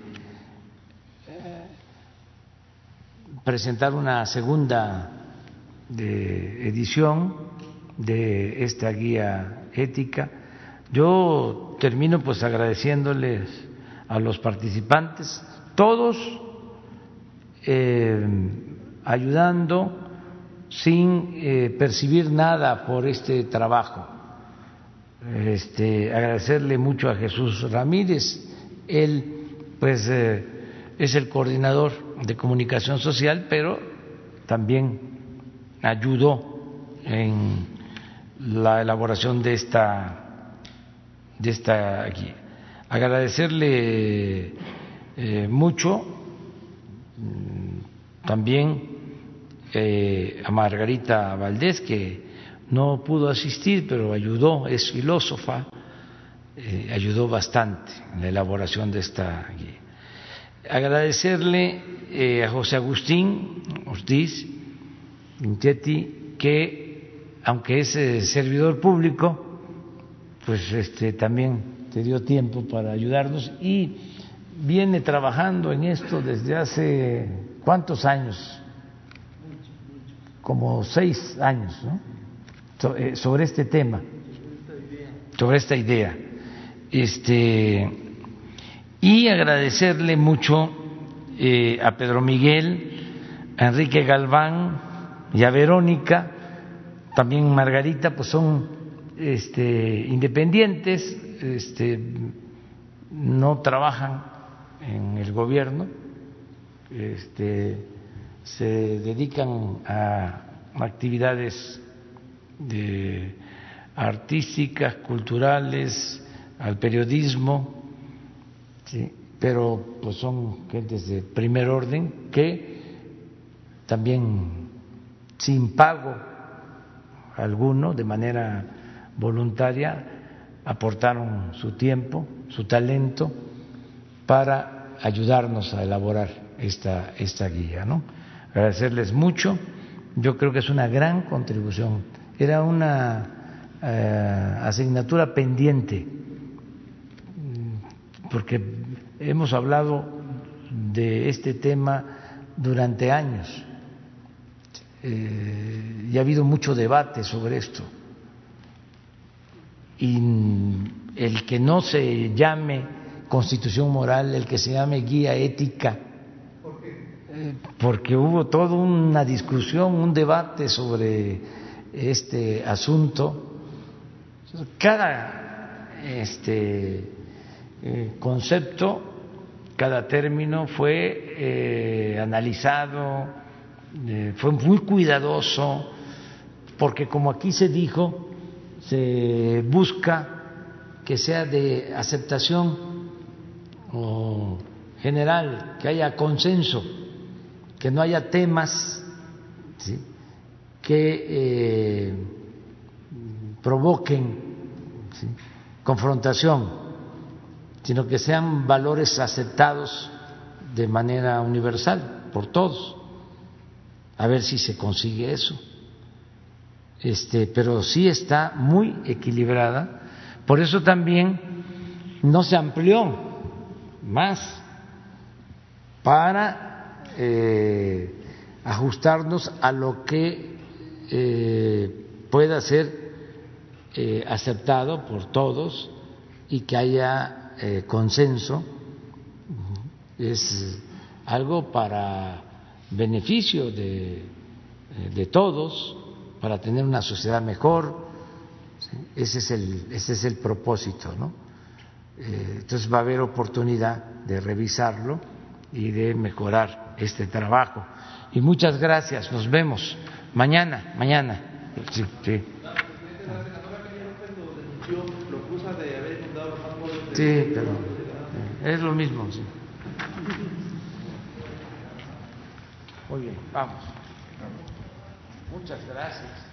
presentar una segunda de edición de esta guía ética. Yo termino pues agradeciéndoles a los participantes, todos eh, ayudando sin eh, percibir nada por este trabajo. Este, agradecerle mucho a Jesús Ramírez, él, pues, eh, es el coordinador de comunicación social, pero también ayudó en la elaboración de esta, de esta guía. Agradecerle eh, mucho mm, también eh, a Margarita Valdés, que no pudo asistir, pero ayudó, es filósofa, eh, ayudó bastante en la elaboración de esta guía. Agradecerle eh, a José Agustín Ortiz Inchetti que, aunque es eh, servidor público, pues este, también te dio tiempo para ayudarnos y viene trabajando en esto desde hace cuántos años, como seis años, ¿no? Sobre este tema, sobre esta idea. Este, y agradecerle mucho eh, a Pedro Miguel, a Enrique Galván y a Verónica, también Margarita, pues son este, independientes, este, no trabajan en el gobierno, este, se dedican a actividades de artísticas, culturales, al periodismo, pero pues son gentes de primer orden que también sin pago alguno, de manera voluntaria, aportaron su tiempo, su talento para ayudarnos a elaborar esta, esta guía. ¿no? Agradecerles mucho, yo creo que es una gran contribución. Era una eh, asignatura pendiente, porque hemos hablado de este tema durante años eh, y ha habido mucho debate sobre esto. Y el que no se llame constitución moral, el que se llame guía ética, porque hubo toda una discusión, un debate sobre este asunto. Cada este, eh, concepto, cada término fue eh, analizado, fue muy cuidadoso, porque como aquí se dijo, se busca que sea de aceptación o general, que haya consenso, que no haya temas que eh, provoquen confrontación, sino que sean valores aceptados de manera universal por todos. A ver si se consigue eso. Este, pero sí está muy equilibrada. Por eso también no se amplió más para eh, ajustarnos a lo que eh, pueda ser eh, aceptado por todos y que haya consenso. Es algo para beneficio de, de todos para tener una sociedad mejor. Ese, es el, ese es el propósito, ¿no? Eh, entonces va a haber oportunidad de revisarlo y de mejorar este trabajo. Y muchas gracias, nos vemos mañana, mañana. Sí, pero es lo mismo. Sí. Muy bien, vamos. Muchas gracias.